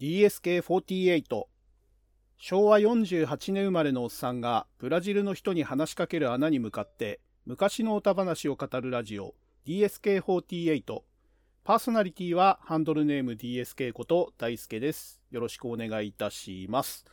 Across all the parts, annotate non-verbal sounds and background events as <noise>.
DSK48 昭和48年生まれのおっさんがブラジルの人に話しかける穴に向かって昔の歌話を語るラジオ DSK48 パーソナリティはハンドルネーム DSK こと大輔です。よろしくお願いいたします。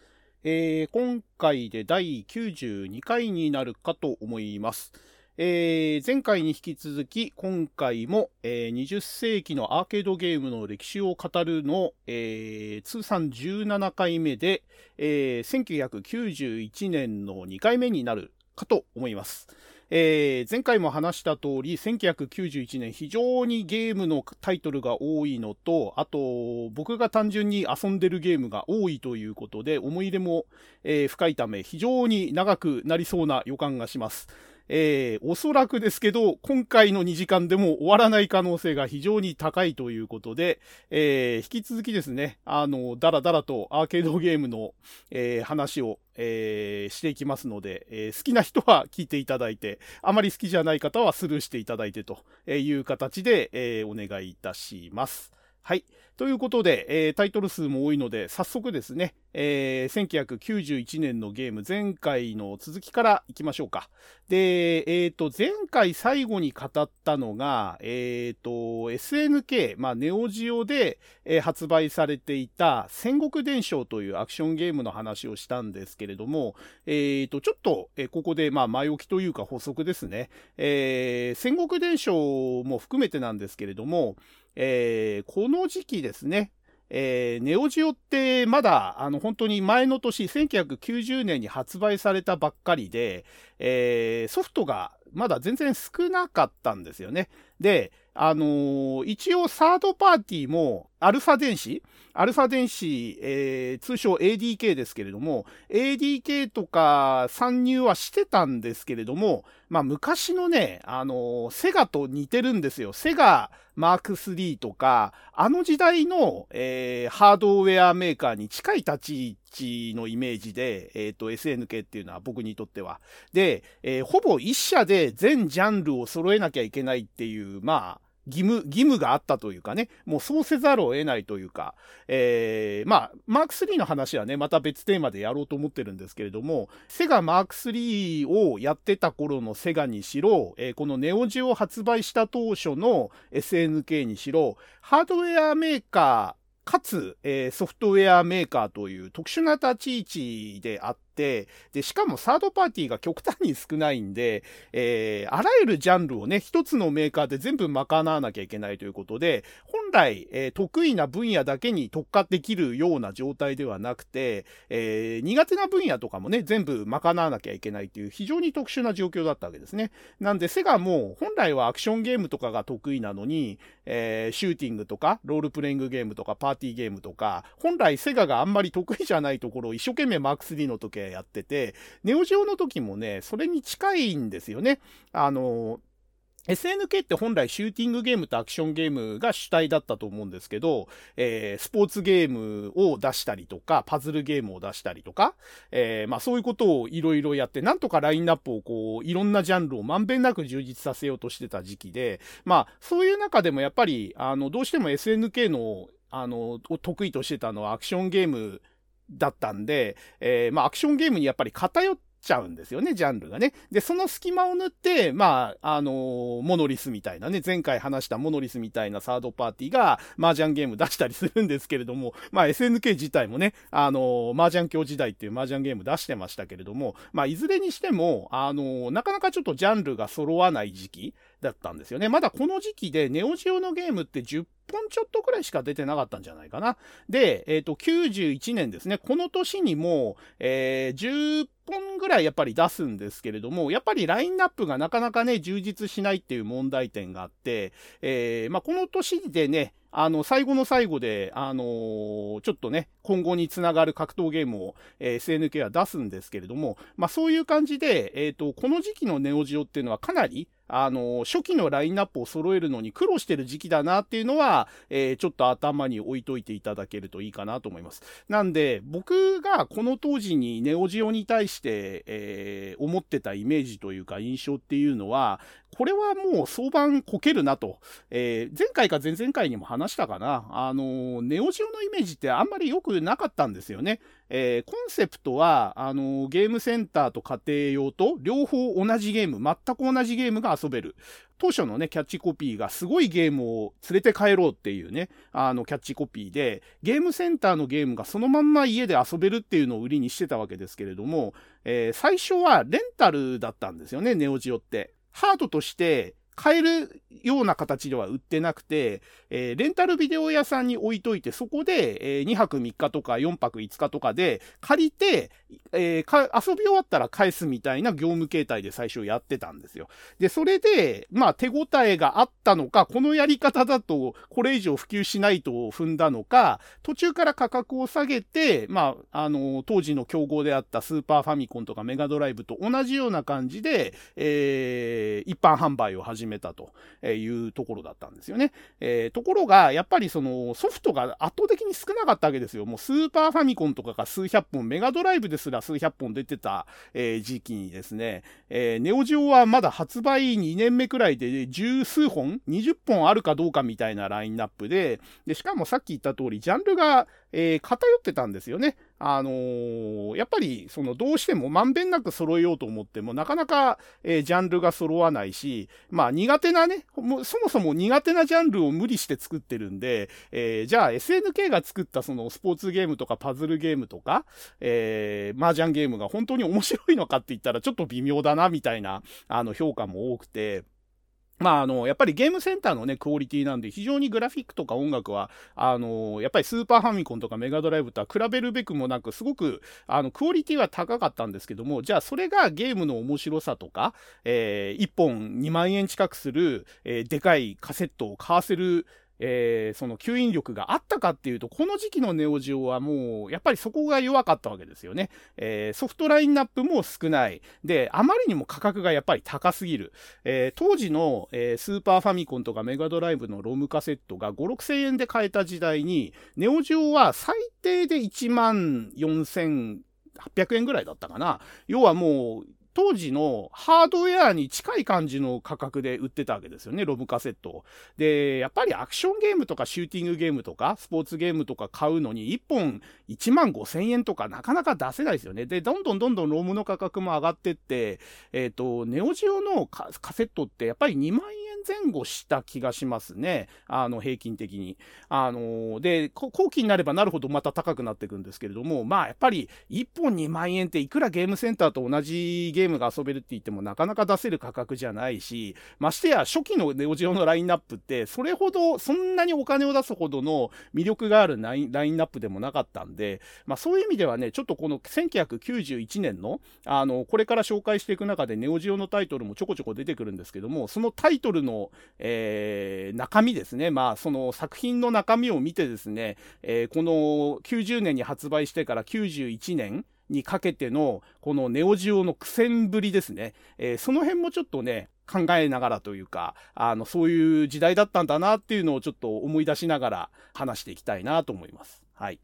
えー、今回で第92回になるかと思います。えー、前回に引き続き、今回も、えー、20世紀のアーケードゲームの歴史を語るの、えー、通算17回目で、えー、1991年の2回目になるかと思います。えー、前回も話した通り、1991年非常にゲームのタイトルが多いのと、あと、僕が単純に遊んでるゲームが多いということで、思い入れも、えー、深いため、非常に長くなりそうな予感がします。えー、おそらくですけど、今回の2時間でも終わらない可能性が非常に高いということで、えー、引き続きですね、あの、だらだらとアーケードゲームの、えー、話を、えー、していきますので、えー、好きな人は聞いていただいて、あまり好きじゃない方はスルーしていただいてという形で、えー、お願いいたします。はい。ということで、えー、タイトル数も多いので、早速ですね、えー、1991年のゲーム、前回の続きからいきましょうか。で、えっ、ー、と、前回最後に語ったのが、えっ、ー、と、SNK、まあ、ネオジオで、えー、発売されていた戦国伝承というアクションゲームの話をしたんですけれども、えっ、と、ちょっと、えここで、まあ、前置きというか補足ですね。え戦国伝承も含めてなんですけれども、えこの時期ですね、えー、ネオジオってまだ、あの、本当に前の年、1990年に発売されたばっかりで、えー、ソフトがまだ全然少なかったんですよね。で、あのー、一応サードパーティーも、アルファ電子？アルファ電子、えー、通称 ADK ですけれども、ADK とか参入はしてたんですけれども、まあ昔のね、あの、セガと似てるんですよ。セガマーク3とか、あの時代の、えー、ハードウェアメーカーに近い立ち位置のイメージで、えっ、ー、と、SNK っていうのは僕にとっては。で、えー、ほぼ一社で全ジャンルを揃えなきゃいけないっていう、まあ、義務、義務があったというかね、もうそうせざるを得ないというか、えー、まあ、マーク3の話はね、また別テーマでやろうと思ってるんですけれども、セガマーク3をやってた頃のセガにしろ、えー、このネオジオ発売した当初の SNK にしろ、ハードウェアメーカー、かつ、えー、ソフトウェアメーカーという特殊な立ち位置であっ、で、しかもサードパーティーが極端に少ないんで、えー、あらゆるジャンルをね、一つのメーカーで全部賄わなきゃいけないということで、本来、えー、得意な分野だけに特化できるような状態ではなくて、えー、苦手な分野とかもね、全部賄わなきゃいけないという非常に特殊な状況だったわけですね。なんで、セガも本来はアクションゲームとかが得意なのに、えー、シューティングとか、ロールプレイングゲームとか、パーティーゲームとか、本来セガがあんまり得意じゃないところを一生懸命マーク3の時計やってて、ネオジオの時もね、それに近いんですよね。あの、SNK って本来シューティングゲームとアクションゲームが主体だったと思うんですけど、えー、スポーツゲームを出したりとか、パズルゲームを出したりとか、えー、まあそういうことをいろいろやって、なんとかラインナップをこう、いろんなジャンルをまんべんなく充実させようとしてた時期で、まあそういう中でもやっぱり、あの、どうしても SNK の、あの、得意としてたのはアクションゲームだったんで、えー、まあアクションゲームにやっぱり偏っちゃうんですよね、ジャンルがね。で、その隙間を縫って、まあ、あのー、モノリスみたいなね、前回話したモノリスみたいなサードパーティーが麻雀ゲーム出したりするんですけれども、まあ、SNK 自体もね、あのー、麻雀教時代っていう麻雀ゲーム出してましたけれども、まあ、いずれにしても、あのー、なかなかちょっとジャンルが揃わない時期だったんですよね。まだこの時期でネオジオのゲームって10本ちょっとくらいしか出てなかったんじゃないかな。で、えっ、ー、と、91年ですね。この年にも、えー、10本ぐらいやっぱり出すんですけれども、やっぱりラインナップがなかなかね、充実しないっていう問題点があって、えー、まあ、この年でね、あの、最後の最後で、あのー、ちょっとね、今後につながる格闘ゲームを、えー、SNK は出すんですけれども、まあそういう感じで、えっ、ー、と、この時期のネオジオっていうのはかなり、あの、初期のラインナップを揃えるのに苦労してる時期だなっていうのは、えー、ちょっと頭に置いといていただけるといいかなと思います。なんで、僕がこの当時にネオジオに対して、えー、思ってたイメージというか印象っていうのは、これはもう相場こけるなと、えー、前回か前々回にも話したかな、あの、ネオジオのイメージってあんまり良くなかったんですよね。えー、コンセプトは、あのゲームセンターと家庭用と両方同じゲーム、全く同じゲームが遊べる。当初のね、キャッチコピーがすごいゲームを連れて帰ろうっていうね、あの、キャッチコピーで、ゲームセンターのゲームがそのまんま家で遊べるっていうのを売りにしてたわけですけれども、えー、最初はレンタルだったんですよね、ネオジオって。ハードとして買えるような形では売ってなくて、えー、レンタルビデオ屋さんに置いといて、そこで、えー、2泊3日とか4泊5日とかで借りて、えー、遊び終わったら返すみたいな業務形態で最初やってたんですよ。で、それで、まあ手応えがあったのか、このやり方だとこれ以上普及しないと踏んだのか、途中から価格を下げて、まあ、あの、当時の競合であったスーパーファミコンとかメガドライブと同じような感じで、えー、一般販売を始め始めたというところだったんですよね。えー、ところが、やっぱりそのソフトが圧倒的に少なかったわけですよ。もうスーパーファミコンとかが数百本、メガドライブですら数百本出てた、えー、時期にですね、えー、ネオジオはまだ発売2年目くらいで十数本 ?20 本あるかどうかみたいなラインナップで、で、しかもさっき言った通り、ジャンルが、えー、偏ってたんですよね。あのー、やっぱり、その、どうしてもまんべんなく揃えようと思っても、なかなか、えー、ジャンルが揃わないし、まあ、苦手なね、もそもそも苦手なジャンルを無理して作ってるんで、えー、じゃあ、SNK が作ったその、スポーツゲームとかパズルゲームとか、えー、麻雀ゲームが本当に面白いのかって言ったら、ちょっと微妙だな、みたいな、あの、評価も多くて、まあ、あの、やっぱりゲームセンターのね、クオリティなんで、非常にグラフィックとか音楽は、あの、やっぱりスーパーファミコンとかメガドライブとは比べるべくもなく、すごく、あの、クオリティは高かったんですけども、じゃあ、それがゲームの面白さとか、えー、1本2万円近くする、えー、でかいカセットを買わせる、えー、その吸引力があったかっていうと、この時期のネオジオはもう、やっぱりそこが弱かったわけですよね。えー、ソフトラインナップも少ない。で、あまりにも価格がやっぱり高すぎる。えー、当時の、えスーパーファミコンとかメガドライブのロムカセットが5、6千円で買えた時代に、ネオジオは最低で1万4千800円ぐらいだったかな。要はもう、当時のハードウェアに近い感じの価格で売ってたわけですよね、ロムカセット。で、やっぱりアクションゲームとかシューティングゲームとか、スポーツゲームとか買うのに1本1万5千円とかなかなか出せないですよね。で、どんどんどんどんロムの価格も上がってって、えっ、ー、と、ネオジオのカセットってやっぱり2万円前後した気がしますね。あの、平均的に。あの、で、後期になればなるほどまた高くなっていくんですけれども、まあ、やっぱり1本2万円っていくらゲームセンターと同じゲームゲームが遊べるって言ってもなかなか出せる価格じゃないし、ましてや初期のネオジオのラインナップって、それほど、そんなにお金を出すほどの魅力があるラインナップでもなかったんで、まあそういう意味ではね、ちょっとこの1991年の、あの、これから紹介していく中でネオジオのタイトルもちょこちょこ出てくるんですけども、そのタイトルのえー、中身ですね。まあ、その作品の中身を見てですね、えー、この90年に発売してから91年、にかけての、このネオジオの苦戦ぶりですね。えー、その辺もちょっとね、考えながらというか、あの、そういう時代だったんだなっていうのをちょっと思い出しながら話していきたいなと思います。はい。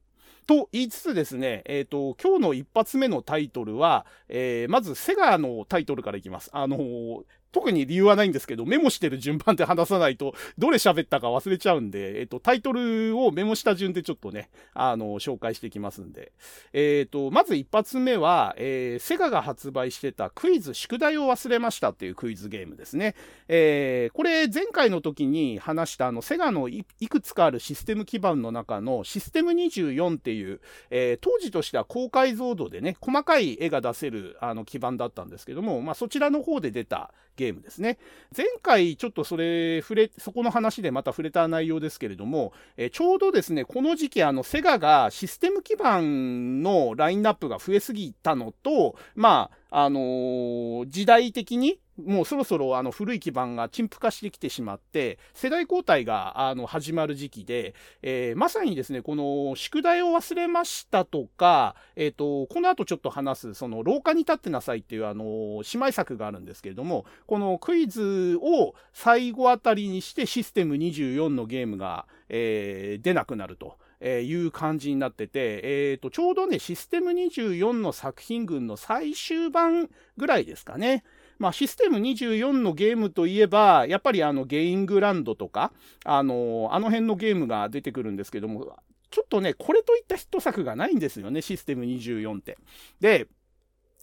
と言いつつですね、えっ、ー、と、今日の一発目のタイトルは、えー、まずセガのタイトルからいきます。あのー、特に理由はないんですけど、メモしてる順番で話さないと、どれ喋ったか忘れちゃうんで、えっと、タイトルをメモした順でちょっとね、あの、紹介していきますんで。えっ、と、まず一発目は、えー、セガが発売してたクイズ宿題を忘れましたっていうクイズゲームですね。えー、これ前回の時に話したあの、セガのいくつかあるシステム基盤の中のシステム24っていう、えー、当時としては高解像度でね、細かい絵が出せるあの基盤だったんですけども、まあそちらの方で出たゲームですね。前回ちょっとそれ触れ、そこの話でまた触れた内容ですけれども、えちょうどですね、この時期あのセガがシステム基盤のラインナップが増えすぎたのと、まあ、あのー、時代的にもうそろそろあの古い基盤が陳腐化してきてしまって、世代交代があの始まる時期で、えー、まさにですね、この宿題を忘れましたとか、えっ、ー、と、この後ちょっと話す、その廊下に立ってなさいっていうあの、姉妹作があるんですけれども、このクイズを最後あたりにしてシステム24のゲームが、えー、出なくなると。えーいう感じになってて、えーと、ちょうどね、システム24の作品群の最終版ぐらいですかね。まあ、システム24のゲームといえば、やっぱりあの、ゲイングランドとか、あの、あの辺のゲームが出てくるんですけども、ちょっとね、これといったヒット作がないんですよね、システム24って。で、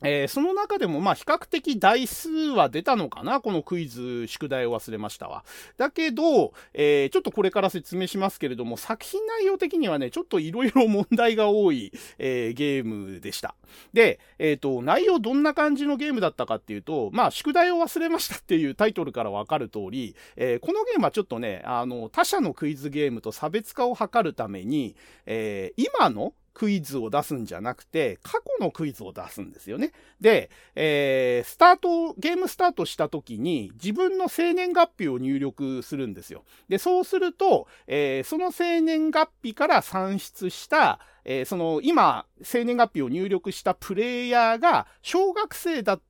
えー、その中でも、まあ、比較的台数は出たのかな？このクイズ、宿題を忘れましたわ。だけど、えー、ちょっとこれから説明しますけれども、作品内容的にはね、ちょっといろいろ問題が多い、えー、ゲームでした。で、えっ、と、内容どんな感じのゲームだったかっていうと、まあ、宿題を忘れましたっていうタイトルからわかる通り、えこのゲームはちょっとね、あの、他社のクイズゲームと差別化を図るために、え今のクイズを出すんじゃなくて、過去のクイズを出すんですよね。で、えー、スタート、ゲームスタートした時に自分の生年月日を入力するんですよ。で、そうすると、えー、その生年月日から算出した、えー、その今、生年月日を入力したプレイヤーが小学生だっ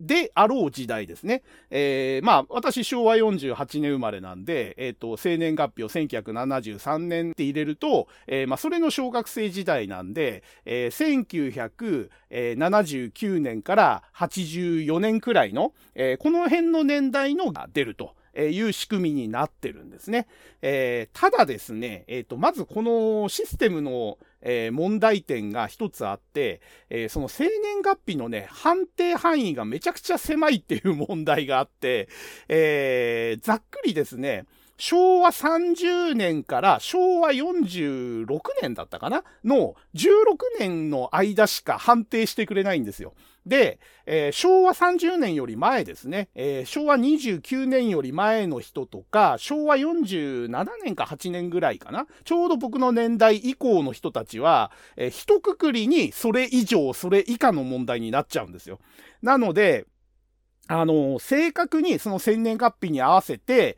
であろう時代ですね。えー、まあ、私昭和48年生まれなんで、えっ、ー、と、生年月日を1973年って入れると、えー、まあ、それの小学生時代なんで、えー、1979年から84年くらいの、えー、この辺の年代のが出ると。いう仕組みになってるんですね。えー、ただですね、えっ、ー、と、まずこのシステムの、えー、問題点が一つあって、えその生年月日のね、判定範囲がめちゃくちゃ狭いっていう問題があって、えざっくりですね、昭和30年から昭和46年だったかな？の16年の間しか判定してくれないんですよ。で、えー、昭和30年より前ですね、えー、昭和29年より前の人とか、昭和47年か8年ぐらいかな、ちょうど僕の年代以降の人たちは、えー、一括りにそれ以上、それ以下の問題になっちゃうんですよ。なので、あの、正確にその千年月日に合わせて、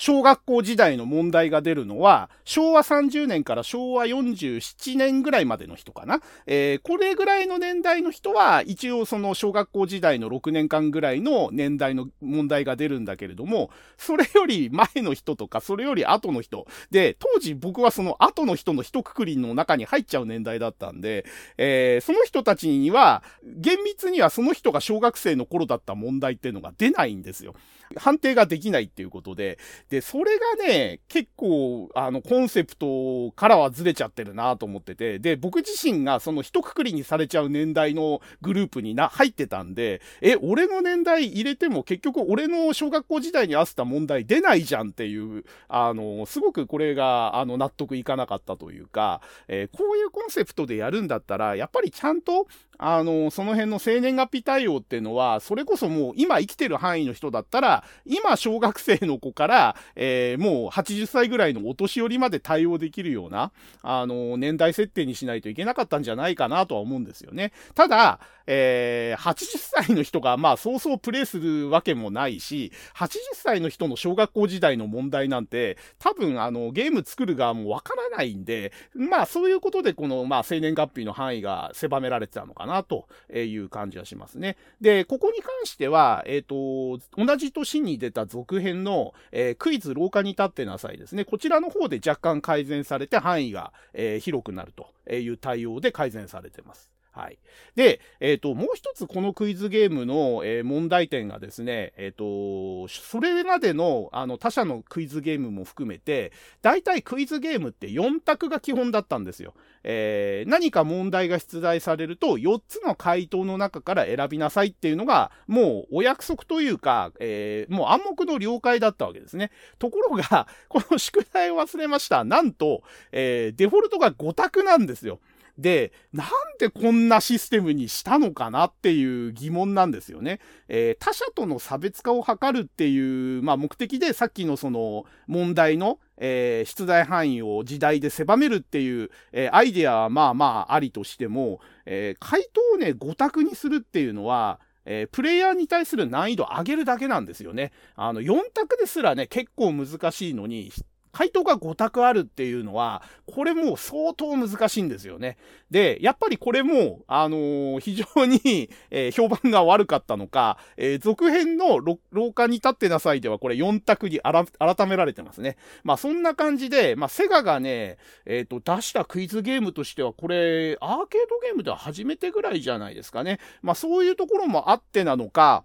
小学校時代の問題が出るのは、昭和30年から昭和47年ぐらいまでの人かな。えー、これぐらいの年代の人は、一応その小学校時代の6年間ぐらいの年代の問題が出るんだけれども、それより前の人とか、それより後の人。で、当時僕はその後の人の一括りの中に入っちゃう年代だったんで、えー、その人たちには、厳密にはその人が小学生の頃だった問題っていうのが出ないんですよ。判定ができないっていうことで、で、それがね、結構、あの、コンセプトからはずれちゃってるなと思ってて、で、僕自身がその一括りにされちゃう年代のグループにな、入ってたんで、え、俺の年代入れても結局俺の小学校時代に合わせた問題出ないじゃんっていう、あの、すごくこれが、あの、納得いかなかったというか、えー、こういうコンセプトでやるんだったら、やっぱりちゃんと、あの、その辺の生年月日対応っていうのは、それこそもう今生きてる範囲の人だったら、今小学生の子から、えー、もう80歳ぐらいのお年寄りまで対応できるような、あの、年代設定にしないといけなかったんじゃないかなとは思うんですよね。ただ、えー、80歳の人が、まあ、そうそうプレイするわけもないし、80歳の人の小学校時代の問題なんて、多分、あの、ゲーム作る側もわからないんで、まあ、そういうことで、この、まあ、生年月日の範囲が狭められてたのかななという感じはしますね。で、ここに関しては、えっ、ー、と、同じ年に出た続編の、えー、クイズ廊下に立ってなさいですね。こちらの方で若干改善されて範囲が、えー、広くなるという対応で改善されてます。はい。で、えっ、ー、と、もう一つこのクイズゲームの、えー、問題点がですね、えっ、ー、と、それまでの、あの、他社のクイズゲームも含めて、大体クイズゲームって4択が基本だったんですよ。え何か問題が出題されると、4つの回答の中から選びなさいっていうのが、もうお約束というか、えもう暗黙の了解だったわけですね。ところが、この宿題を忘れました。なんと、えデフォルトが5択なんですよ。で、なんでこんなシステムにしたのかなっていう疑問なんですよね。えー、他者との差別化を図るっていう、まあ、目的でさっきのその問題の、えー、出題範囲を時代で狭めるっていう、えー、アイデアはまあまあありとしても、え回答をね、5択にするっていうのは、えー、プレイヤーに対する難易度上げるだけなんですよね。あの、4択ですらね、結構難しいのに、回答が5択あるっていうのは、これも相当難しいんですよね。で、やっぱりこれも、あのー、非常に、えー、評判が悪かったのか、えー、続編の廊下に立ってなさいではこれ4択に改められてますね。まあそんな感じで、まあセガがね、えっ、と、出したクイズゲームとしてはこれ、アーケードゲームでは初めてぐらいじゃないですかね。まあそういうところもあってなのか、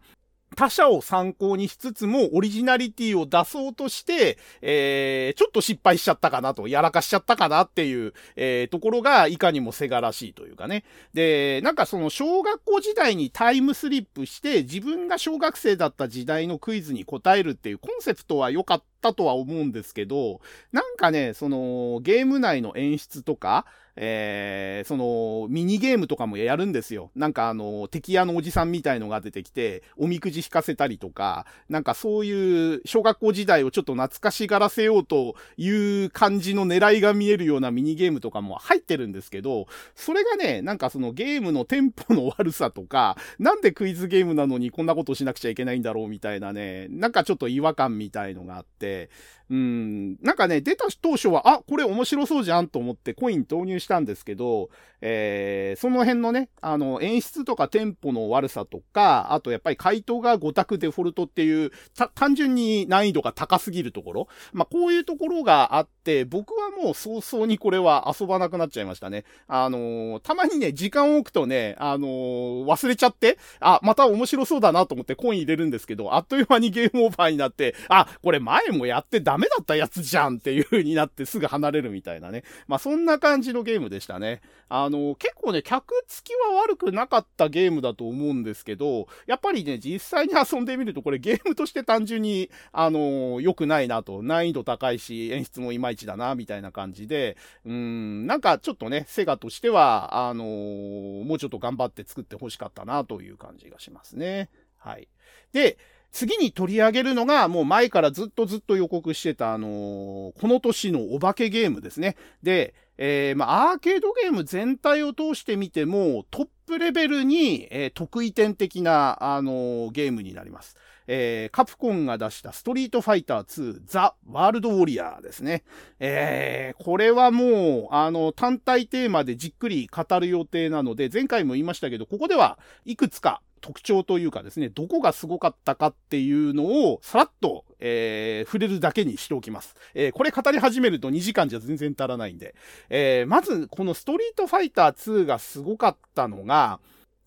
他者を参考にしつつもオリジナリティを出そうとして、えー、ちょっと失敗しちゃったかなと、やらかしちゃったかなっていう、えー、ところがいかにもセガらしいというかね。で、なんかその小学校時代にタイムスリップして自分が小学生だった時代のクイズに答えるっていうコンセプトは良かったとは思うんですけど、なんかね、そのゲーム内の演出とか、えー、その、ミニゲームとかもやるんですよ。なんかあの、敵屋のおじさんみたいのが出てきて、おみくじ引かせたりとか、なんかそういう小学校時代をちょっと懐かしがらせようという感じの狙いが見えるようなミニゲームとかも入ってるんですけど、それがね、なんかそのゲームのテンポの悪さとか、なんでクイズゲームなのにこんなことしなくちゃいけないんだろうみたいなね、なんかちょっと違和感みたいのがあって、うん、なんかね、出た当初は、あ、これ面白そうじゃんと思ってコイン投入したんですけど、えー、その辺のね、あの、演出とかテンポの悪さとか、あとやっぱり回答が5択デフォルトっていう、単純に難易度が高すぎるところ。まあ、こういうところがあって、僕はもう早々にこれは遊ばなくなっちゃいましたね。あのー、たまにね、時間を置くとね、あのー、忘れちゃって、あ、また面白そうだなと思ってコイン入れるんですけど、あっという間にゲームオーバーになって、あ、これ前もやってダダメだったやつじゃんっていう風になってすぐ離れるみたいなね。まあ、そんな感じのゲームでしたね。あの、結構ね、客付きは悪くなかったゲームだと思うんですけど、やっぱりね、実際に遊んでみると、これゲームとして単純に、あの、良くないなと、難易度高いし、演出もいまいちだな、みたいな感じで、うん、なんかちょっとね、セガとしては、あのもうちょっと頑張って作って欲しかったな、という感じがしますね。はい。で、次に取り上げるのが、もう前からずっとずっと予告してた、あのー、この年のお化けゲームですね。で、えー、まあ、アーケードゲーム全体を通してみても、トップレベルに、えー、得意点的な、あのー、ゲームになります。えー、カプコンが出したストリートファイター2ザ・ワールドウォリアーですね。えー、これはもう、あの、単体テーマでじっくり語る予定なので、前回も言いましたけど、ここではいくつか特徴というかですね、どこがすごかったかっていうのをさらっと、えー、触れるだけにしておきます。えー、これ語り始めると2時間じゃ全然足らないんで。えー、まず、このストリートファイター2がすごかったのが、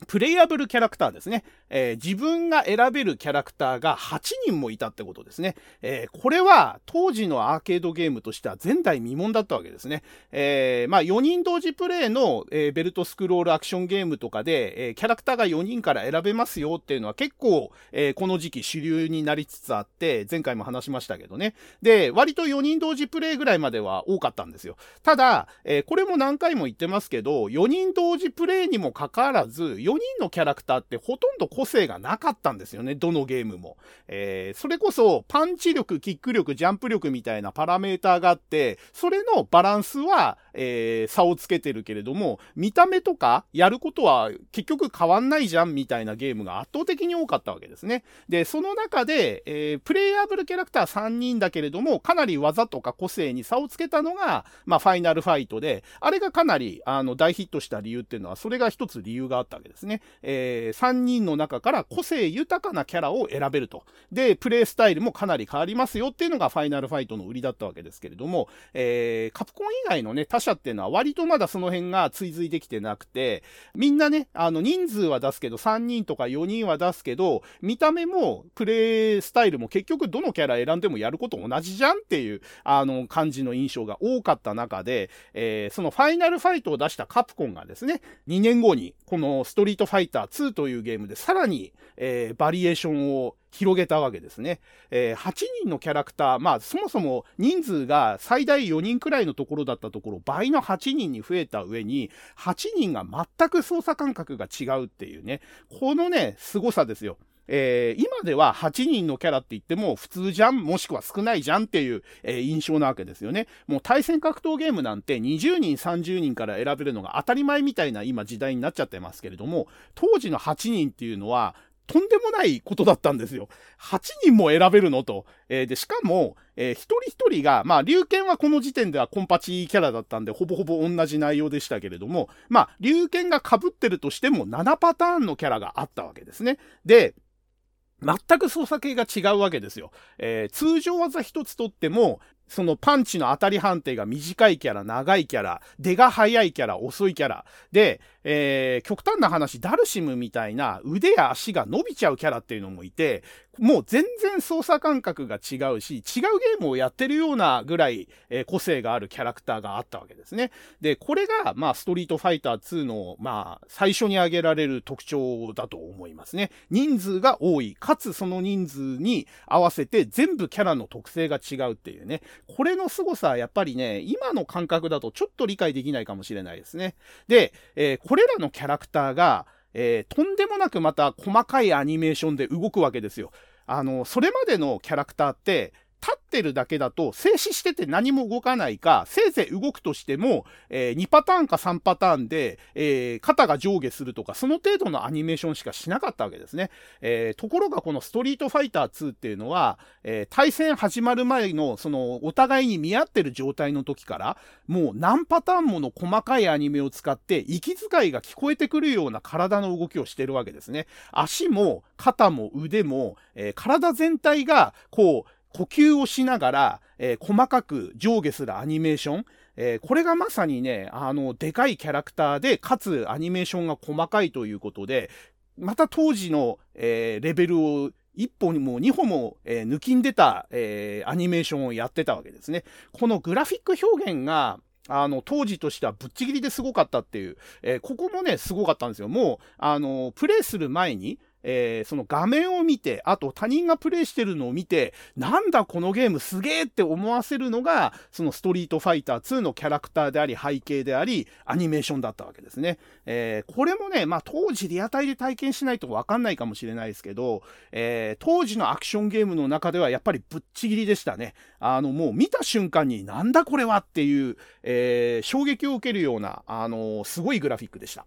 プレイアブルキャラクターですね。えー、自分が選べるキャラクターが8人もいたってことですね。えー、これは当時のアーケードゲームとしては前代未聞だったわけですね。えー、まあ4人同時プレイの、えベルトスクロールアクションゲームとかで、えキャラクターが4人から選べますよっていうのは結構、えこの時期主流になりつつあって、前回も話しましたけどね。で、割と4人同時プレイぐらいまでは多かったんですよ。ただ、えこれも何回も言ってますけど、4人同時プレイにもかかわらず、4人のキャラクターってほとんど個性がなかったんですよね、どのゲームも。えー、それこそ、パンチ力、キック力、ジャンプ力みたいなパラメーターがあって、それのバランスは、えー、差をつけてるけれども、見た目とかやることは結局変わんないじゃんみたいなゲームが圧倒的に多かったわけですね。で、その中で、えー、プレイヤブルキャラクター3人だけれども、かなり技とか個性に差をつけたのが、まあ、ファイナルファイトで、あれがかなり、あの、大ヒットした理由っていうのは、それが一つ理由があったわけですね。えー、3人の中から個性豊かなキャラを選べると。で、プレイスタイルもかなり変わりますよっていうのがファイナルファイトの売りだったわけですけれども、えー、カプコン以外のね、他社っていうのは割とまだその辺が追随できてなくて、みんなね、あの、人数は出すけど、3人とか4人は出すけど、見た目もプレイスタイルも結局どのキャラ選んでもやること同じじゃんっていう、あの、感じの印象が多かった中で、えー、そのファイナルファイトを出したカプコンがですね、2年後にこのストリートリートファイター2というゲームでさらに、えー、バリエーションを広げたわけですね。えー、8人のキャラクター、まあそもそも人数が最大4人くらいのところだったところ、倍の8人に増えた上に、8人が全く操作感覚が違うっていうね、このね、凄さですよ。えー、今では8人のキャラって言っても普通じゃん、もしくは少ないじゃんっていう、えー、印象なわけですよね。もう対戦格闘ゲームなんて20人、30人から選べるのが当たり前みたいな今時代になっちゃってますけれども、当時の8人っていうのは、とんでもないことだったんですよ。8人も選べるのと。えー、で、しかも、えー、一人一人が、まあ、龍剣はこの時点ではコンパチキャラだったんで、ほぼほぼ同じ内容でしたけれども、まあ、龍剣が被ってるとしても7パターンのキャラがあったわけですね。で、全く操作系が違うわけですよ。えー、通常技一つとっても、そのパンチの当たり判定が短いキャラ、長いキャラ、出が早いキャラ、遅いキャラ。で、えー、極端な話、ダルシムみたいな腕や足が伸びちゃうキャラっていうのもいて、もう全然操作感覚が違うし、違うゲームをやってるようなぐらい、えー、個性があるキャラクターがあったわけですね。で、これが、まあ、ストリートファイター2の、まあ、最初に挙げられる特徴だと思いますね。人数が多い、かつその人数に合わせて全部キャラの特性が違うっていうね。これの凄さはやっぱりね、今の感覚だとちょっと理解できないかもしれないですね。で、えー、これらのキャラクターが、えー、とんでもなくまた細かいアニメーションで動くわけですよ。あの、それまでのキャラクターって、立ってるだけだと静止してて何も動かないか、せいぜい動くとしても、えー、2パターンか3パターンで、えー、肩が上下するとか、その程度のアニメーションしかしなかったわけですね。えー、ところがこのストリートファイター2っていうのは、え対戦始まる前の、その、お互いに見合ってる状態の時から、もう何パターンもの細かいアニメを使って、息遣いが聞こえてくるような体の動きをしてるわけですね。足も、肩も腕も、え体全体が、こう、呼吸をしながら、えー、細かく上下するアニメーション、えー、これがまさにね、あの、でかいキャラクターで、かつアニメーションが細かいということで、また当時の、えー、レベルを一歩にも二歩も、えー、抜きんでた、えー、アニメーションをやってたわけですね。このグラフィック表現が、あの、当時としてはぶっちぎりですごかったっていう、えー、ここもね、すごかったんですよ。もう、あの、プレイする前に、えー、その画面を見て、あと他人がプレイしてるのを見て、なんだこのゲームすげえって思わせるのが、そのストリートファイター2のキャラクターであり、背景であり、アニメーションだったわけですね。えー、これもね、まあ当時リアタイで体験しないとわかんないかもしれないですけど、えー、当時のアクションゲームの中ではやっぱりぶっちぎりでしたね。あの、もう見た瞬間になんだこれはっていう、えー、衝撃を受けるような、あのすごいグラフィックでした。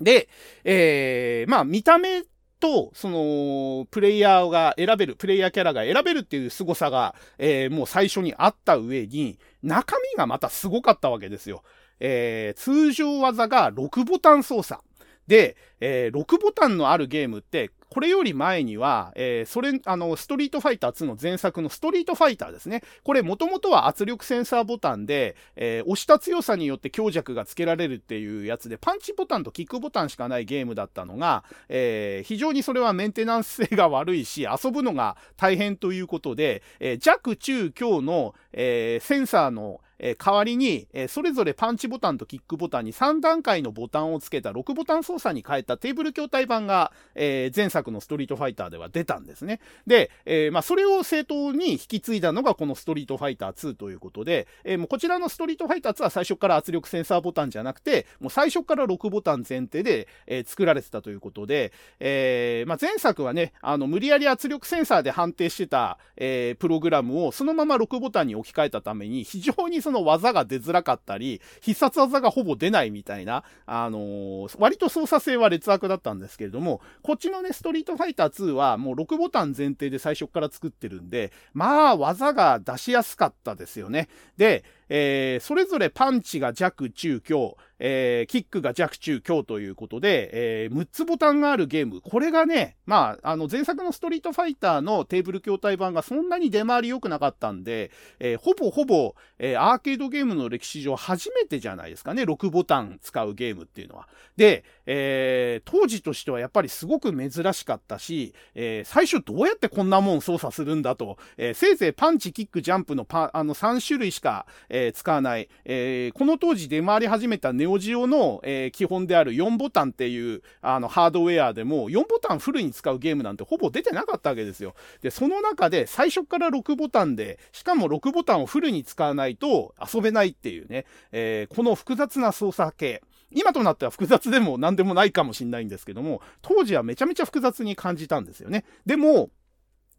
で、えー、まあ見た目と、その、プレイヤーが選べる、プレイヤーキャラが選べるっていう凄さが、えー、もう最初にあった上に、中身がまた凄かったわけですよ。えー、通常技が6ボタン操作。で、えー、6ボタンのあるゲームって、これより前には、えー、それ、あの、ストリートファイター2の前作のストリートファイターですね。これ、もともとは圧力センサーボタンで、えー、押した強さによって強弱がつけられるっていうやつで、パンチボタンとキックボタンしかないゲームだったのが、えー、非常にそれはメンテナンス性が悪いし、遊ぶのが大変ということで、えー、弱、中、強の、えー、センサーの、え、代わりに、え、それぞれパンチボタンとキックボタンに3段階のボタンをつけた6ボタン操作に変えたテーブル筐体版が、え、前作のストリートファイターでは出たんですね。で、えまあ、それを正当に引き継いだのがこのストリートファイター2ということで、えもうこちらのストリートファイター2は最初から圧力センサーボタンじゃなくて、もう最初から6ボタン前提で、え作られてたということで、えまあ、前作はね、あの、無理やり圧力センサーで判定してた、えプログラムをそのまま6ボタンに置き換えたために、非常にその技が出づらかったり、必殺技がほぼ出ないみたいな、あのー、割と操作性は劣悪だったんですけれども、こっちのね、ストリートファイター2はもう6ボタン前提で最初から作ってるんで、まあ、技が出しやすかったですよね。で、えー、それぞれパンチが弱、中、強、えー、キックが弱、中、強ということで、えー、6つボタンがあるゲーム。これがね、まあ、あの、前作のストリートファイターのテーブル筐体版がそんなに出回り良くなかったんで、えー、ほぼほぼ、えー、アーケードゲームの歴史上初めてじゃないですかね、6ボタン使うゲームっていうのは。で、えー、当時としてはやっぱりすごく珍しかったし、えー、最初どうやってこんなもん操作するんだと、えー、せいぜいパンチ、キック、ジャンプのパ、あの3種類しか、え、え使わない、えー、この当時出回り始めたネオジオの、えー、基本である4ボタンっていうあのハードウェアでも4ボタンフルに使うゲームなんてほぼ出てなかったわけですよ。で、その中で最初から6ボタンで、しかも6ボタンをフルに使わないと遊べないっていうね、え、この複雑な操作系。今となっては複雑でも何でもないかもしれないんですけども、当時はめちゃめちゃ複雑に感じたんですよね。でも、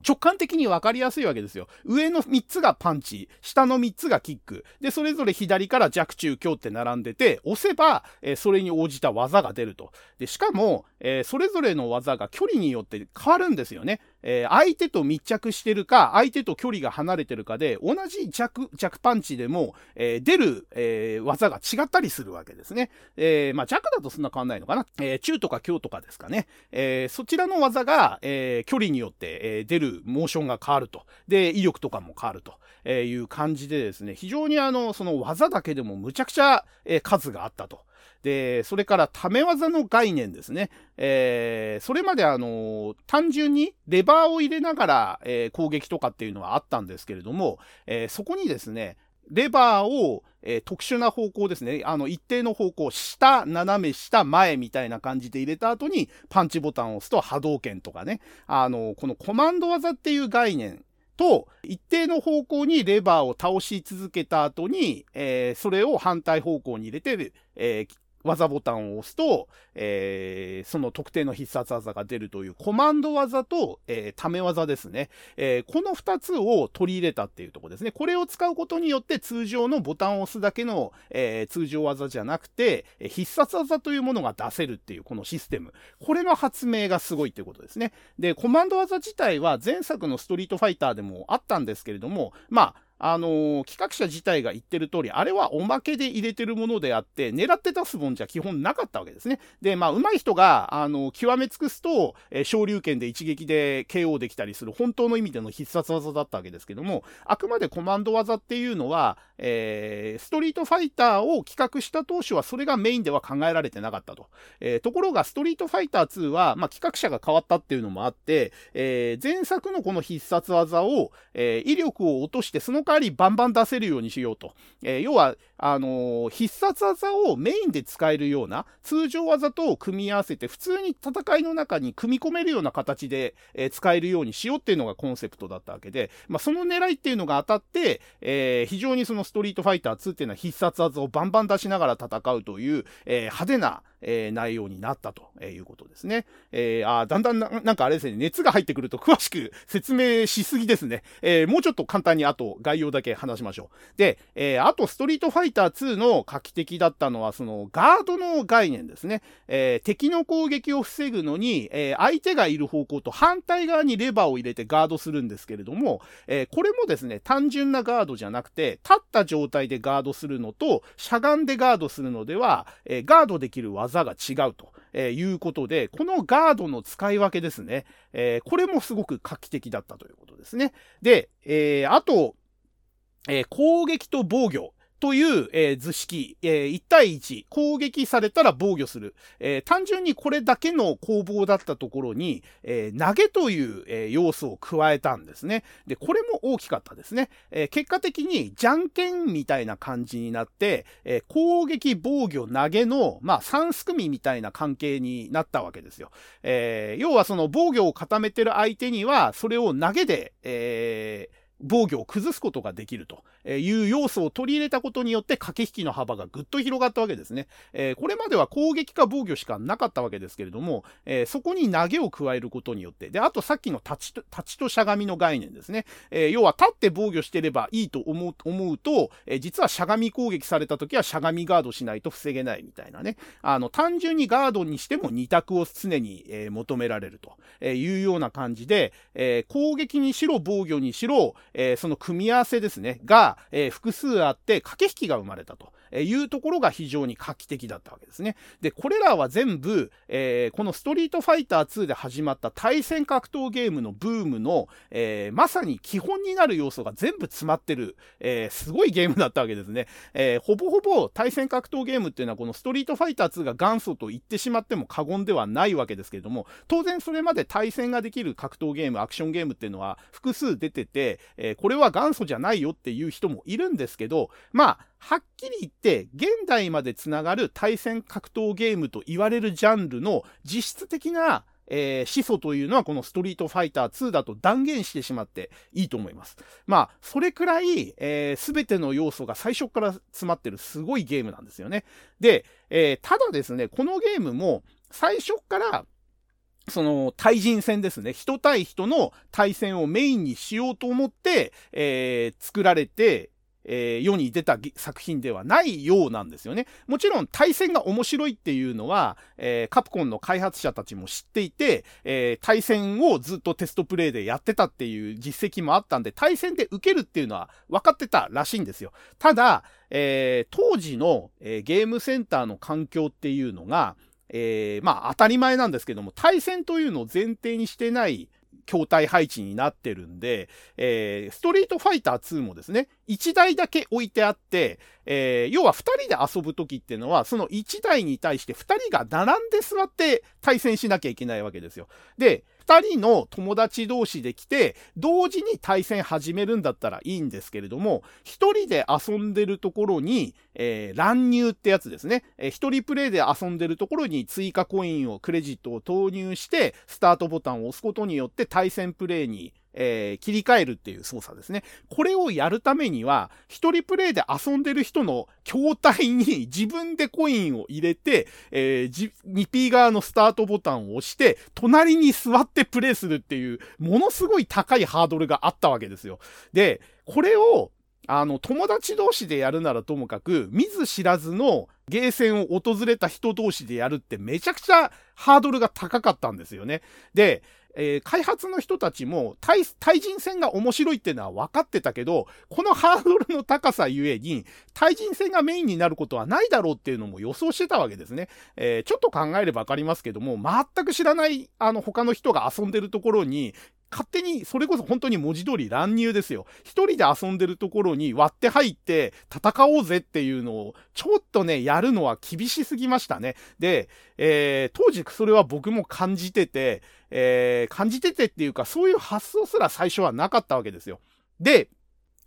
直感的に分かりやすいわけですよ。上の3つがパンチ、下の3つがキック。で、それぞれ左から弱中強って並んでて、押せば、えー、それに応じた技が出ると。で、しかも、えー、それぞれの技が距離によって変わるんですよね。えー、相手と密着してるか、相手と距離が離れてるかで、同じ弱、弱パンチでも、えー、出る、え、技が違ったりするわけですね。えまあ、弱だとそんな変わんないのかな。え中とか強とかですかね。えそちらの技が、え距離によって、え出るモーションが変わると。で、威力とかも変わるとえいう感じでですね、非常にあの、その技だけでもむちゃくちゃ、え数があったと。で、それから、ため技の概念ですね。えー、それまであの、単純にレバーを入れながら、えー、攻撃とかっていうのはあったんですけれども、えー、そこにですね、レバーを、えー、特殊な方向ですね。あの、一定の方向、下、斜め、下、前みたいな感じで入れた後に、パンチボタンを押すと波動拳とかね。あの、このコマンド技っていう概念と、一定の方向にレバーを倒し続けた後に、えー、それを反対方向に入れて、えー、技ボタンを押すと、えー、その特定の必殺技が出るというコマンド技と、えー、ため技ですね。えー、この二つを取り入れたっていうところですね。これを使うことによって通常のボタンを押すだけの、え通常技じゃなくて、必殺技というものが出せるっていうこのシステム。これの発明がすごいっていうことですね。で、コマンド技自体は前作のストリートファイターでもあったんですけれども、まあ、あのー、企画者自体が言ってる通り、あれはおまけで入れてるものであって、狙って出すもんじゃ基本なかったわけですね。で、まあ、上手い人が、あのー、極め尽くすと、えー、昇竜拳で一撃で KO できたりする本当の意味での必殺技だったわけですけども、あくまでコマンド技っていうのは、えー、ストリートファイターを企画した当初はそれがメインでは考えられてなかったと。えー、ところが、ストリートファイター2は、まあ、企画者が変わったっていうのもあって、えー、前作のこの必殺技を、えー、威力を落として、その代わりバンバン出せるようにしようと。えー、要は、あの、必殺技をメインで使えるような、通常技と組み合わせて、普通に戦いの中に組み込めるような形で、え、使えるようにしようっていうのがコンセプトだったわけで、まあ、その狙いっていうのが当たって、えー、非常にそのストリートファイター2っていうのは必殺技をバンバン出しながら戦うという、えー、派手な、えー、内容になったということですね。えー、あだんだんななんかあれですね、熱が入ってくると詳しく説明しすぎですね。え、もうちょっと簡単にあと概要だけ話しましょう。で、え、あとストリートファイター2の画期的だったのは、そのガードの概念ですね。えー、敵の攻撃を防ぐのに、えー、相手がいる方向と反対側にレバーを入れてガードするんですけれども、えー、これもですね、単純なガードじゃなくて、立った状態でガードするのと、しゃがんでガードするのでは、えー、ガードできる技が違うと。えー、いうことで、このガードの使い分けですね。えー、これもすごく画期的だったということですね。で、えー、あと、えー、攻撃と防御。という、えー、図式、えー、1対1、攻撃されたら防御する。えー、単純にこれだけの攻防だったところに、え投げという、え要素を加えたんですね。で、これも大きかったですね。え結果的に、じゃんけんみたいな感じになって、え攻撃、防御、投げの、まあ、3すくみみたいな関係になったわけですよ。え要はその防御を固めてる相手には、それを投げで、え、防御を崩すことができるという要素を取り入れたことによって駆け引きの幅がぐっと広がったわけですね。え、これまでは攻撃か防御しかなかったわけですけれども、え、そこに投げを加えることによって、で、あとさっきの立ちと、立ちとしゃがみの概念ですね。え、要は立って防御してればいいと思う思うと、え実はしゃがみ攻撃された時はしゃがみガードしないと防げないみたいなね。あの、単純にガードにしても2択を常に、え求められるというような感じで、え攻撃にしろ防御にしろ、え、その組み合わせですね、が、えー、複数あって駆け引きが生まれたと。えいうところが非常に画期的だったわけですね。で、これらは全部、えー、このストリートファイター2で始まった対戦格闘ゲームのブームの、えー、まさに基本になる要素が全部詰まってる、えー、すごいゲームだったわけですね。えほぼほぼ対戦格闘ゲームっていうのはこのストリートファイター2が元祖と言ってしまっても過言ではないわけですけれども、当然それまで対戦ができる格闘ゲーム、アクションゲームっていうのは複数出てて、えこれは元祖じゃないよっていう人もいるんですけど、まあ、はっきり言って、現代までつながる対戦格闘ゲームと言われるジャンルの実質的なえー、始祖というのはこのストリートファイター2だと断言してしまっていいと思います。まあ、それくらい、えー、全ての要素が最初から詰まってるすごいゲームなんですよね。で、えー、ただですね、このゲームも最初からその対人戦ですね。人対人の対戦をメインにしようと思って、えー、作られて、えー、世に出た作品ではないようなんですよね。もちろん対戦が面白いっていうのは、えー、カプコンの開発者たちも知っていて、えー、対戦をずっとテストプレイでやってたっていう実績もあったんで、対戦で受けるっていうのは分かってたらしいんですよ。ただ、えー、当時の、えー、ゲームセンターの環境っていうのが、えー、まあ当たり前なんですけども、対戦というのを前提にしてない筐体配置になってるんで、えー、ストリートファイター2もですね、1台だけ置いてあって、えー、要は2人で遊ぶ時っていうのは、その1台に対して2人が並んで座って対戦しなきゃいけないわけですよ。で、2人の友達同士で来て、同時に対戦始めるんだったらいいんですけれども、1人で遊んでるところに、えー、乱入ってやつですね。えー、1人プレイで遊んでるところに追加コインを、クレジットを投入して、スタートボタンを押すことによって対戦プレイにえー、切り替えるっていう操作ですね。これをやるためには、一人プレイで遊んでる人の筐体に自分でコインを入れて、えー、2P 側のスタートボタンを押して、隣に座ってプレイするっていう、ものすごい高いハードルがあったわけですよ。で、これを、あの、友達同士でやるならともかく、見ず知らずのゲーセンを訪れた人同士でやるってめちゃくちゃハードルが高かったんですよね。で、えー、開発の人たちも対、対人戦が面白いっていうのは分かってたけど、このハードルの高さゆえに、対人戦がメインになることはないだろうっていうのも予想してたわけですね。えー、ちょっと考えれば分かりますけども、全く知らない、あの、他の人が遊んでるところに、勝手に、それこそ本当に文字通り乱入ですよ。一人で遊んでるところに割って入って戦おうぜっていうのを、ちょっとね、やるのは厳しすぎましたね。で、えー、当時それは僕も感じてて、えー、感じててっていうか、そういう発想すら最初はなかったわけですよ。で、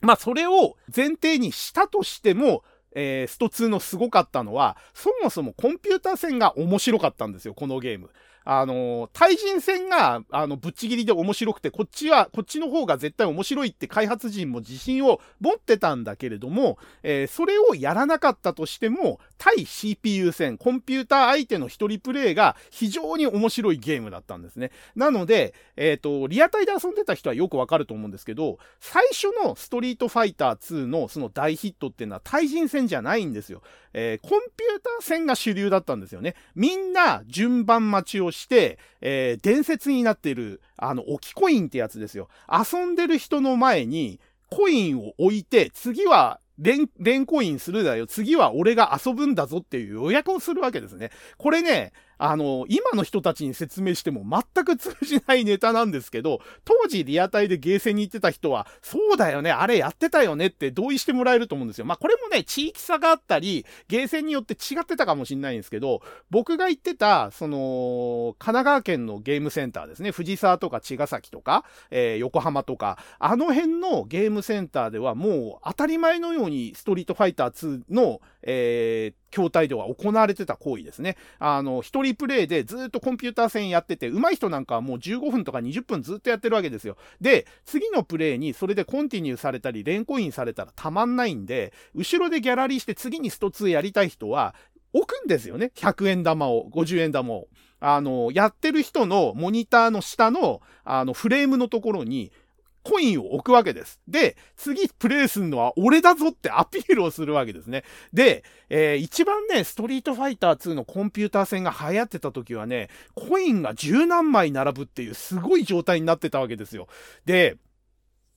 まあそれを前提にしたとしても、えー、スト2のすごかったのは、そもそもコンピューター戦が面白かったんですよ、このゲーム。あの、対人戦が、あの、ぶっちぎりで面白くて、こっちは、こっちの方が絶対面白いって開発陣も自信を持ってたんだけれども、えー、それをやらなかったとしても、対 CPU 戦、コンピューター相手の一人プレイが非常に面白いゲームだったんですね。なので、えっ、ー、と、リアタイで遊んでた人はよくわかると思うんですけど、最初のストリートファイター2のその大ヒットっていうのは対人戦じゃないんですよ。えー、コンピューター戦が主流だったんですよね。みんな順番待ちをして、えー、伝説になっている、あの、置きコインってやつですよ。遊んでる人の前に、コインを置いて、次は連、連コインするだよ。次は俺が遊ぶんだぞっていう予約をするわけですね。これね、あの、今の人たちに説明しても全く通じないネタなんですけど、当時リアタイでゲーセンに行ってた人は、そうだよね、あれやってたよねって同意してもらえると思うんですよ。まあこれもね、地域差があったり、ゲーセンによって違ってたかもしれないんですけど、僕が行ってた、その、神奈川県のゲームセンターですね、藤沢とか茅ヶ崎とか、えー、横浜とか、あの辺のゲームセンターではもう当たり前のようにストリートファイター2の、えー、筐体では行われてた行為ですね。あの、一人プレイでずっとコンピューター戦やってて、上手い人なんかはもう15分とか20分ずっとやってるわけですよ。で、次のプレイにそれでコンティニューされたり、レンコインされたらたまんないんで、後ろでギャラリーして次にスト2やりたい人は、置くんですよね。100円玉を、50円玉を。あの、やってる人のモニターの下の、あの、フレームのところに、コインを置くわけです。で、次プレイするのは俺だぞってアピールをするわけですね。で、えー、一番ね、ストリートファイター2のコンピューター戦が流行ってた時はね、コインが十何枚並ぶっていうすごい状態になってたわけですよ。で、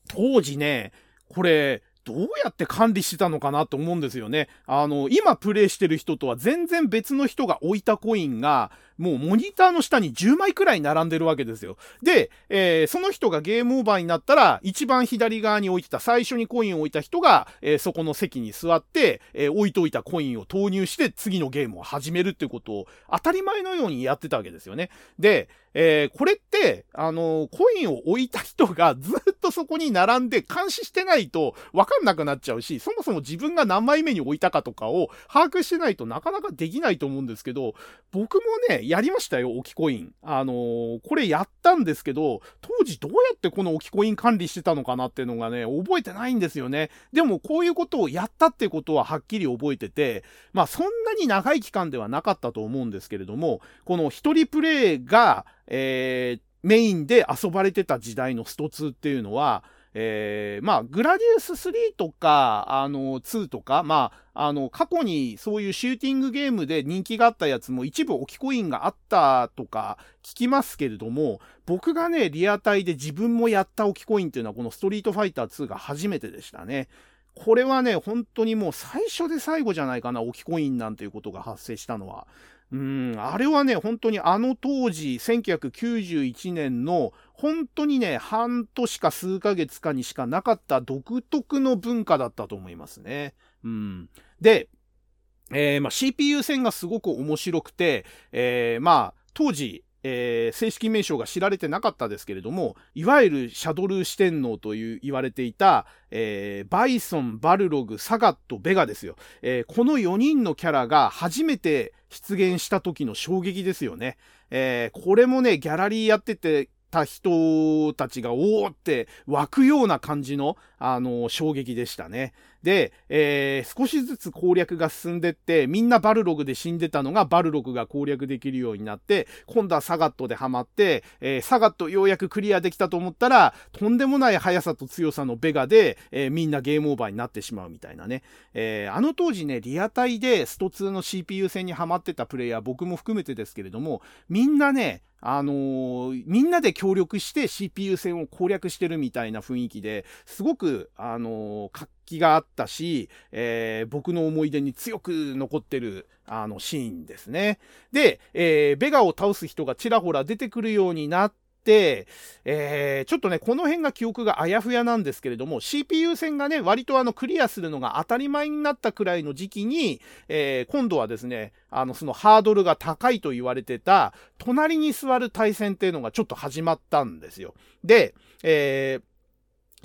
当時ね、これ、どうやって管理してたのかなと思うんですよね。あの、今プレイしてる人とは全然別の人が置いたコインが、もうモニターの下に10枚くらい並んでるわけですよ。で、えー、その人がゲームオーバーになったら、一番左側に置いてた、最初にコインを置いた人が、えー、そこの席に座って、えー、置いといたコインを投入して次のゲームを始めるっていうことを当たり前のようにやってたわけですよね。で、えー、これって、あのコインを置いた人がずっとそこに並んで監視してないとわかかんなくなっちゃうし、そもそも自分が何枚目に置いたかとかを把握してないとなかなかできないと思うんですけど、僕もね、やりましたよ、置きコイン。あのー、これやったんですけど、当時どうやってこの置きコイン管理してたのかなっていうのがね、覚えてないんですよね。でもこういうことをやったってことははっきり覚えてて、まあそんなに長い期間ではなかったと思うんですけれども、この一人プレイが、えー、メインで遊ばれてた時代のスト2っていうのは、えー、まあ、グラディウス3とか、あの、2とか、まあ、あの、過去にそういうシューティングゲームで人気があったやつも一部置きコインがあったとか聞きますけれども、僕がね、リアタイで自分もやった置きコインっていうのはこのストリートファイター2が初めてでしたね。これはね、本当にもう最初で最後じゃないかな、置きコインなんていうことが発生したのは。うん、あれはね、本当にあの当時、1991年の、本当にね、半年か数ヶ月かにしかなかった独特の文化だったと思いますね。うん。で、えー、まあ、CPU 戦がすごく面白くて、えー、まあ、当時、えー、正式名称が知られてなかったですけれども、いわゆるシャドル四天王という言われていた、えー、バイソン、バルログ、サガット、ベガですよ。えー、この4人のキャラが初めて出現した時の衝撃ですよね。え、これもね、ギャラリーやってて、た人たちがおおって湧くような感じの、あの、衝撃でしたね。で、えー、少しずつ攻略が進んでって、みんなバルログで死んでたのがバルログが攻略できるようになって、今度はサガットでハマって、えー、サガットようやくクリアできたと思ったら、とんでもない速さと強さのベガで、えー、みんなゲームオーバーになってしまうみたいなね。えー、あの当時ね、リアタイでスト2の CPU 戦にハマってたプレイヤー、僕も含めてですけれども、みんなね、あのー、みんなで協力して CPU 戦を攻略してるみたいな雰囲気で、すごく、あの、活気があったし、えー、僕の思い出に強く残ってる、あの、シーンですね。で、えベガを倒す人がちらほら出てくるようになって、、えー、ちょっとね、この辺が記憶があやふやなんですけれども、CPU 戦がね、割とあの、クリアするのが当たり前になったくらいの時期に、えー、今度はですね、あの、そのハードルが高いと言われてた、隣に座る対戦っていうのがちょっと始まったんですよ。で、えー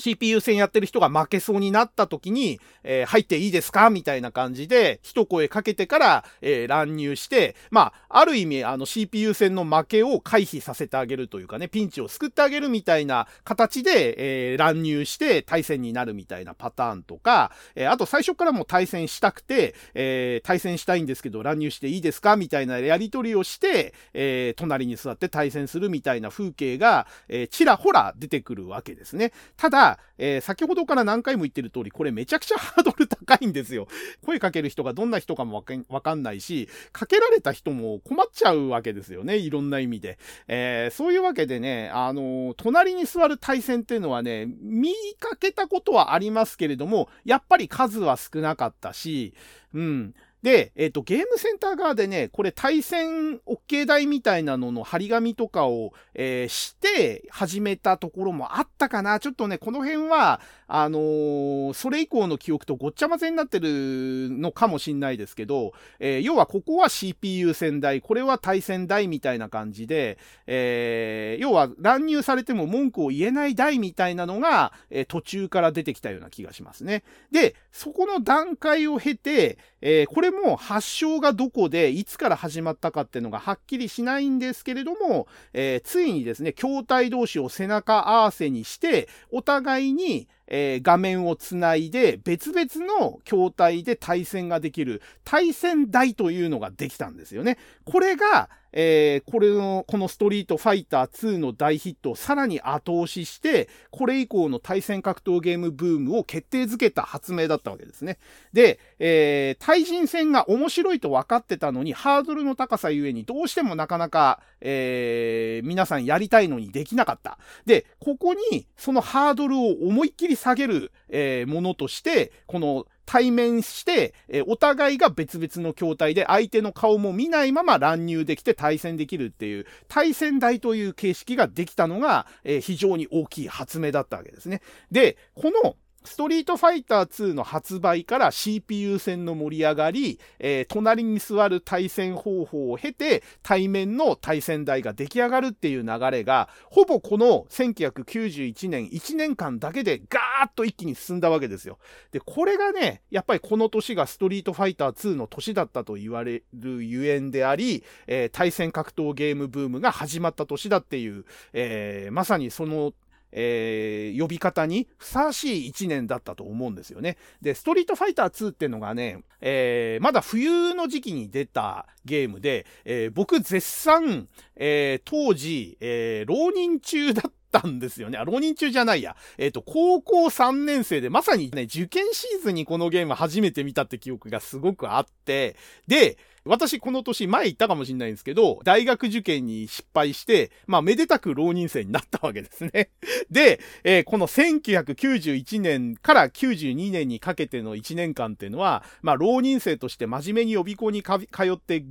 CPU 戦やってる人が負けそうになった時に、えー、入っていいですかみたいな感じで、一声かけてから、えー、乱入して、まあ、ある意味、あの CPU 戦の負けを回避させてあげるというかね、ピンチを救ってあげるみたいな形で、えー、乱入して対戦になるみたいなパターンとか、えあと最初からも対戦したくて、え対戦したいんですけど乱入していいですかみたいなやり取りをして、え隣に座って対戦するみたいな風景が、えちらほら出てくるわけですね。ただ、えー、先ほどから何回も言ってる通り、これめちゃくちゃハードル高いんですよ。<laughs> 声かける人がどんな人かもわかんないし、かけられた人も困っちゃうわけですよね。いろんな意味で。えー、そういうわけでね、あのー、隣に座る対戦っていうのはね、見かけたことはありますけれども、やっぱり数は少なかったし、うん。で、えっ、ー、と、ゲームセンター側でね、これ対戦 OK 台みたいなのの張り紙とかを、えー、して始めたところもあったかな。ちょっとね、この辺は、あのー、それ以降の記憶とごっちゃ混ぜになってるのかもしんないですけど、えー、要はここは CPU 戦台、これは対戦台みたいな感じで、えー、要は乱入されても文句を言えない台みたいなのが、え途中から出てきたような気がしますね。で、そこの段階を経て、えこれも発祥がどこで、いつから始まったかっていうのがはっきりしないんですけれども、えついにですね、筐体同士を背中合わせにして、お互いに、えー、画面をつないで別々の筐体で対戦ができる対戦台というのができたんですよね。これが、えー、これの、このストリートファイター2の大ヒットをさらに後押しして、これ以降の対戦格闘ゲームブームを決定づけた発明だったわけですね。で、えー、対人戦が面白いと分かってたのに、ハードルの高さゆえにどうしてもなかなか、えー、皆さんやりたいのにできなかった。で、ここに、そのハードルを思いっきり下げる、えー、ものとして、この対面して、えお互いが別々の筐体で相手の顔も見ないまま乱入できて対戦できるっていう、対戦台という形式ができたのが、え非常に大きい発明だったわけですね。で、このストリートファイター2の発売から CPU 戦の盛り上がり、えー、隣に座る対戦方法を経て、対面の対戦台が出来上がるっていう流れが、ほぼこの1991年1年間だけでガーッと一気に進んだわけですよ。で、これがね、やっぱりこの年がストリートファイター2の年だったと言われるゆえんであり、えー、対戦格闘ゲームブームが始まった年だっていう、えー、まさにそのえー、呼び方にふさわしい一年だったと思うんですよね。で、ストリートファイター2っていうのがね、えー、まだ冬の時期に出たゲームで、えー、僕絶賛、えー、当時、えー、浪人中だったたんですよね。あ、浪人中じゃないや。えっ、ー、と、高校3年生で、まさにね、受験シーズンにこのゲーム初めて見たって記憶がすごくあって、で、私この年前言ったかもしれないんですけど、大学受験に失敗して、まあめでたく浪人生になったわけですね。<laughs> で、えー、この1991年から92年にかけての1年間っていうのは、まあ浪人生として真面目に予備校に通って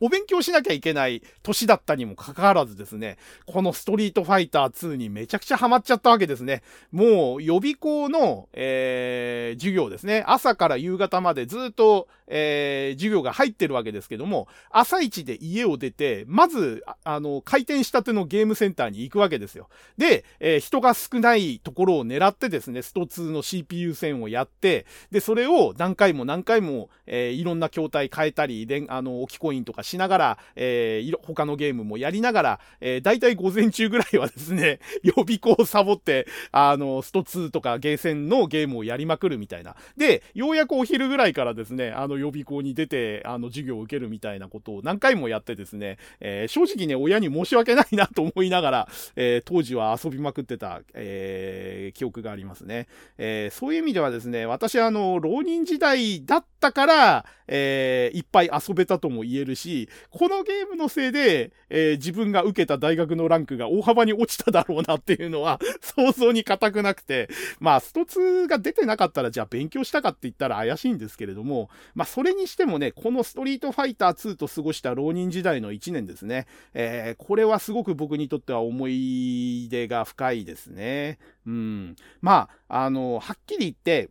お勉強しなきゃいけない年だったにもかかわらずですね、このストリートファイター2にめちゃくちゃハマっちゃったわけですね。もう予備校の、えー、授業ですね。朝から夕方までずっと、えー、授業が入ってるわけですけども、朝一で家を出て、まず、あの、開店したてのゲームセンターに行くわけですよ。で、えー、人が少ないところを狙ってですね、スト2の CPU 線をやって、で、それを何回も何回も、えー、いろんな筐体変えたり、であの、置きコインととかしながら、えー、他のゲームもやりながら、えー、大体午前中ぐらいはですね、<laughs> 予備校をサボって、あの、スト2とかゲーセンのゲームをやりまくるみたいな。で、ようやくお昼ぐらいからですね、あの予備校に出て、あの授業を受けるみたいなことを何回もやってですね、えー、正直ね、親に申し訳ないなと思いながら、えー、当時は遊びまくってた、えー、記憶がありますね。えー、そういう意味ではですね、私あの、浪人時代だったから、えー、いっぱい遊べたとも言えるし、しこのゲームのせいで、えー、自分が受けた大学のランクが大幅に落ちただろうなっていうのは <laughs> 想像に固くなくて、まあ、スト2が出てなかったらじゃあ勉強したかって言ったら怪しいんですけれども、まあ、それにしてもね、このストリートファイター2と過ごした浪人時代の1年ですね、えー、これはすごく僕にとっては思い出が深いですね。うん。まあ、あの、はっきり言って、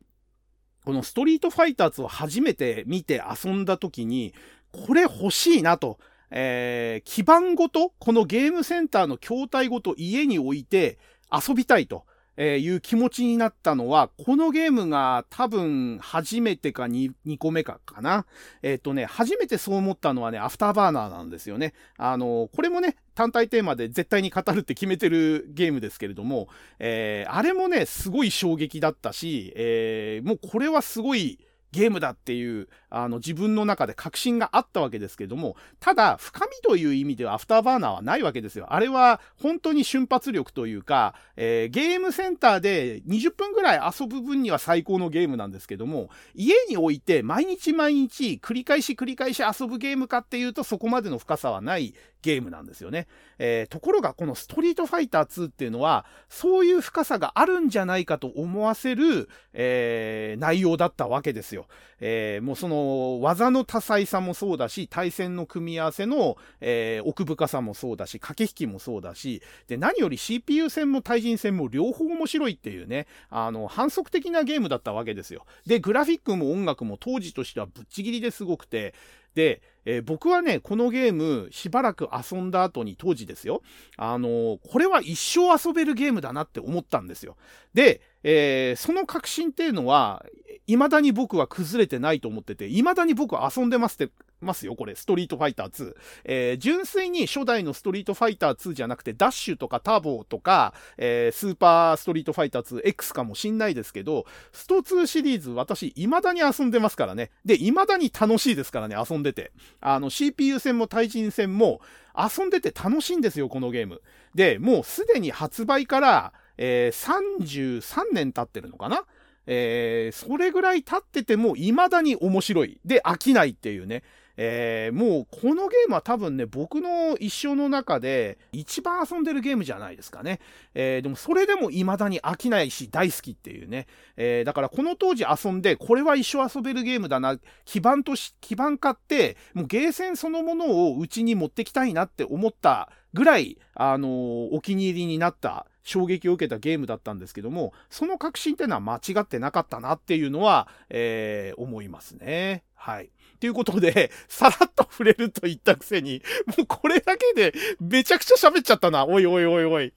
このストリートファイターズを初めて見て遊んだ時に、これ欲しいなと。えー、基盤ごと、このゲームセンターの筐体ごと家に置いて遊びたいと。いう気持ちになったのは、このゲームが多分初めてか 2, 2個目かかな。えっ、ー、とね、初めてそう思ったのはね、アフターバーナーなんですよね。あの、これもね、単体テーマで絶対に語るって決めてるゲームですけれども、えー、あれもね、すごい衝撃だったし、えー、もうこれはすごい、ゲームだっていう、あの、自分の中で確信があったわけですけども、ただ、深みという意味ではアフターバーナーはないわけですよ。あれは、本当に瞬発力というか、えー、ゲームセンターで20分ぐらい遊ぶ分には最高のゲームなんですけども、家に置いて毎日毎日繰り返し繰り返し遊ぶゲームかっていうと、そこまでの深さはないゲームなんですよね。えー、ところが、このストリートファイター2っていうのは、そういう深さがあるんじゃないかと思わせる、えー、内容だったわけですよ。えー、もうその、技の多彩さもそうだし、対戦の組み合わせの、え奥深さもそうだし、駆け引きもそうだし、で、何より CPU 戦も対人戦も両方面白いっていうね、あの、反則的なゲームだったわけですよ。で、グラフィックも音楽も当時としてはぶっちぎりですごくて、で、えー、僕はね、このゲームしばらく遊んだ後に当時ですよ、あのー、これは一生遊べるゲームだなって思ったんですよ。で、えー、その確信っていうのは、未だに僕は崩れてないと思ってて、未だに僕は遊んでますってますよ、これ。ストリートファイター2。えー、純粋に初代のストリートファイター2じゃなくて、ダッシュとかターボとか、えー、スーパーストリートファイター 2X かもしんないですけど、スト2シリーズ私、未だに遊んでますからね。で、未だに楽しいですからね、遊んでて。あの、CPU 戦も対人戦も、遊んでて楽しいんですよ、このゲーム。で、もうすでに発売から、えー、33年経ってるのかな？えー、それぐらい経ってても未だに面白い。で、飽きないっていうね。えー、もうこのゲームは多分ね、僕の一生の中で一番遊んでるゲームじゃないですかね。えー、でもそれでも未だに飽きないし大好きっていうね。えー、だからこの当時遊んで、これは一生遊べるゲームだな、基盤とし、基盤買って、もうゲーセンそのものをうちに持ってきたいなって思ったぐらい、あのー、お気に入りになった衝撃を受けたゲームだったんですけども、その確信っていうのは間違ってなかったなっていうのは、えー、思いますね。はい。ていうことで、<laughs> さらっと触れると言ったくせに、もうこれだけでめちゃくちゃ喋っちゃったな。おいおいおいおい。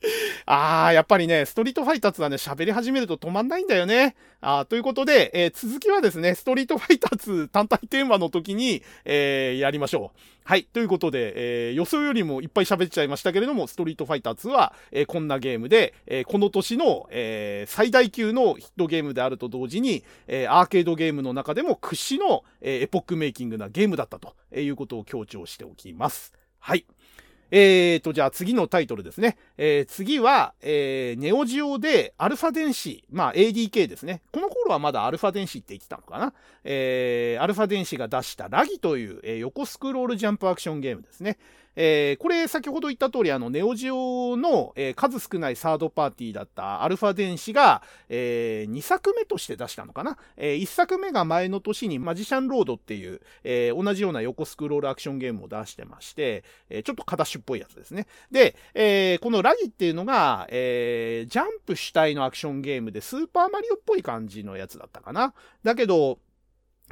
あー、やっぱりね、ストリートファイターズはね、喋り始めると止まんないんだよね。あー、ということで、えー、続きはですね、ストリートファイターズ単体テーマの時に、えー、やりましょう。はい。ということで、えー、予想よりもいっぱい喋っちゃいましたけれども、ストリートファイター2は、えー、こんなゲームで、えー、この年の、えー、最大級のヒットゲームであると同時に、えー、アーケードゲームの中でも屈指の、えー、エポックメイキングなゲームだったということを強調しておきます。はい。えーと、じゃあ次のタイトルですね。えー、次は、えー、ネオジオでアルファ電子、まあ ADK ですね。この頃はまだアルファ電子って言ってたのかな。えー、アルファ電子が出したラギという、えー、横スクロールジャンプアクションゲームですね。えー、これ先ほど言った通りあのネオジオの、えー、数少ないサードパーティーだったアルファ電子が、えー、2作目として出したのかな、えー、1作目が前の年にマジシャンロードっていう、えー、同じような横スクロールアクションゲームを出してまして、えー、ちょっと片手っぽいやつですね。で、えー、このラギっていうのが、えー、ジャンプ主体のアクションゲームでスーパーマリオっぽい感じのやつだったかな？だけど、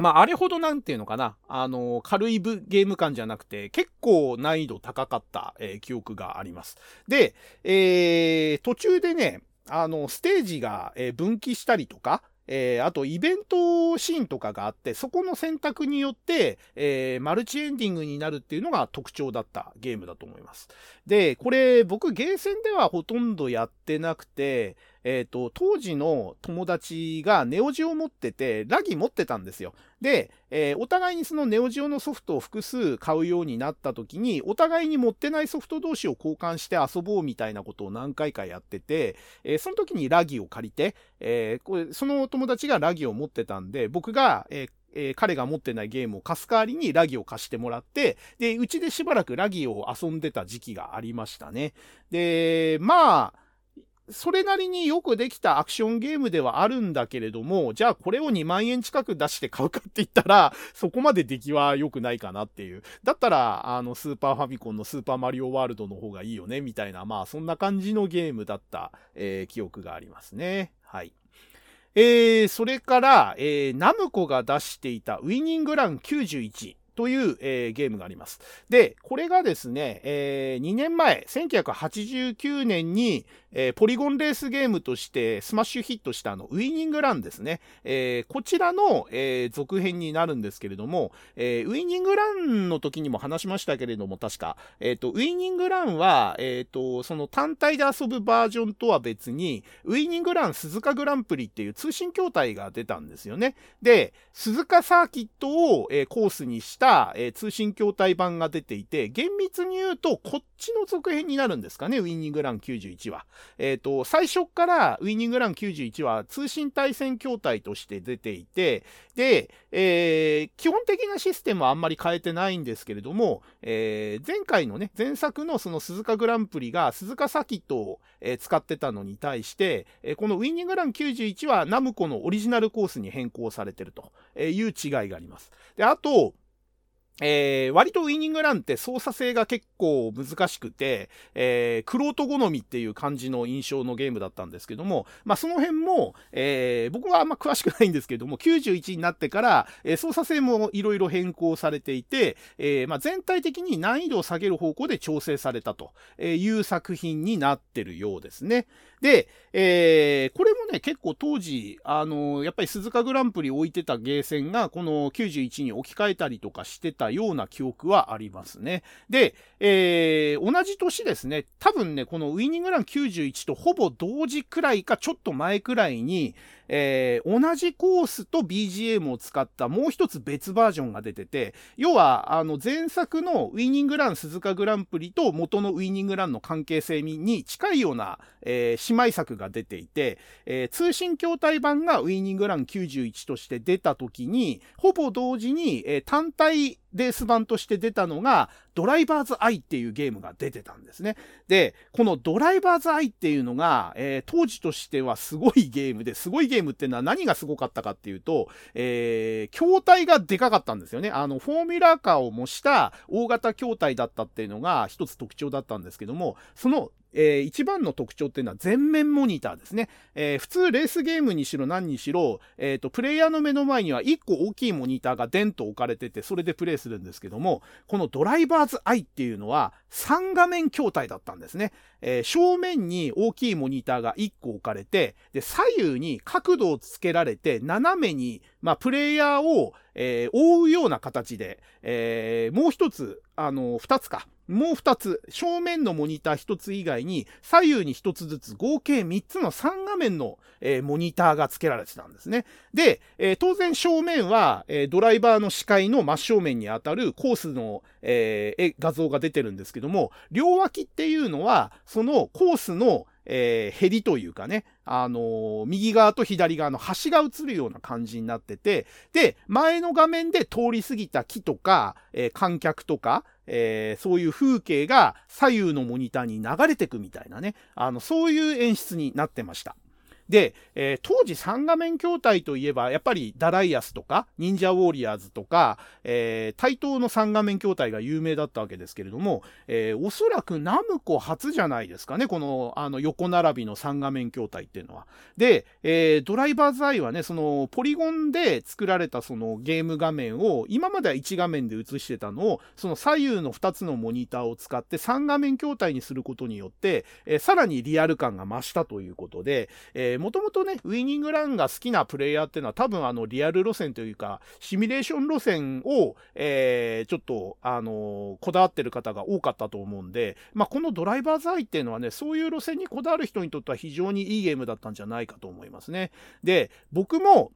まあ、あれほどなんていうのかな、あの、軽いゲーム感じゃなくて、結構難易度高かった、えー、記憶があります。で、えー、途中でね、あの、ステージが、えー、分岐したりとか、えー、あとイベントシーンとかがあって、そこの選択によって、えー、マルチエンディングになるっていうのが特徴だったゲームだと思います。で、これ僕ゲーセンではほとんどやってなくて、えっ、ー、と、当時の友達がネオジオ持ってて、ラギ持ってたんですよ。で、えー、お互いにそのネオジオのソフトを複数買うようになった時に、お互いに持ってないソフト同士を交換して遊ぼうみたいなことを何回かやってて、えー、その時にラギを借りて、えこれその友達がラギを持ってたんで、僕が、ええー、彼が持ってないゲームを貸す代わりにラギを貸してもらって、で、うちでしばらくラギを遊んでた時期がありましたね。で、まあ、それなりによくできたアクションゲームではあるんだけれども、じゃあこれを2万円近く出して買うかって言ったら、<laughs> そこまで出来は良くないかなっていう。だったら、あの、スーパーファミコンのスーパーマリオワールドの方がいいよね、みたいな、まあそんな感じのゲームだった、えー、記憶がありますね。はい。えー、それから、えー、ナムコが出していたウィニングラン91。という、えー、ゲームがあります。で、これがですね、えー、2年前、1989年に、えー、ポリゴンレースゲームとしてスマッシュヒットしたあの、ウィニングランですね。えー、こちらの、えー、続編になるんですけれども、え、ウィニングランの時にも話しましたけれども、確か、えっ、と、ウィニングランは、えっ、と、その単体で遊ぶバージョンとは別に、ウィニングラン鈴鹿グランプリっていう通信筐体が出たんですよね。で、鈴鹿サーキットを、え、コースにした、え、通信筐体版が出ていて、厳密に言うと、こっちの続編になるんですかね、ウィニングラン91は。えっ、ー、と、最初からウィニングラン91は通信対戦筐体として出ていて、で、えー、基本的なシステムはあんまり変えてないんですけれども、えー、前回のね、前作のその鈴鹿グランプリが鈴鹿サキットを、えー、使ってたのに対して、えー、このウィニングラン91はナムコのオリジナルコースに変更されてるという違いがあります。で、あと、えー、割とウィニングランって操作性が結構難しくて、えー、クロート好みっていう感じの印象のゲームだったんですけども、まあその辺も、えー、僕はあんま詳しくないんですけども、91になってから、えー、操作性もいろいろ変更されていて、えー、まあ全体的に難易度を下げる方向で調整されたという作品になってるようですね。で、えー、これもね、結構当時、あの、やっぱり鈴鹿グランプリ置いてたゲーセンが、この91に置き換えたりとかしてたような記憶はありますね。で、えー、同じ年ですね、多分ね、このウィニングラン91とほぼ同時くらいか、ちょっと前くらいに、えー、同じコースと BGM を使ったもう一つ別バージョンが出てて、要は、あの、前作のウィニングラン鈴鹿グランプリと元のウィニングランの関係性に近いような、えー、姉妹作が出ていて、えー、通信筐体版がウィニングラン91として出た時に、ほぼ同時に、えー、単体レース版として出たのが、ドライバーズアイっていうゲームが出てたんですね。で、このドライバーズアイっていうのが、えー、当時としてはすごいゲームで、すごいゲームっていうのは何がすごかったかっていうと、えー、筐体がでかかったんですよね。あの、フォーミュラーカーを模した大型筐体だったっていうのが一つ特徴だったんですけども、そのえー、一番の特徴っていうのは全面モニターですね。えー、普通レースゲームにしろ何にしろ、えっ、ー、と、プレイヤーの目の前には1個大きいモニターがデンと置かれてて、それでプレイするんですけども、このドライバーズアイっていうのは3画面筐体だったんですね。え正面に大きいモニターが1個置かれて、で、左右に角度をつけられて、斜めに、まあ、プレイヤーを、え覆うような形で、えもう一つ、あの、二つか。もう2つ、正面のモニター1つ以外に、左右に1つずつ合計3つの3画面の、えー、モニターが付けられてたんですね。で、えー、当然正面は、えー、ドライバーの視界の真正面に当たるコースの、え、画像が出てるんですけども、両脇っていうのは、そのコースの、えー、ヘリというかね、あのー、右側と左側の端が映るような感じになってて、で、前の画面で通り過ぎた木とか、えー、観客とか、えー、そういう風景が左右のモニターに流れてくみたいなね、あの、そういう演出になってました。で、えー、当時3画面筐体といえば、やっぱりダライアスとか、忍者ウォーリアーズとか、えー、対等の3画面筐体が有名だったわけですけれども、えー、おそらくナムコ初じゃないですかね、この、あの、横並びの3画面筐体っていうのは。で、えー、ドライバーズアイはね、その、ポリゴンで作られたそのゲーム画面を、今までは1画面で映してたのを、その左右の2つのモニターを使って3画面筐体にすることによって、えー、さらにリアル感が増したということで、えーもともとね、ウイニングランが好きなプレイヤーっていうのは多分あのリアル路線というか、シミュレーション路線を、えー、ちょっと、あのー、こだわってる方が多かったと思うんで、まあ、このドライバーズアイっていうのはね、そういう路線にこだわる人にとっては非常にいいゲームだったんじゃないかと思いますね。で、僕も、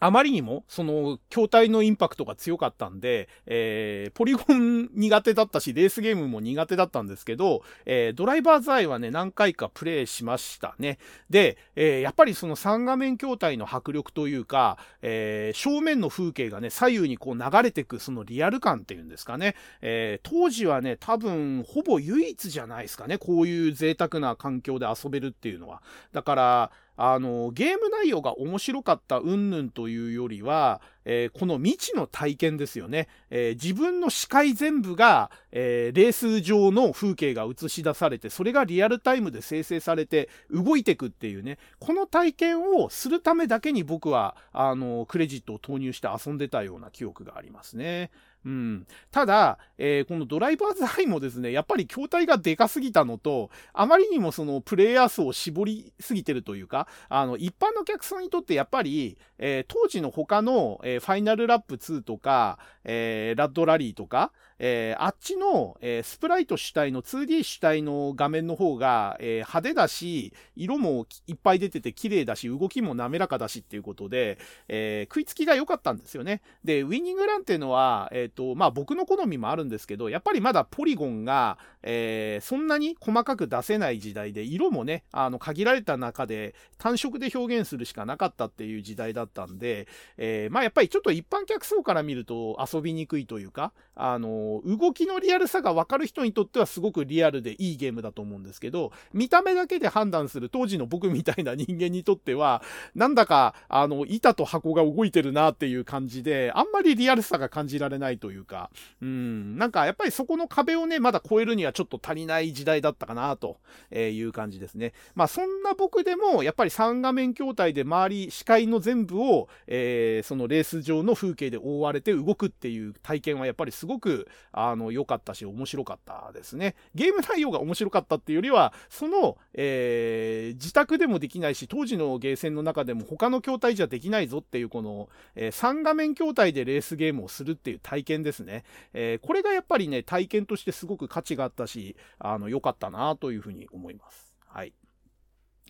あまりにも、その、筐体のインパクトが強かったんで、えー、ポリゴン苦手だったし、レースゲームも苦手だったんですけど、えー、ドライバーズアイはね、何回かプレイしましたね。で、えー、やっぱりその3画面筐体の迫力というか、えー、正面の風景がね、左右にこう流れてく、そのリアル感っていうんですかね。えー、当時はね、多分、ほぼ唯一じゃないですかね。こういう贅沢な環境で遊べるっていうのは。だから、あの、ゲーム内容が面白かった云々というよりは、えー、この未知の体験ですよね。えー、自分の視界全部が、えー、レース上の風景が映し出されて、それがリアルタイムで生成されて動いてくっていうね、この体験をするためだけに僕は、あの、クレジットを投入して遊んでたような記憶がありますね。うん。ただ、えー、このドライバーズハイもですね、やっぱり筐体がでかすぎたのと、あまりにもそのプレイヤー数を絞りすぎてるというか、あの、一般のお客さんにとってやっぱり、えー、当時の他の、えー、ファイナルラップ2とか、えー、ラッドラリーとか、えー、あっちの、えー、スプライト主体の 2D 主体の画面の方が、えー、派手だし、色もいっぱい出てて綺麗だし、動きも滑らかだしっていうことで、え食いつきが良かったんですよね。で、ウィニングランっていうのは、えっ、と、まあ、僕の好みもあるんですけど、やっぱりまだポリゴンが、えそんなに細かく出せない時代で、色もね、あの、限られた中で単色で表現するしかなかったっていう時代だったんで、えまあ、やっぱりちょっと一般客層から見ると遊びにくいというか、あの、動きのリアルさが分かる人にとってはすごくリアルでいいゲームだと思うんですけど、見た目だけで判断する当時の僕みたいな人間にとっては、なんだか、あの、板と箱が動いてるなっていう感じで、あんまりリアルさが感じられないというか、うん、なんかやっぱりそこの壁をね、まだ超えるにはちょっと足りない時代だったかなという感じですね。まあそんな僕でも、やっぱり3画面筐体で周り、視界の全部を、えー、そのレース上の風景で覆われて動くっていう体験はやっぱりすごく、あの、良かったし、面白かったですね。ゲーム内容が面白かったっていうよりは、その、えー、自宅でもできないし、当時のゲーセンの中でも他の筐体じゃできないぞっていう、この、えー、3画面筐体でレースゲームをするっていう体験ですね。えー、これがやっぱりね、体験としてすごく価値があったし、あの、良かったなというふうに思います。はい。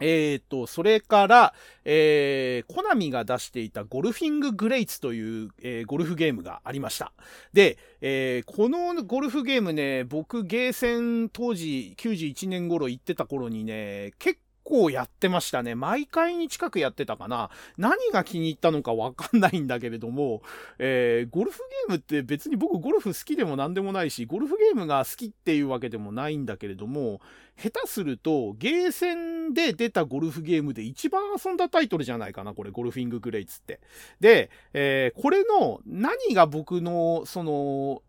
えっ、ー、と、それから、えー、コナミが出していたゴルフィンググレイツという、えー、ゴルフゲームがありました。で、えー、このゴルフゲームね、僕ゲーセン当時91年頃行ってた頃にね、結構やってましたね。毎回に近くやってたかな。何が気に入ったのかわかんないんだけれども、えー、ゴルフゲームって別に僕ゴルフ好きでも何でもないし、ゴルフゲームが好きっていうわけでもないんだけれども、下手するとゲーセンで出たゴルフゲームで一番遊んだタイトルじゃないかな、これ、ゴルフィンググレイツって。で、えー、これの何が僕の、その、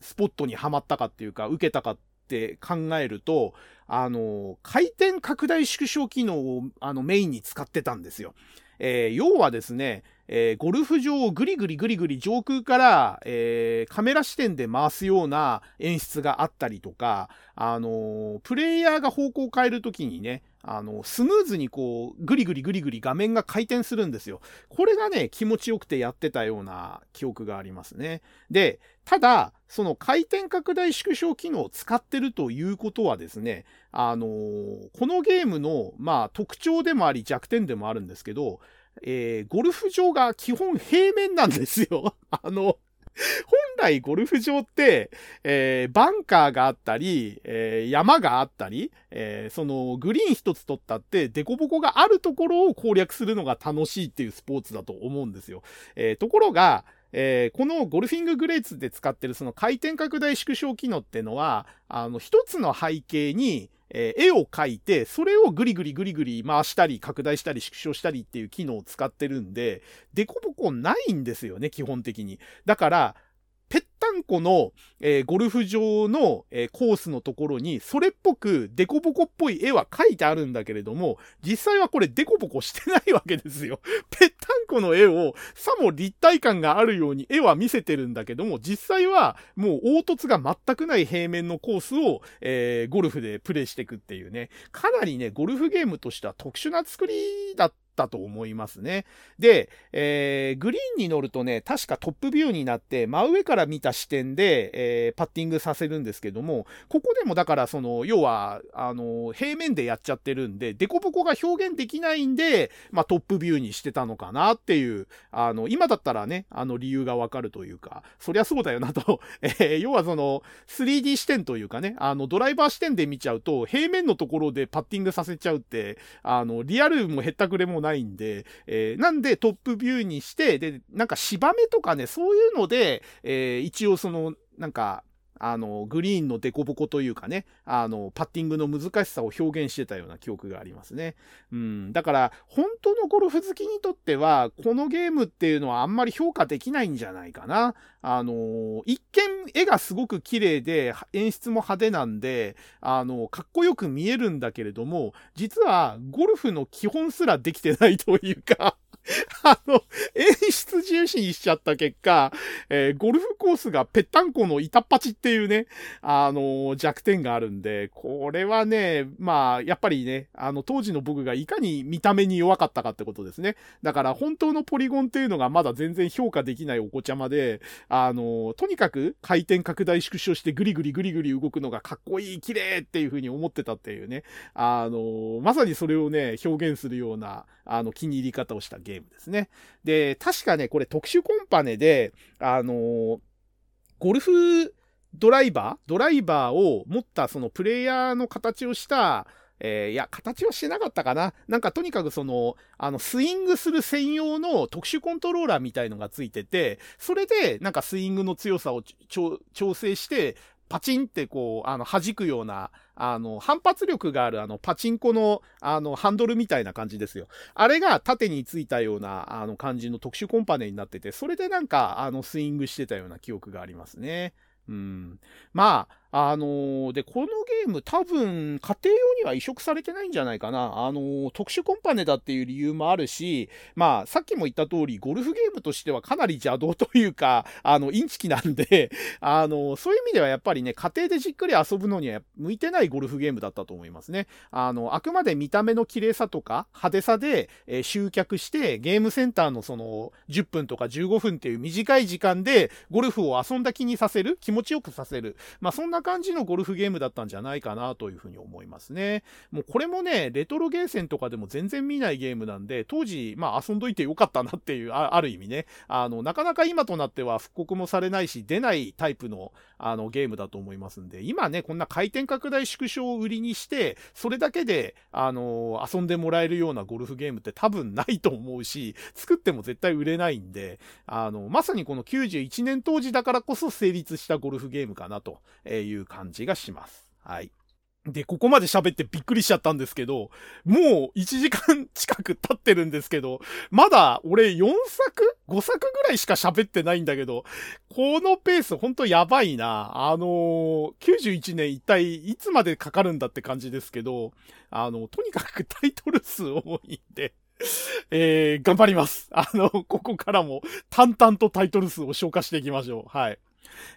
スポットにはまったかっていうか、受けたかってって考えると、あの、回転拡大縮小機能をあのメインに使ってたんですよ。えー、要はですね、えー、ゴルフ場をぐりぐりぐりぐり上空から、えー、カメラ視点で回すような演出があったりとか、あのー、プレイヤーが方向を変えるときにね、あの、スムーズにこう、ぐりぐりぐりぐり画面が回転するんですよ。これがね、気持ちよくてやってたような記憶がありますね。で、ただ、その回転拡大縮小機能を使ってるということはですね、あの、このゲームの、まあ、特徴でもあり弱点でもあるんですけど、えー、ゴルフ場が基本平面なんですよ。<laughs> あの、本来ゴルフ場って、えー、バンカーがあったり、えー、山があったり、えー、そのグリーン一つ取ったってデコボコがあるところを攻略するのが楽しいっていうスポーツだと思うんですよ。えところが、えー、このゴルフィンググレーツで使ってるその回転拡大縮小機能ってのは、あの、一つの背景に、えー、絵を描いて、それをぐりぐりぐりぐり回したり、拡大したり、縮小したりっていう機能を使ってるんで、デコボコないんですよね、基本的に。だから、ぺったんこの、えー、ゴルフ場の、えー、コースのところに、それっぽくデコボコっぽい絵は描いてあるんだけれども、実際はこれデコボコしてないわけですよ。<laughs> ぺったんこの絵を、さも立体感があるように絵は見せてるんだけども、実際はもう凹凸が全くない平面のコースを、えー、ゴルフでプレイしていくっていうね、かなりね、ゴルフゲームとしては特殊な作りだったと思いますね。で、えー、グリーンに乗るとね、確かトップビューになって、真上から見た視点で、えー、パッティングさせるんですけども、ここでもだからその、要は、あの、平面でやっちゃってるんで、デコボコが表現できないんで、まあ、トップビューにしてたのかなっていう、あの、今だったらね、あの理由がわかるというか、そりゃそうだよなと、<laughs> えー、要はその、3D 視点というかね、あの、ドライバー視点で見ちゃうと、平面のところでパッティングさせちゃうって、あの、リアルもへったくれもないんで、えー、なんでトップビューにして、で、なんか芝目とかね、そういうので、えー、一応その、なんか、あの、グリーンのデコボコというかね、あの、パッティングの難しさを表現してたような記憶がありますね。うん。だから、本当のゴルフ好きにとっては、このゲームっていうのはあんまり評価できないんじゃないかな。あの、一見絵がすごく綺麗で、演出も派手なんで、あの、かっこよく見えるんだけれども、実はゴルフの基本すらできてないというか <laughs> あの、演出重視にしちゃった結果、えー、ゴルフコースがぺったんこの板っ端っていうね、あのー、弱点があるんで、これはね、まあ、やっぱりね、あの、当時の僕がいかに見た目に弱かったかってことですね。だから、本当のポリゴンっていうのがまだ全然評価できないお子ちゃまで、あのー、とにかく回転拡大縮小してグリグリグリグリ動くのがかっこいい、綺麗っていう風に思ってたっていうね、あのまさにそれをね、表現するような、あの、気に入り方をしたゲゲームですね。で、確かね、これ特殊コンパネで、あのー、ゴルフドライバードライバーを持ったそのプレイヤーの形をした、えー、いや、形はしてなかったかな。なんかとにかくその、あの、スイングする専用の特殊コントローラーみたいのがついてて、それでなんかスイングの強さを調整して、パチンってこう、あの、弾くような、あの、反発力があるあの、パチンコの、あの、ハンドルみたいな感じですよ。あれが縦についたような、あの、感じの特殊コンパネになってて、それでなんか、あの、スイングしてたような記憶がありますね。うん。まあ、あのー、で、このゲーム多分家庭用には移植されてないんじゃないかな。あのー、特殊コンパネだっていう理由もあるし、まあ、さっきも言った通り、ゴルフゲームとしてはかなり邪道というか、<laughs> あの、インチキなんで、あのー、そういう意味ではやっぱりね、家庭でじっくり遊ぶのには向いてないゴルフゲームだったと思いますね。あの、あくまで見た目の綺麗さとか派手さで、え集客して、ゲームセンターのその、10分とか15分っていう短い時間で、ゴルフを遊んだ気にさせる、気持ちよくさせる。まあ、そんな感じのゴルフゲームだったんじゃないかなというふうに思いますね。もうこれもね、レトロゲーセンとかでも全然見ないゲームなんで、当時、まあ遊んどいてよかったなっていう、あある意味ね、あの、なかなか今となっては復刻もされないし、出ないタイプの、あの、ゲームだと思いますんで、今ね、こんな回転拡大縮小を売りにして、それだけで、あの、遊んでもらえるようなゴルフゲームって多分ないと思うし、作っても絶対売れないんで、あの、まさにこの91年当時だからこそ成立したゴルフゲームかなという感じ感じがします。はい。で、ここまで喋ってびっくりしちゃったんですけど、もう1時間近く経ってるんですけど、まだ俺4作 ?5 作ぐらいしか喋ってないんだけど、このペースほんとやばいな。あのー、91年一体いつまでかかるんだって感じですけど、あの、とにかくタイトル数多いんで、<laughs> えー、頑張ります。あの、ここからも淡々とタイトル数を消化していきましょう。はい。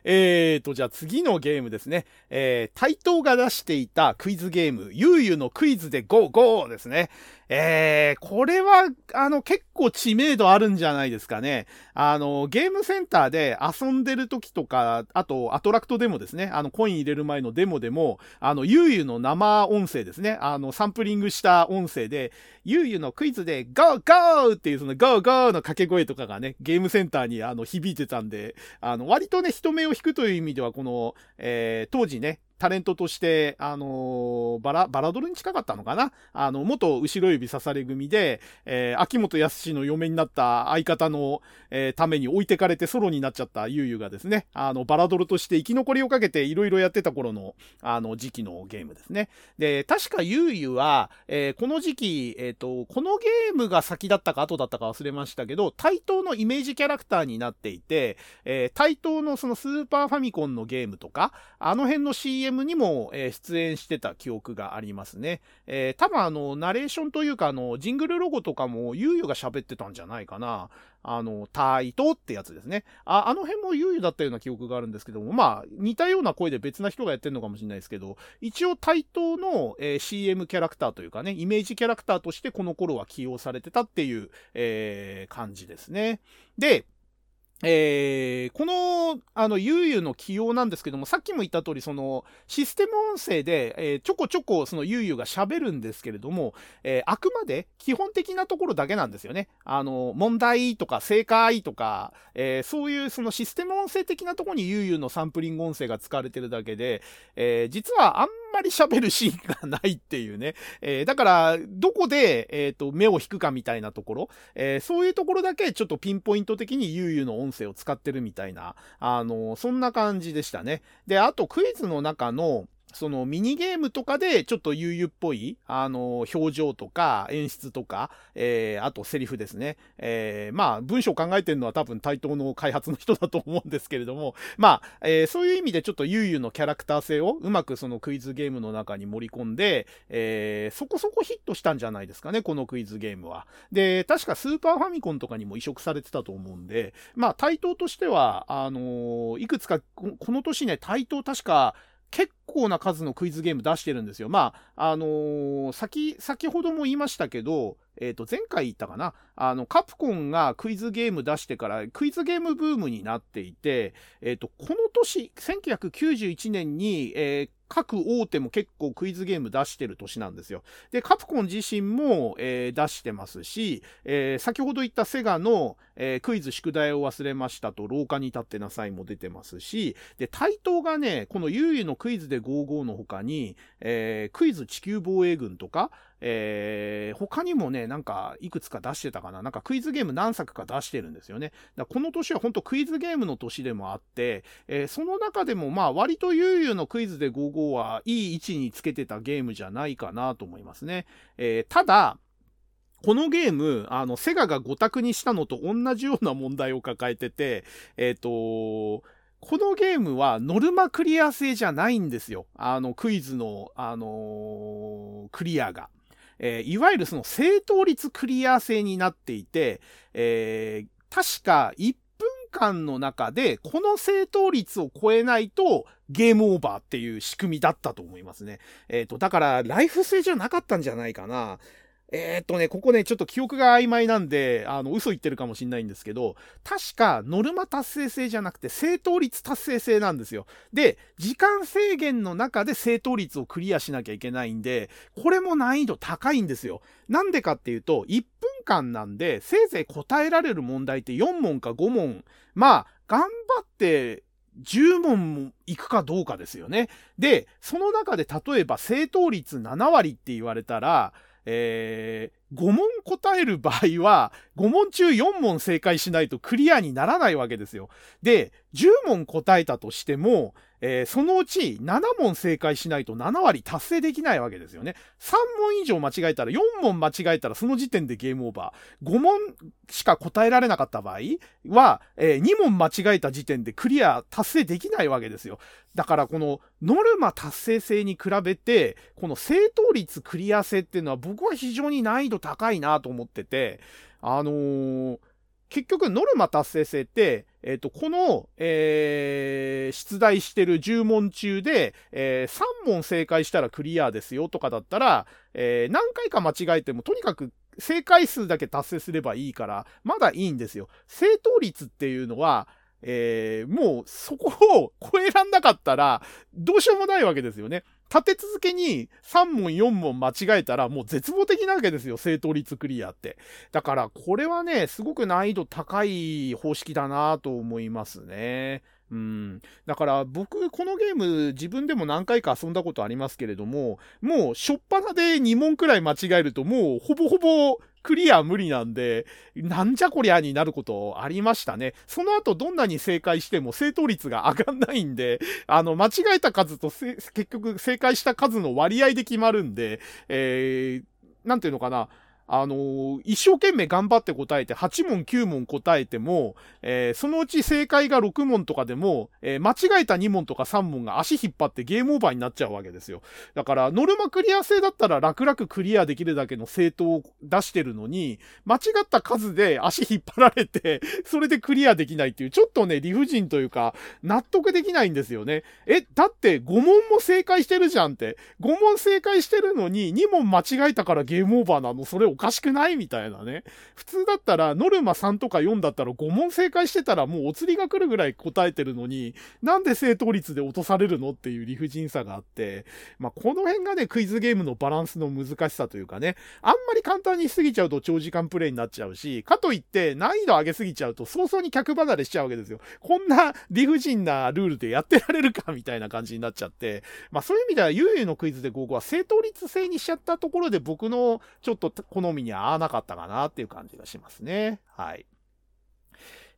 えーと、じゃあ次のゲームですね。えー、対等が出していたクイズゲーム、ゆうゆのクイズでゴーゴーですね。えー、これは、あの、結構知名度あるんじゃないですかね。あの、ゲームセンターで遊んでる時とか、あと、アトラクトデモですね。あの、コイン入れる前のデモでも、あの、ゆうゆうの生音声ですね。あの、サンプリングした音声で、ゆうゆのクイズで、ゴーゴーっていうそのゴーゴーの掛け声とかがね、ゲームセンターにあの響いてたんで、あの、割とね、人目を引くという意味では、この、えー、当時ね、タレントとして、あの、バラ、バラドルに近かったのかな？あの、元後ろ指刺され組で、えー、秋元康の嫁になった相方の、えー、ために置いてかれてソロになっちゃったゆうゆうがですね、あの、バラドルとして生き残りをかけていろいろやってた頃の、あの、時期のゲームですね。で、確かゆうゆうは、えー、この時期、えっ、と、このゲームが先だったか後だったか忘れましたけど、対等のイメージキャラクターになっていて、え対等のそのスーパーファミコンのゲームとか、あの辺の CM CM にも、え、出演してた記憶がありますね。えー、多分あの、ナレーションというか、あの、ジングルロゴとかも、ゆうゆが喋ってたんじゃないかな。あの、タイトってやつですね。あ、あの辺もゆうゆだったような記憶があるんですけども、まあ、似たような声で別な人がやってるのかもしれないですけど、一応対等の、えー、CM キャラクターというかね、イメージキャラクターとしてこの頃は起用されてたっていう、えー、感じですね。で、えー、この、あの、ゆうゆうの起用なんですけども、さっきも言った通り、その、システム音声で、えー、ちょこちょこ、そのゆうゆうが喋るんですけれども、えー、あくまで基本的なところだけなんですよね。あの、問題とか正解とか、えそういうそのシステム音声的なところにゆうゆうのサンプリング音声が使われてるだけで、え実はあんままり喋るシーンがないっていうね。えだから、どこで、えっ、と、目を引くかみたいなところ、えそういうところだけちょっとピンポイント的に悠々の音声を使ってるみたいな、あの、そんな感じでしたね。で、あとクイズの中の、そのミニゲームとかでちょっと悠々っぽい、あの、表情とか演出とか、えー、あとセリフですね。えー、まあ、文章考えてるのは多分対等の開発の人だと思うんですけれども、まあ、えー、そういう意味でちょっと悠々のキャラクター性をうまくそのクイズゲームの中に盛り込んで、えー、そこそこヒットしたんじゃないですかね、このクイズゲームは。で、確かスーパーファミコンとかにも移植されてたと思うんで、まあ、対等としては、あのいくつか、この年ね、対等確か、結構構な数のクイズゲーム出してるんですよ。まあ、あのー、先、先ほども言いましたけど、えっ、ー、と、前回言ったかな？あの、カプコンがクイズゲーム出してから、クイズゲームブームになっていて、えっ、ー、と、この年、1991年に、えー、各大手も結構クイズゲーム出してる年なんですよ。で、カプコン自身も、えー、出してますし、えー、先ほど言ったセガの、えー、クイズ宿題を忘れましたと廊下に立ってなさいも出てますし、で、対等がね、この優位のクイズで55の他に、えクイズ地球防衛軍とか、えー、他にもね、なんか、いくつか出してたかな。なんかクイズゲーム何作か出してるんですよね。だこの年は本当クイズゲームの年でもあって、えー、その中でもまあ割と悠々のクイズで55はいい位置につけてたゲームじゃないかなと思いますね。えー、ただ、このゲーム、あの、セガが5択にしたのと同じような問題を抱えてて、えっ、ー、と、このゲームはノルマクリア制じゃないんですよ。あの、クイズの、あのー、クリアが。えー、いわゆるその正答率クリア制になっていて、えー、確か1分間の中でこの正答率を超えないとゲームオーバーっていう仕組みだったと思いますね。えっ、ー、と、だからライフ制じゃなかったんじゃないかな。えー、っとね、ここね、ちょっと記憶が曖昧なんで、あの、嘘言ってるかもしんないんですけど、確か、ノルマ達成制じゃなくて、正答率達成制なんですよ。で、時間制限の中で正答率をクリアしなきゃいけないんで、これも難易度高いんですよ。なんでかっていうと、1分間なんで、せいぜい答えられる問題って4問か5問。まあ、頑張って、10問も行くかどうかですよね。で、その中で例えば正答率7割って言われたら、えー、5問答える場合は、5問中4問正解しないとクリアにならないわけですよ。で、10問答えたとしても、えー、そのうち7問正解しないと7割達成できないわけですよね。3問以上間違えたら、4問間違えたらその時点でゲームオーバー。5問しか答えられなかった場合は、えー、2問間違えた時点でクリア達成できないわけですよ。だからこのノルマ達成性に比べて、この正答率クリア性っていうのは僕は非常に難易度高いなと思ってて、あのー結局ノルマ達成性って、えっ、ー、と、この、えー、出題してる10問中で、えー、3問正解したらクリアですよとかだったら、えー、何回か間違えても、とにかく正解数だけ達成すればいいから、まだいいんですよ。正答率っていうのは、えー、もうそこを超えらんなかったら、どうしようもないわけですよね。立て続けに3問4問間違えたらもう絶望的なわけですよ、正答率クリアって。だからこれはね、すごく難易度高い方式だなと思いますね。うん。だから僕、このゲーム自分でも何回か遊んだことありますけれども、もう初っ端で2問くらい間違えるともうほぼほぼクリア無理なんで、なんじゃこりゃになることありましたね。その後どんなに正解しても正答率が上がんないんで、あの、間違えた数と結局正解した数の割合で決まるんで、えー、なんていうのかな。あのー、一生懸命頑張って答えて、8問9問答えても、えー、そのうち正解が6問とかでも、えー、間違えた2問とか3問が足引っ張ってゲームオーバーになっちゃうわけですよ。だから、ノルマクリア制だったら楽々クリアできるだけの正答を出してるのに、間違った数で足引っ張られて、<laughs> それでクリアできないっていう、ちょっとね、理不尽というか、納得できないんですよね。え、だって5問も正解してるじゃんって。5問正解してるのに、2問間違えたからゲームオーバーなの？それおかしくない？みたいなね。普通だったら、ノルマ3とか4だったら5問正解してたらもうお釣りが来るぐらい答えてるのに、なんで正答率で落とされるのっていう理不尽さがあって、まあ、この辺がね、クイズゲームのバランスの難しさというかね、あんまり簡単にしすぎちゃうと長時間プレイになっちゃうし、かといって難易度上げすぎちゃうと早々に客離れしちゃうわけですよ。こんな理不尽なルールでやってられるかみたいな感じになっちゃって、まあそういう意味では、ゆうゆうのクイズで午後は正答率制にしちゃったところで僕のちょっと好みに合わなかったかなっていう感じがしますね。はい。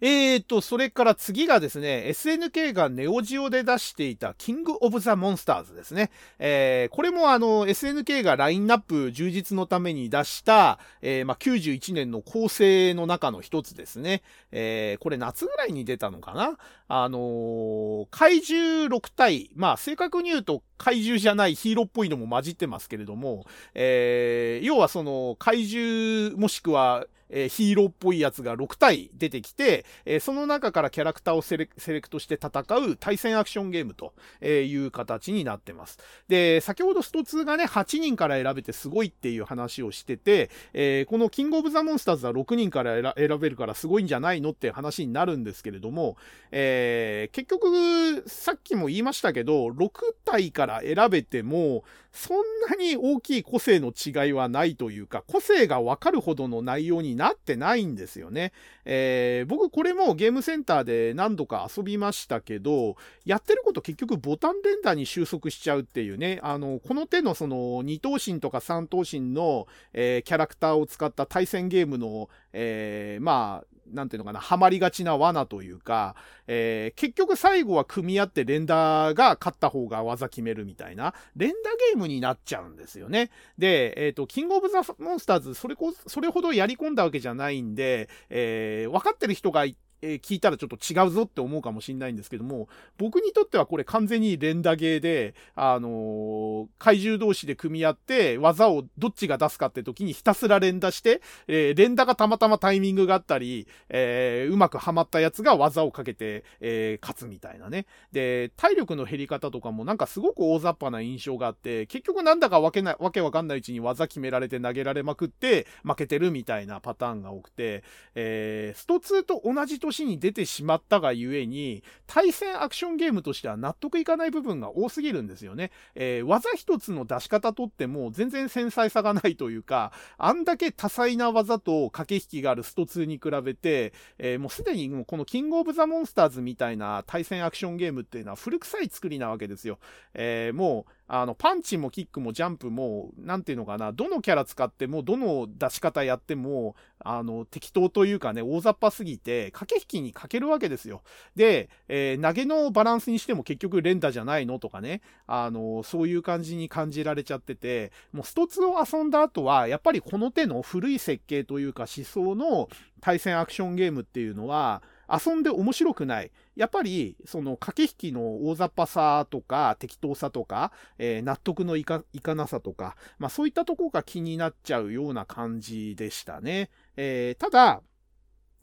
えーと、それから次がですね、SNK がネオジオで出していたキングオブザモンスターズですね。えー、これもあの、SNK がラインナップ充実のために出した、えー、ま、91年の構成の中の一つですね。えー、これ夏ぐらいに出たのかな？あのー、怪獣6体、まあ、正確に言うと怪獣じゃないヒーローっぽいのも混じってますけれども、えー、要はその怪獣もしくはえー、ヒーローっぽいやつが6体出てきて、えー、その中からキャラクターをセレクトして戦う対戦アクションゲームという形になってます。で、先ほどスト2がね、8人から選べてすごいっていう話をしてて、えー、このキングオブザモンスターズは6人から選べるからすごいんじゃないのって話になるんですけれども、えー、結局、さっきも言いましたけど、6体から選べても、そんなに大きい個性の違いはないというか、個性がわかるほどの内容になってないんですよね。えー、僕これもゲームセンターで何度か遊びましたけど、やってること結局ボタン連打に収束しちゃうっていうね、あの、この手のその二等身とか三等身の、えー、キャラクターを使った対戦ゲームの、えー、まあ、なんていうのかな、ハマりがちな罠というか、えー、結局最後は組み合って連打が勝った方が技決めるみたいな、連打ゲームになっちゃうんですよね。で、えっ、ー、と、キングオブザモンスターズ、それこ、それほどやり込んだわけじゃないんで、えー、分かってる人がいえ、聞いたらちょっと違うぞって思うかもしんないんですけども、僕にとってはこれ完全に連打ゲーで、あのー、怪獣同士で組み合って、技をどっちが出すかって時にひたすら連打して、えー、連打がたまたまタイミングがあったり、えー、うまくはまったやつが技をかけて、え、勝つみたいなね。で、体力の減り方とかもなんかすごく大雑把な印象があって、結局なんだかわけな、わけわかんないうちに技決められて投げられまくって、負けてるみたいなパターンが多くて、えー、スト2と同じ年年に出てしまったがゆえに、対戦アクションゲームとしては納得いかない部分が多すぎるんですよね。えー、技一つの出し方とっても全然繊細さがないというか、あんだけ多彩な技と駆け引きがあるスト2に比べて、えー、もうすでにもうこのキングオブザモンスターズみたいな対戦アクションゲームっていうのは古臭い作りなわけですよ。えー、もう、あの、パンチもキックもジャンプも、なんていうのかな、どのキャラ使っても、どの出し方やっても、あの、適当というかね、大雑把すぎて、駆け引きに欠けるわけですよ。で、えー、投げのバランスにしても結局連打じゃないのとかね、あの、そういう感じに感じられちゃってて、もうスト2を遊んだ後は、やっぱりこの手の古い設計というか思想の対戦アクションゲームっていうのは、遊んで面白くない。やっぱり、その駆け引きの大雑把さとか、適当さとか、えー、納得のいかいかなさとか、まあそういったとこが気になっちゃうような感じでしたね。えー、ただ、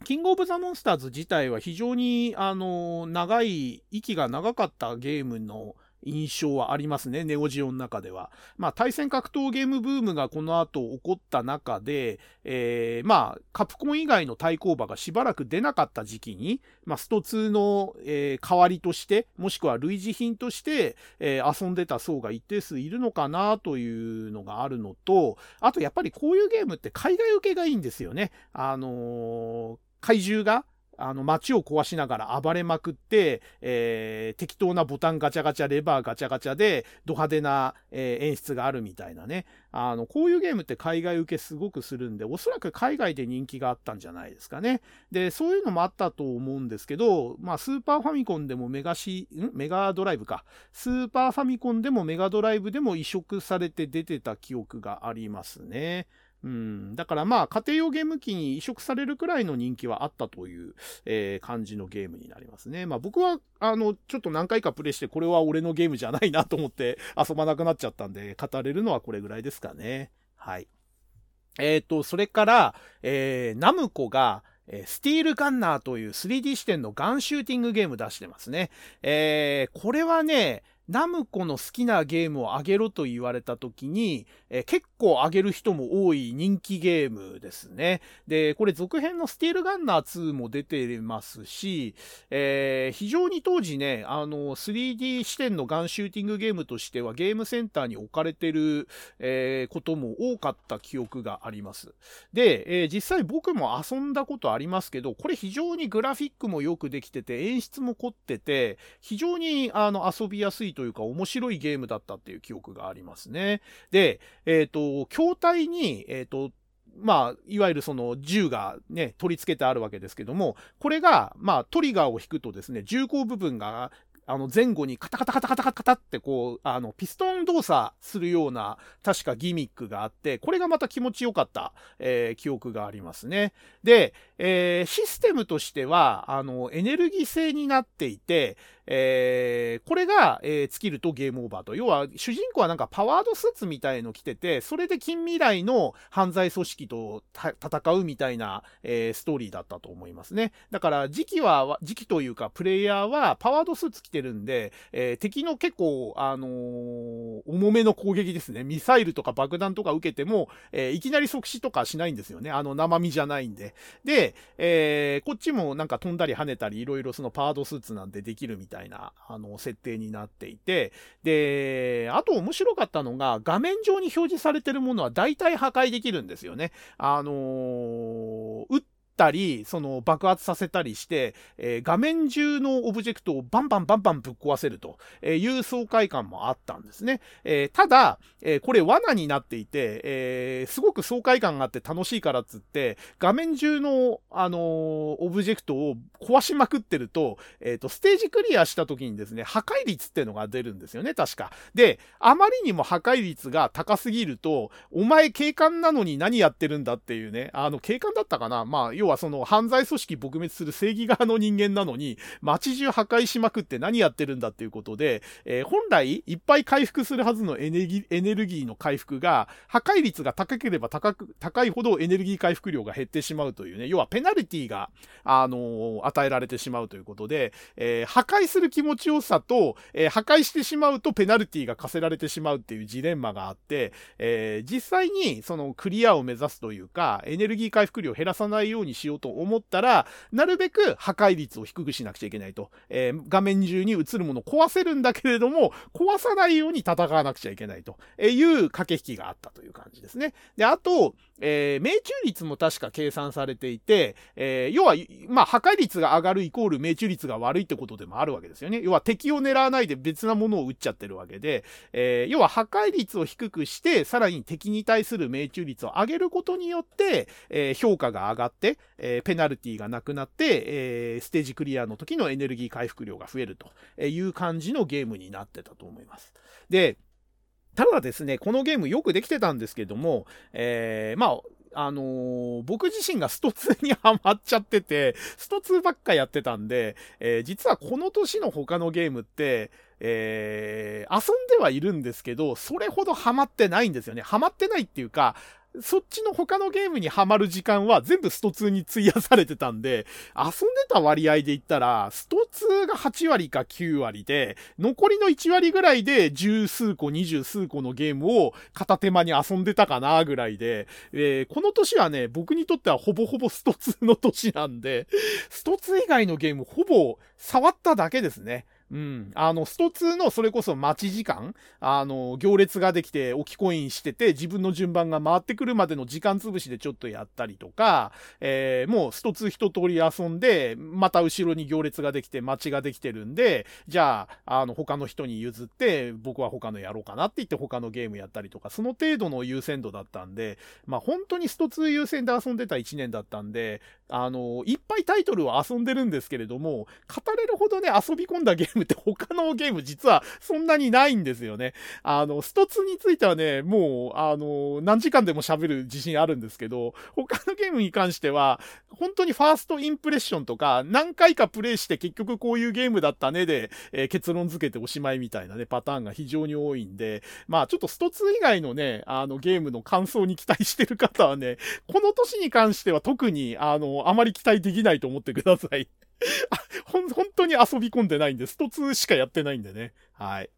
キングオブザモンスターズ自体は非常に、あの、長い、息が長かったゲームの印象はありますね、ネオジオの中では。まあ、対戦格闘ゲームブームがこの後起こった中で、えー、まあ、カプコン以外の対抗馬がしばらく出なかった時期に、まあ、スト2の、えー、代わりとして、もしくは類似品として、えー、遊んでた層が一定数いるのかなというのがあるのと、あとやっぱりこういうゲームって海外受けがいいんですよね。あの怪獣があの街を壊しながら暴れまくって、えー、適当なボタンガチャガチャ、レバーガチャガチャでド派手な、えー、演出があるみたいなね。あの、こういうゲームって海外受けすごくするんで、おそらく海外で人気があったんじゃないですかね。で、そういうのもあったと思うんですけど、まあ、スーパーファミコンでもメガシ、メガドライブか。スーパーファミコンでもメガドライブでも移植されて出てた記憶がありますね。うん、だからまあ家庭用ゲーム機に移植されるくらいの人気はあったという、えー、感じのゲームになりますね。まあ僕はあのちょっと何回かプレイしてこれは俺のゲームじゃないなと思って <laughs> 遊ばなくなっちゃったんで語れるのはこれぐらいですかね。はい。えっ、ー、と、それから、えー、ナムコが、えスティールガンナーという 3D 視点のガンシューティングゲーム出してますね。えー、これはね、ナムコの好きなゲームをあげろと言われた時に、え、結構あげる人も多い人気ゲームですね。で、これ続編のスティールガンナー2も出てますし、えー、非常に当時ね、あの、3D 視点のガンシューティングゲームとしてはゲームセンターに置かれてる、えー、ことも多かった記憶があります。で、え実際僕も遊んだことありますけど、これ非常にグラフィックもよくできてて、演出も凝ってて、非常にあの遊びやすいというか面白いゲームだったっていう記憶がありますね。で、えっ、ー、と、筐体に、えっ、ー、と、まあ、いわゆるその銃がね、取り付けてあるわけですけども、これが、まあ、トリガーを引くとですね、銃口部分があの前後にカタカタカタカタカタってこう、あの、ピストン動作するような、確かギミックがあって、これがまた気持ちよかった、えー、記憶がありますね。で、えー、システムとしては、あの、エネルギー性になっていて、えー、これが、えー、尽きるとゲームオーバーと。要は、主人公はなんかパワードスーツみたいの着てて、それで近未来の犯罪組織と戦うみたいな、えー、ストーリーだったと思いますね。だから、時期は、時期というか、プレイヤーはパワードスーツ着てるんで、えー、敵の結構、あのー、重めの攻撃ですね。ミサイルとか爆弾とか受けても、えー、いきなり即死とかしないんですよね。あの、生身じゃないんで。で、えー、こっちもなんか飛んだり跳ねたり、いろいろそのパワードスーツなんでできるみたいたいな、あの、設定になっていて、で、あと面白かったのが、画面上に表示されてるものは大体破壊できるんですよね。あのー、撃ったり、その爆発させたりして、えー、画面中のオブジェクトをバンバンバンバンぶっ壊せるという爽快感もあったんですね。えー、ただ、えー、これ罠になっていて、えすごく爽快感があって楽しいからっつって、画面中の、あのオブジェクトを壊しまくってると、えっ、と、ステージクリアした時にですね、破壊率っていうのが出るんですよね、確か。で、あまりにも破壊率が高すぎると、お前警官なのに何やってるんだっていうね、あの、警官だったかな？まあ、要はその犯罪組織撲滅する正義側の人間なのに、街中破壊しまくって何やってるんだっていうことで、えー、本来いっぱい回復するはずのエネルギーの回復が、破壊率が高ければ高く、高いほどエネルギー回復量が減ってしまうというね、要はペナルティが、あのー、与えられてしまうということで、えー、破壊する気持ちよさと、え破壊してしまうとペナルティが課せられてしまうっていうジレンマがあって、え実際にそのクリアを目指すというか、エネルギー回復量を減らさないようににしようと思ったら、なるべく破壊率を低くしなくちゃいけないと。えー、画面中に映るものを壊せるんだけれども、壊さないように戦わなくちゃいけないという駆け引きがあったという感じですね。で、あと、えー、命中率も確か計算されていて、えー、要は、まあ、破壊率が上がるイコール命中率が悪いってことでもあるわけですよね。要は敵を狙わないで別なものを撃っちゃってるわけで、えー、要は破壊率を低くして、さらに敵に対する命中率を上げることによって、え評価が上がって、えペナルティがなくなって、えステージクリアの時のエネルギー回復量が増えるという感じのゲームになってたと思います。で、ただですね、このゲームよくできてたんですけども、えー、まあ、あのー、僕自身がスト2にハマっちゃってて、スト2ばっかやってたんで、えー、実はこの年の他のゲームって、えー、遊んではいるんですけど、それほどハマってないんですよね。ハマってないっていうか、そっちの他のゲームにハマる時間は全部スト2に費やされてたんで、遊んでた割合で言ったら、スト2が8割か9割で、残りの1割ぐらいで十数個、二十数個のゲームを片手間に遊んでたかなぐらいで、えー、この年はね、僕にとってはほぼほぼスト2の年なんで、スト2以外のゲームほぼ触っただけですね。うん。あの、スト2のそれこそ待ち時間、あの、行列ができて置きコインしてて、自分の順番が回ってくるまでの時間潰しでちょっとやったりとか、えー、もうスト2一通り遊んで、また後ろに行列ができて待ちができてるんで、じゃあ、あの、他の人に譲って、僕は他のやろうかなって言って他のゲームやったりとか、その程度の優先度だったんで、まあ本当にスト2優先で遊んでた1年だったんで、あの、いっぱいタイトルを遊んでるんですけれども、語れるほどね、遊び込んだゲームって他のゲーム実はそんなにないんですよね。あの、スト2についてはね、もう、あの、何時間でも喋る自信あるんですけど、他のゲームに関しては、本当にファーストインプレッションとか、何回かプレイして結局こういうゲームだったねで、えー、結論付けておしまいみたいなね、パターンが非常に多いんで、まあちょっとスト2以外のね、あのゲームの感想に期待してる方はね、この年に関しては特に、あの、あまり期待できないと思ってください。<laughs> ほん、本当に遊び込んでないんで、スト2しかやってないんでね。はい。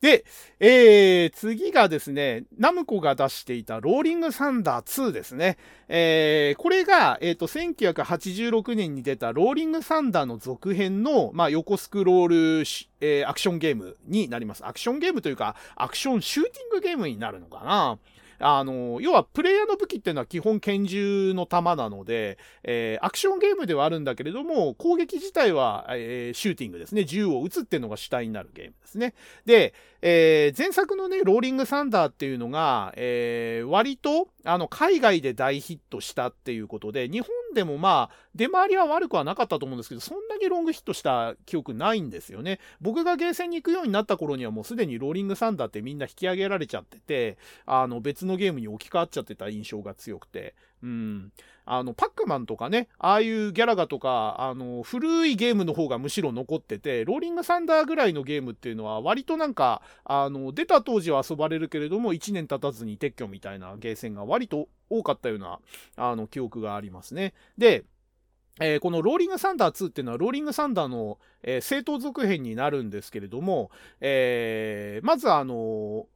で、えー、次がですね、ナムコが出していたローリングサンダー2ですね。えー、これが、えっ、ー、と、1986年に出たローリングサンダーの続編の、まあ、横スクロール、えー、アクションゲームになります。アクションゲームというか、アクションシューティングゲームになるのかな。あの、要はプレイヤーの武器っていうのは基本拳銃の弾なので、えー、アクションゲームではあるんだけれども、攻撃自体は、えー、シューティングですね。銃を撃つっていうのが主体になるゲームですね。で、えー、前作のね、ローリングサンダーっていうのが、えー、割と、あの、海外で大ヒットしたっていうことで、日本でもまあ、出回りは悪くはなかったと思うんですけど、そんなにロングヒットした記憶ないんですよね。僕がゲーセンに行くようになった頃にはもうすでにローリングサンダーってみんな引き上げられちゃってて、あの、別のゲームに置き換わっちゃってた印象が強くて、うん。あの、パックマンとかね、ああいうギャラガとか、あの、古いゲームの方がむしろ残ってて、ローリングサンダーぐらいのゲームっていうのは、割となんか、あの、出た当時は遊ばれるけれども、1年経たずに撤去みたいなゲーセンが割と多かったような、あの、記憶がありますね。で、えー、このローリングサンダー2っていうのはローリングサンダーの、えー、正当続編になるんですけれども、えー、まずあの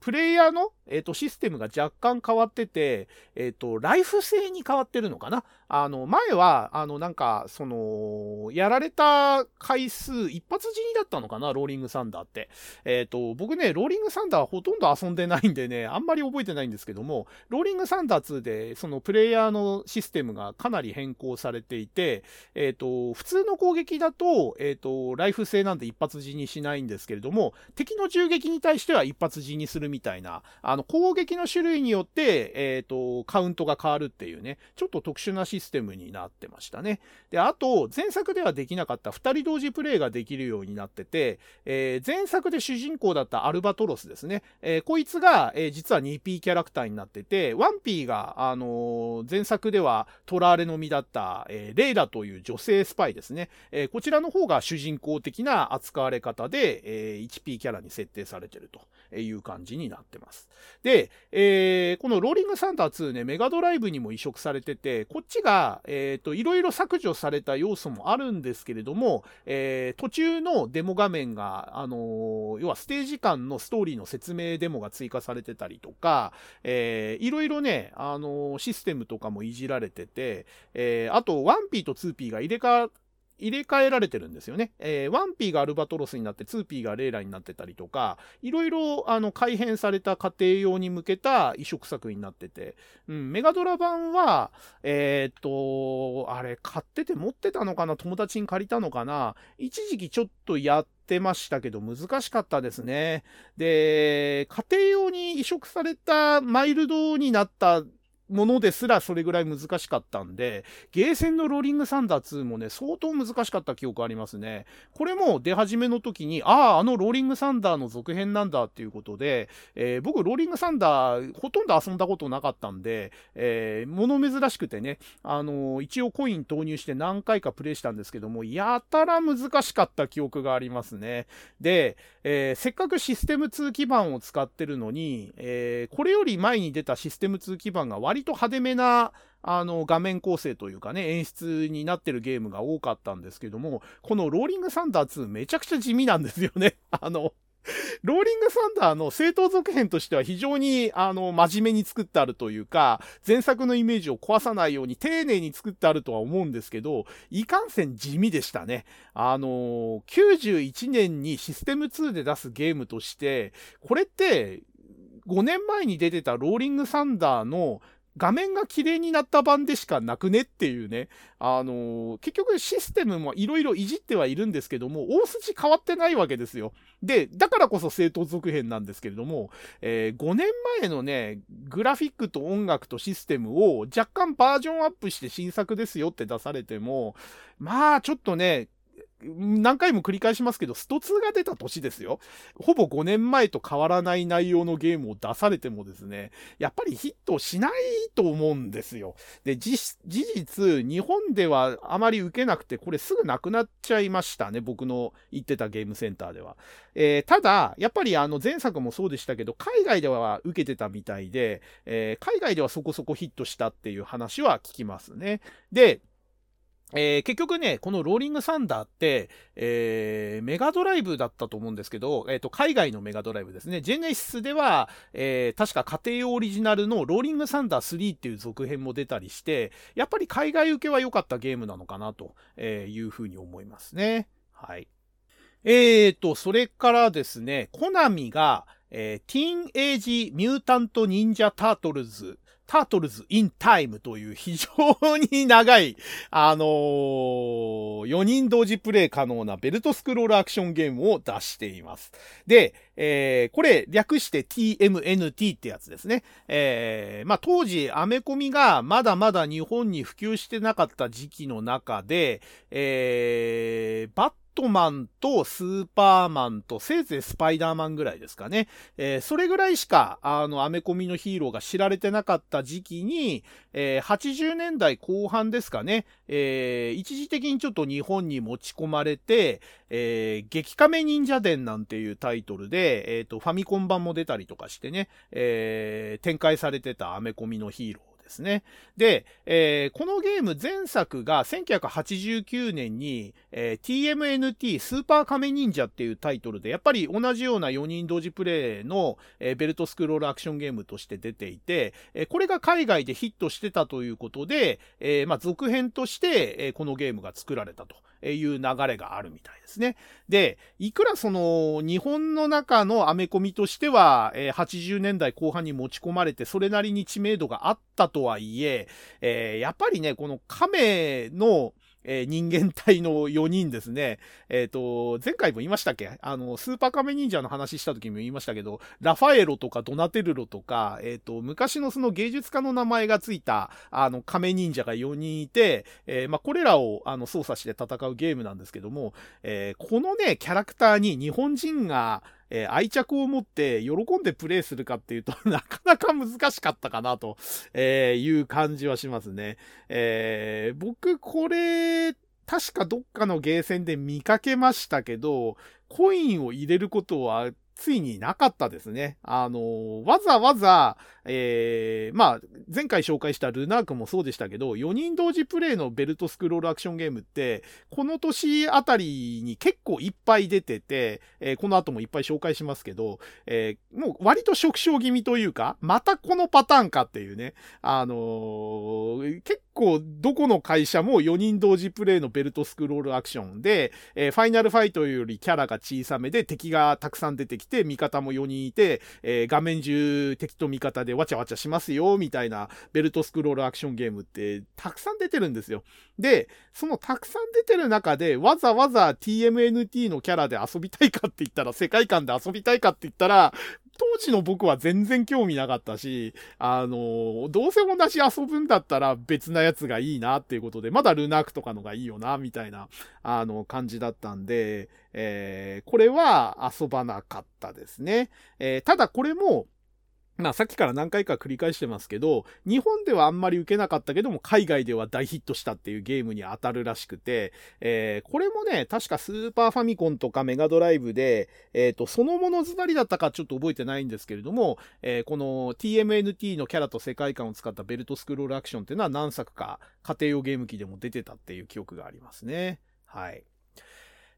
プレイヤーの、えーと、システムが若干変わってて、えっ、ー、と、ライフ性に変わってるのかな？あの、前は、あの、なんか、その、やられた回数、一発死にだったのかなローリングサンダーって。えっ、ー、と、僕ね、ローリングサンダーほとんど遊んでないんでね、あんまり覚えてないんですけども、ローリングサンダー2で、そのプレイヤーのシステムがかなり変更されていて、えっ、ー、と、普通の攻撃だと、えっ、と、ライフ制なんで一発死にしないんですけれども、敵の銃撃に対しては一発死にするみたいな、あの、攻撃の種類によって、えっ、と、カウントが変わるっていうね、ちょっと特殊なシステムシステムになってましたね。で、あと、前作ではできなかった2人同時プレイができるようになってて、えー、前作で主人公だったアルバトロスですね。えー、こいつが、えー、実は 2P キャラクターになってて、1P が、あの前作ではトラーレの身だった、えレイラという女性スパイですね。えこちらの方が主人公的な扱われ方で、え 1P キャラに設定されてるという感じになってます。で、えこのローリングサンダー2ね、メガドライブにも移植されてて、こっちが、えっ、と、いろいろ削除された要素もあるんですけれども、えー、途中のデモ画面が、あの、要はステージ間のストーリーの説明デモが追加されてたりとか、えー、いろいろね、あの、システムとかもいじられてて、え、あと 1P と 2P が入れ替わ入れ替えられてるんですよね。えー、1P がアルバトロスになって 2P がレーラになってたりとか、いろいろあの改変された家庭用に向けた移植作になってて、うん、メガドラ版は、えー、っと、あれ、買ってて持ってたのかな？友達に借りたのかな？一時期ちょっとやってましたけど難しかったですね。で、家庭用に移植されたマイルドになったものですらそれぐらい難しかったんで、ゲーセンのローリングサンダー2もね、相当難しかった記憶ありますね。これも出始めの時に、ああ、あのローリングサンダーの続編なんだっていうことで、えー、僕、ローリングサンダーほとんど遊んだことなかったんで、えー、物珍しくてね、あのー、一応コイン投入して何回かプレイしたんですけども、やたら難しかった記憶がありますね。で、えー、せっかくシステム2基盤を使ってるのに、えー、これより前に出たシステム2基盤が割と派手めなあの画面構成というかね、演出になってるゲームが多かったんですけども、このローリングサンダー2めちゃくちゃ地味なんですよね。<laughs> あの、ローリングサンダーの正当続編としては非常に、あの、真面目に作ってあるというか、前作のイメージを壊さないように丁寧に作ってあるとは思うんですけど、いかんせん地味でしたね。あの、91年にシステム2で出すゲームとして、これって、5年前に出てたローリングサンダーの画面が綺麗になった版でしかなくねっていうね。あのー、結局システムもいろいろいじってはいるんですけども、大筋変わってないわけですよ。で、だからこそ正当続編なんですけれども、えー、5年前のね、グラフィックと音楽とシステムを若干バージョンアップして新作ですよって出されても、まあちょっとね、何回も繰り返しますけど、スト2が出た年ですよ。ほぼ5年前と変わらない内容のゲームを出されてもですね、やっぱりヒットしないと思うんですよ。で、事実、日本ではあまり受けなくて、これすぐなくなっちゃいましたね。僕の行ってたゲームセンターでは。えー、ただ、やっぱりあの前作もそうでしたけど、海外では受けてたみたいで、えー、海外ではそこそこヒットしたっていう話は聞きますね。で、えー、結局ね、このローリングサンダーって、えー、メガドライブだったと思うんですけど、えっ、ー、と、海外のメガドライブですね。ジェネシスでは、え確か家庭用オリジナルのローリングサンダー3っていう続編も出たりして、やっぱり海外受けは良かったゲームなのかなというふうに思いますね。はい。えーと、それからですね、コナミが、えー、ティーンエイジミュータントニンジャタートルズタートルズ・イン・タイムという非常に長い、あのー、4人同時プレイ可能なベルトスクロールアクションゲームを出しています。で、えー、これ略して TMNT ってやつですね。えー、まあ、当時アメコミがまだまだ日本に普及してなかった時期の中で、えー、バットマンとスーパーマンとせいぜいスパイダーマンぐらいですかね。えー、それぐらいしか、あの、アメコミのヒーローが知られてなかった時期に、えー、80年代後半ですかね、えー、一時的にちょっと日本に持ち込まれて、えー、激カメ忍者伝なんていうタイトルで、えっ、と、ファミコン版も出たりとかしてね、え展開されてたアメコミのヒーローですね。で、えー、このゲーム前作が1989年に、えー、TMNT スーパーカメ忍者っていうタイトルで、やっぱり同じような4人同時プレイの、えー、ベルトスクロールアクションゲームとして出ていて、えこれが海外でヒットしてたということで、えまあ、続編として、えこのゲームが作られたと。いう流れがあるみたいですね。で、いくらその日本の中のアメコミとしては、えー、80年代後半に持ち込まれてそれなりに知名度があったとはいえ、えー、やっぱりね、この亀のえー、人間体の4人ですね。えっ、ー、と、前回も言いましたっけ？あの、スーパーカメ忍者の話した時も言いましたけど、ラファエロとかドナテルロとか、えっ、ー、と、昔のその芸術家の名前がついた、あの、カメ忍者が4人いて、えまあ、これらを、あの、操作して戦うゲームなんですけども、えこのね、キャラクターに日本人が、えー、愛着を持って喜んでプレイするかっていうと <laughs> なかなか難しかったかなと、えいう感じはしますね。えー、僕これ、確かどっかのゲーセンで見かけましたけど、コインを入れることはついになかったですね。あの、わざわざ、えー、まあ、前回紹介したルナークもそうでしたけど、4人同時プレイのベルトスクロールアクションゲームって、この年あたりに結構いっぱい出てて、えー、この後もいっぱい紹介しますけど、えー、もう割と触傷気味というか、またこのパターンかっていうね、あのー、結構どこの会社も4人同時プレイのベルトスクロールアクションで、え、ファイナルファイトよりキャラが小さめで敵がたくさん出てきて、て味方も4人いて、えー、画面中敵と味方でわちゃわちゃしますよ、みたいなベルトスクロールアクションゲームってたくさん出てるんですよ。で、そのたくさん出てる中で、わざわざ TMNT のキャラで遊びたいかって言ったら、世界観で遊びたいかって言ったら、当時の僕は全然興味なかったし、あの、どうせ同じ遊ぶんだったら別なやつがいいなっていうことで、まだルナークとかのがいいよな、みたいな、あの、感じだったんで、えー、これは遊ばなかったですね。えー、ただこれも、まあさっきから何回か繰り返してますけど、日本ではあんまり受けなかったけども、海外では大ヒットしたっていうゲームに当たるらしくて、えー、これもね、確かスーパーファミコンとかメガドライブで、えっ、ー、と、そのものずなりだったかちょっと覚えてないんですけれども、えー、この TMNT のキャラと世界観を使ったベルトスクロールアクションっていうのは何作か家庭用ゲーム機でも出てたっていう記憶がありますね。はい。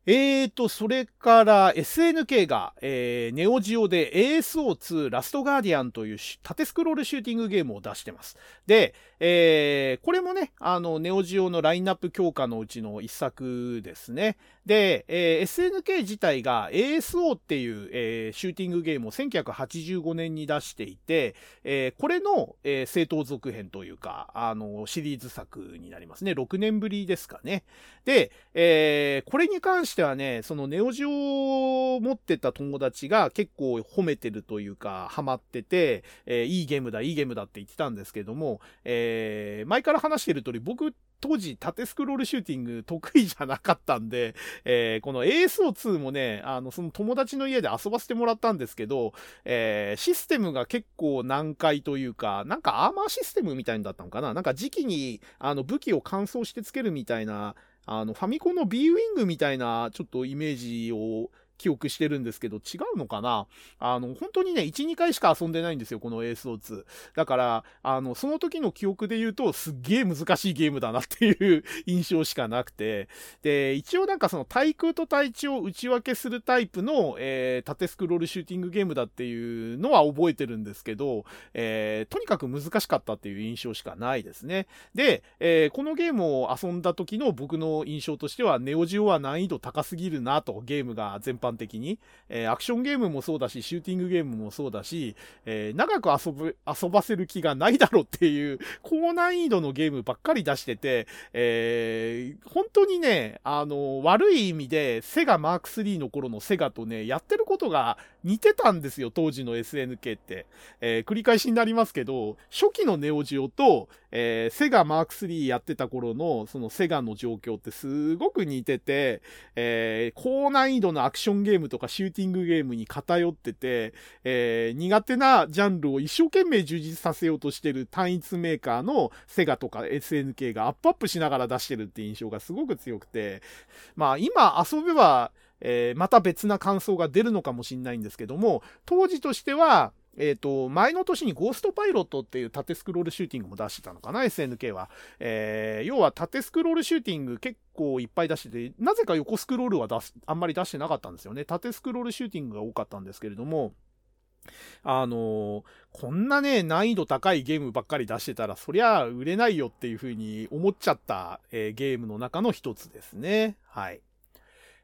えーと、それから SNK が、えー、ネオジオで ASO2 ラストガーディアンという縦スクロールシューティングゲームを出してます。で、えー、これもね、あの、ネオジオのラインナップ強化のうちの一作ですね。で、えー、SNK 自体が ASO っていう、えー、シューティングゲームを1985年に出していて、えー、これの、えー、正当続編というか、あの、シリーズ作になりますね。6年ぶりですかね。で、えー、これに関してはね、そのネオジオを持ってた友達が結構褒めてるというか、ハマってて、えー、いいゲームだ、いいゲームだって言ってたんですけども、えー、前から話してる通り、僕当時縦スクロールシューティング得意じゃなかったんで、えー、この ASO2 もね、あの、その友達の家で遊ばせてもらったんですけど、えー、システムが結構難解というか、なんかアーマーシステムみたいんだったのかな？なんか時期に、あの、武器を乾燥してつけるみたいな、あの、ファミコンの B ウィングみたいな、ちょっとイメージを記憶してるんですけど、違うのかな？あの、本当にね、1、2回しか遊んでないんですよ、この ASO2。だから、あの、その時の記憶で言うと、すっげえ難しいゲームだなっていう <laughs> 印象しかなくて、で、一応なんかその対空と対地を内訳するタイプの、えー、縦スクロールシューティングゲームだっていうのは覚えてるんですけど、えー、とにかく難しかったっていう印象しかないですね。で、えー、このゲームを遊んだ時の僕の印象としては、ネオジオは難易度高すぎるなと、ゲームが全般般的に、えー、アクションゲームもそうだし、シューティングゲームもそうだし、えー、長く遊ぶ、遊ばせる気がないだろうっていう、高難易度のゲームばっかり出してて、えー、本当にね、あの、悪い意味で、セガマーク3の頃のセガとね、やってることが似てたんですよ、当時の SNK って。えー、繰り返しになりますけど、初期のネオジオと、えー、セガマーク3やってた頃の、そのセガの状況ってすごく似てて、えー、高難易度のアクションゲームとかシューティングゲームに偏ってて、えー、苦手なジャンルを一生懸命充実させようとしてる単一メーカーのセガとか SNK がアップアップしながら出してるって印象がすごく強くて、まあ今遊べば、えー、また別な感想が出るのかもしれないんですけども、当時としては、えっ、ー、と、前の年にゴーストパイロットっていう縦スクロールシューティングも出してたのかな、SNK は。えー、要は縦スクロールシューティング結構いっぱい出してて、なぜか横スクロールは出す、あんまり出してなかったんですよね。縦スクロールシューティングが多かったんですけれども、あのー、こんなね、難易度高いゲームばっかり出してたら、そりゃ売れないよっていう風に思っちゃった、えー、ゲームの中の一つですね。はい。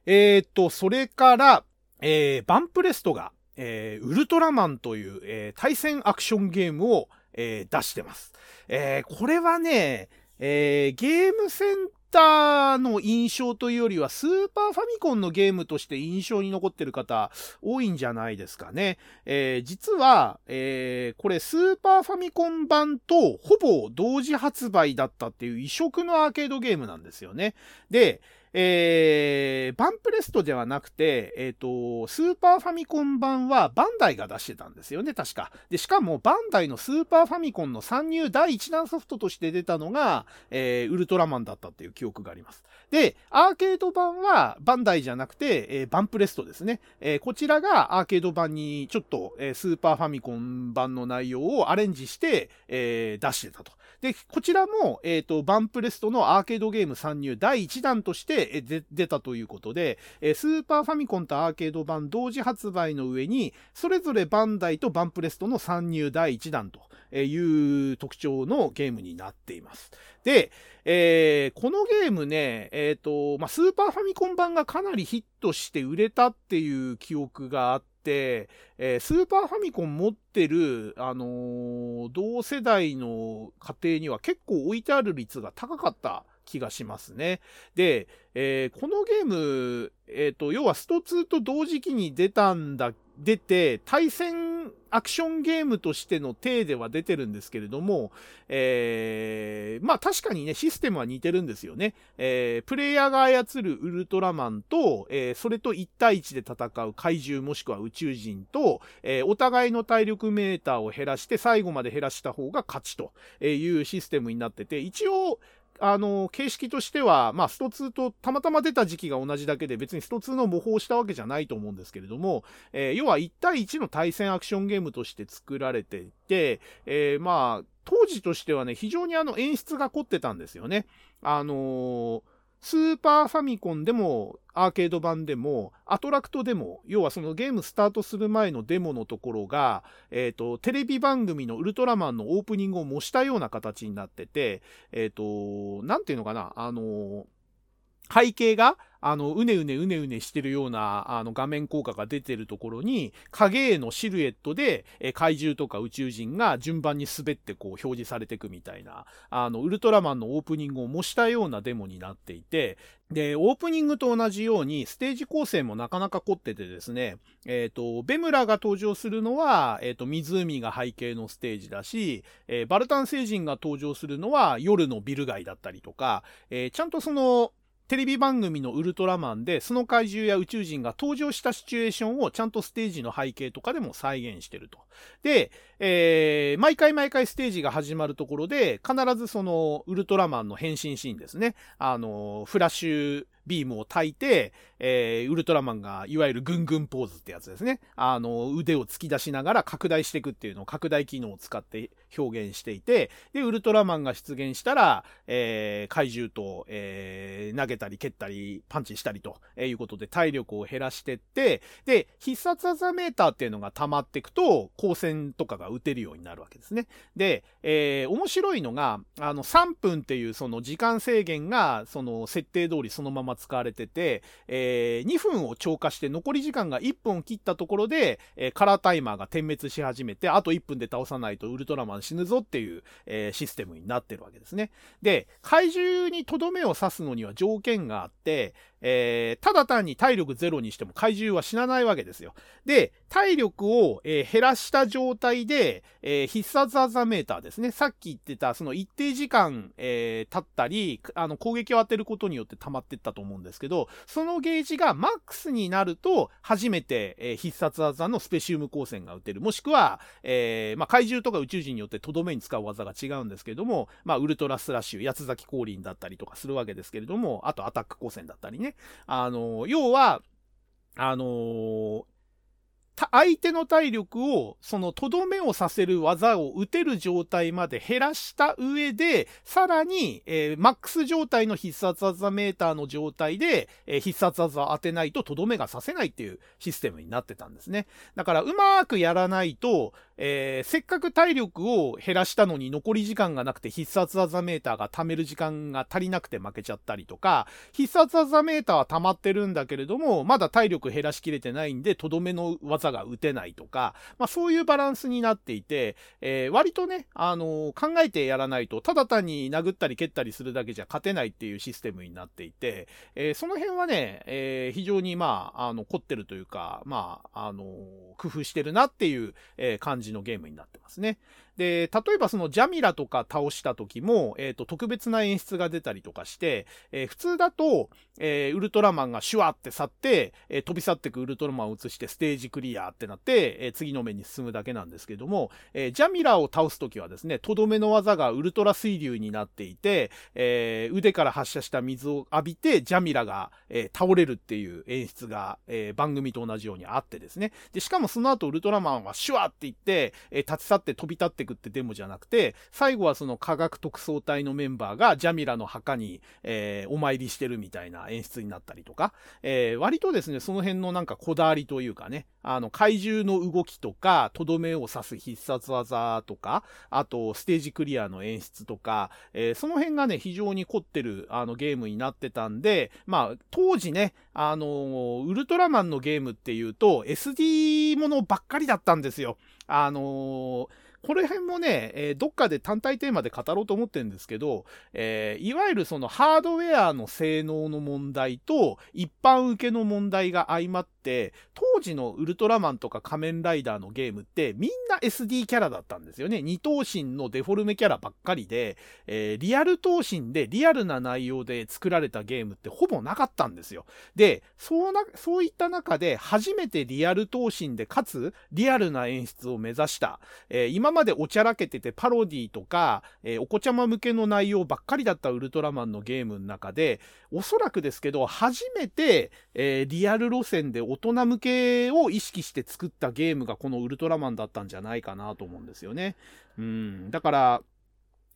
えー、っと、それから、えー、バンプレストが、えー、ウルトラマンという、えー、対戦アクションゲームを、えー、出してます。えー、これはね、えー、ゲームセンターの印象というよりは、スーパーファミコンのゲームとして印象に残ってる方、多いんじゃないですかね。えー、実は、えー、これスーパーファミコン版とほぼ同時発売だったっていう異色のアーケードゲームなんですよね。で、えー、バンプレストではなくて、えっ、ー、と、スーパーファミコン版はバンダイが出してたんですよね、確か。で、しかもバンダイのスーパーファミコンの参入第1弾ソフトとして出たのが、えー、ウルトラマンだったっていう記憶があります。で、アーケード版はバンダイじゃなくて、えー、バンプレストですね。えー、こちらがアーケード版にちょっと、えー、スーパーファミコン版の内容をアレンジして、えー、出してたと。で、こちらも、えっ、ー、と、バンプレストのアーケードゲーム参入第1弾として、出たということで、え、スーパーファミコンとアーケード版同時発売の上に、それぞれバンダイとバンプレストの参入第1弾という特徴のゲームになっています。で、えー、このゲームね、えっ、ー、と、まあ、スーパーファミコン版がかなりヒットして売れたっていう記憶があって、えー、スーパーファミコン持ってる、あのー、同世代の家庭には結構置いてある率が高かった気がしますね。で、えー、このゲーム、えっ、と、要はスト2と同時期に出たんだ出て、対戦アクションゲームとしての体では出てるんですけれども、えー、まあ確かにね、システムは似てるんですよね。えー、プレイヤーが操るウルトラマンと、えー、それと1対1で戦う怪獣もしくは宇宙人と、えー、お互いの体力メーターを減らして最後まで減らした方が勝ちというシステムになってて、一応、あの、形式としては、まあ、スト2とたまたま出た時期が同じだけで別にスト2の模倣をしたわけじゃないと思うんですけれども、えー、要は1対1の対戦アクションゲームとして作られていて、えー、まあ、当時としてはね、非常にあの演出が凝ってたんですよね。あのースーパーファミコンでも、アーケード版でも、アトラクトでも、要はそのゲームスタートする前のデモのところが、えっ、ー、と、テレビ番組のウルトラマンのオープニングを模したような形になってて、えっ、ー、と、なんていうのかな、あの、背景が、あの、うねうねうねうねしてるような、あの、画面効果が出てるところに、影絵のシルエットで、え怪獣とか宇宙人が順番に滑ってこう表示されてくみたいな、あの、ウルトラマンのオープニングを模したようなデモになっていて、で、オープニングと同じように、ステージ構成もなかなか凝っててですね、えっ、ー、と、ベムラが登場するのは、えっ、ー、と、湖が背景のステージだし、えー、バルタン星人が登場するのは夜のビル街だったりとか、えちゃんとその、テレビ番組のウルトラマンで、その怪獣や宇宙人が登場したシチュエーションをちゃんとステージの背景とかでも再現してると。で、えー、毎回毎回ステージが始まるところで、必ずそのウルトラマンの変身シーンですね。あの、フラッシュビームを焚いて、えー、ウルトラマンがいわゆるグングンポーズってやつですね。あの、腕を突き出しながら拡大していくっていうのを拡大機能を使って表現していて、で、ウルトラマンが出現したら、えー、怪獣と、えー、投げたり蹴ったりパンチしたりということで体力を減らしてって、で、必殺技メーターっていうのが溜まっていくと、光線とかが打てるようになるわけですね。で、えー、面白いのが、あの、3分っていうその時間制限が、その設定通りそのまま使われてて、えー、2分を超過して残り時間が1分を切ったところで、え、カラータイマーが点滅し始めて、あと1分で倒さないとウルトラマン死ぬぞっていう、えー、システムになってるわけですね。で、怪獣にとどめを刺すのには条件があって、えー、ただ単に体力ゼロにしても怪獣は死なないわけですよ。で、体力を、えー、減らした状態で、えー、必殺技メーターですね。さっき言ってた、その一定時間、え、経ったり、あの、攻撃を当てることによって溜まってったと思うんですけど、そのゲージがマックスになると、初めて、え、必殺技のスペシウム光線が打てる。もしくは、え、まあ、怪獣とか宇宙人によってとどめに使う技が違うんですけども、まあ、ウルトラスラッシュ、八つ咲き降臨だったりとかするわけですけれども、あとアタック光線だったりね。ねあの、要は、あの相手の体力を、その、とどめをさせる技を打てる状態まで減らした上で、さらに、えー、マックス状態の必殺技メーターの状態で、えー、必殺技を当てないととどめがさせないっていうシステムになってたんですね。だから、うまくやらないと、えー、せっかく体力を減らしたのに残り時間がなくて必殺技メーターが貯める時間が足りなくて負けちゃったりとか、必殺技メーターは溜まってるんだけれども、まだ体力減らしきれてないんで、とどめの技が打てないとか、まあそういうバランスになっていて、えー、割とね、あのー、考えてやらないと、ただ単に殴ったり蹴ったりするだけじゃ勝てないっていうシステムになっていて、えその辺はね、え非常にまあ、あの、凝ってるというか、まあ、あの工夫してるなっていう、え感じじのゲームになってますね。で、例えばそのジャミラとか倒した時も、えっ、ー、と、特別な演出が出たりとかして、えー、普通だと、えー、ウルトラマンがシュワって去って、え飛び去ってくウルトラマンを映してステージクリアってなって、え次の面に進むだけなんですけども、えジャミラを倒す時はですね、とどめの技がウルトラ水流になっていて、え腕から発射した水を浴びて、ジャミラが、え倒れるっていう演出が、え番組と同じようにあってですね。で、しかもその後ウルトラマンはシュワって言って、え立ち去って飛び立ってくってデモじゃなくて、最後はその科学特捜隊のメンバーがジャミラの墓に、えー、お参りしてるみたいな演出になったりとか、えー、割とですね、その辺のなんかこだわりというかね、あの、怪獣の動きとか、とどめを刺す必殺技とか、あと、ステージクリアの演出とか、えー、その辺がね、非常に凝ってる、あの、ゲームになってたんで、まあ、当時ね、あのウルトラマンのゲームっていうと、SD ものばっかりだったんですよ。あのーこれ辺もね、えー、どっかで単体テーマで語ろうと思ってるんですけど、えー、いわゆるそのハードウェアの性能の問題と一般受けの問題が相まっ、、当時のウルトラマンとか仮面ライダーのゲームってみんな SD キャラだったんですよね。二頭身のデフォルメキャラばっかりで、えー、リアル頭身でリアルな内容で作られたゲームってほぼなかったんですよ。で、そうな、そういった中で初めてリアル頭身でかつリアルな演出を目指した、えー、今までおちゃらけててパロディとか、えー、お子ちゃま向けの内容ばっかりだったウルトラマンのゲームの中で、おそらくですけど、初めて、えー、リアル路線で大大人向けを意識して作ったゲームがこのウルトラマンだったんじゃないかなと思うんですよね。うん。だから、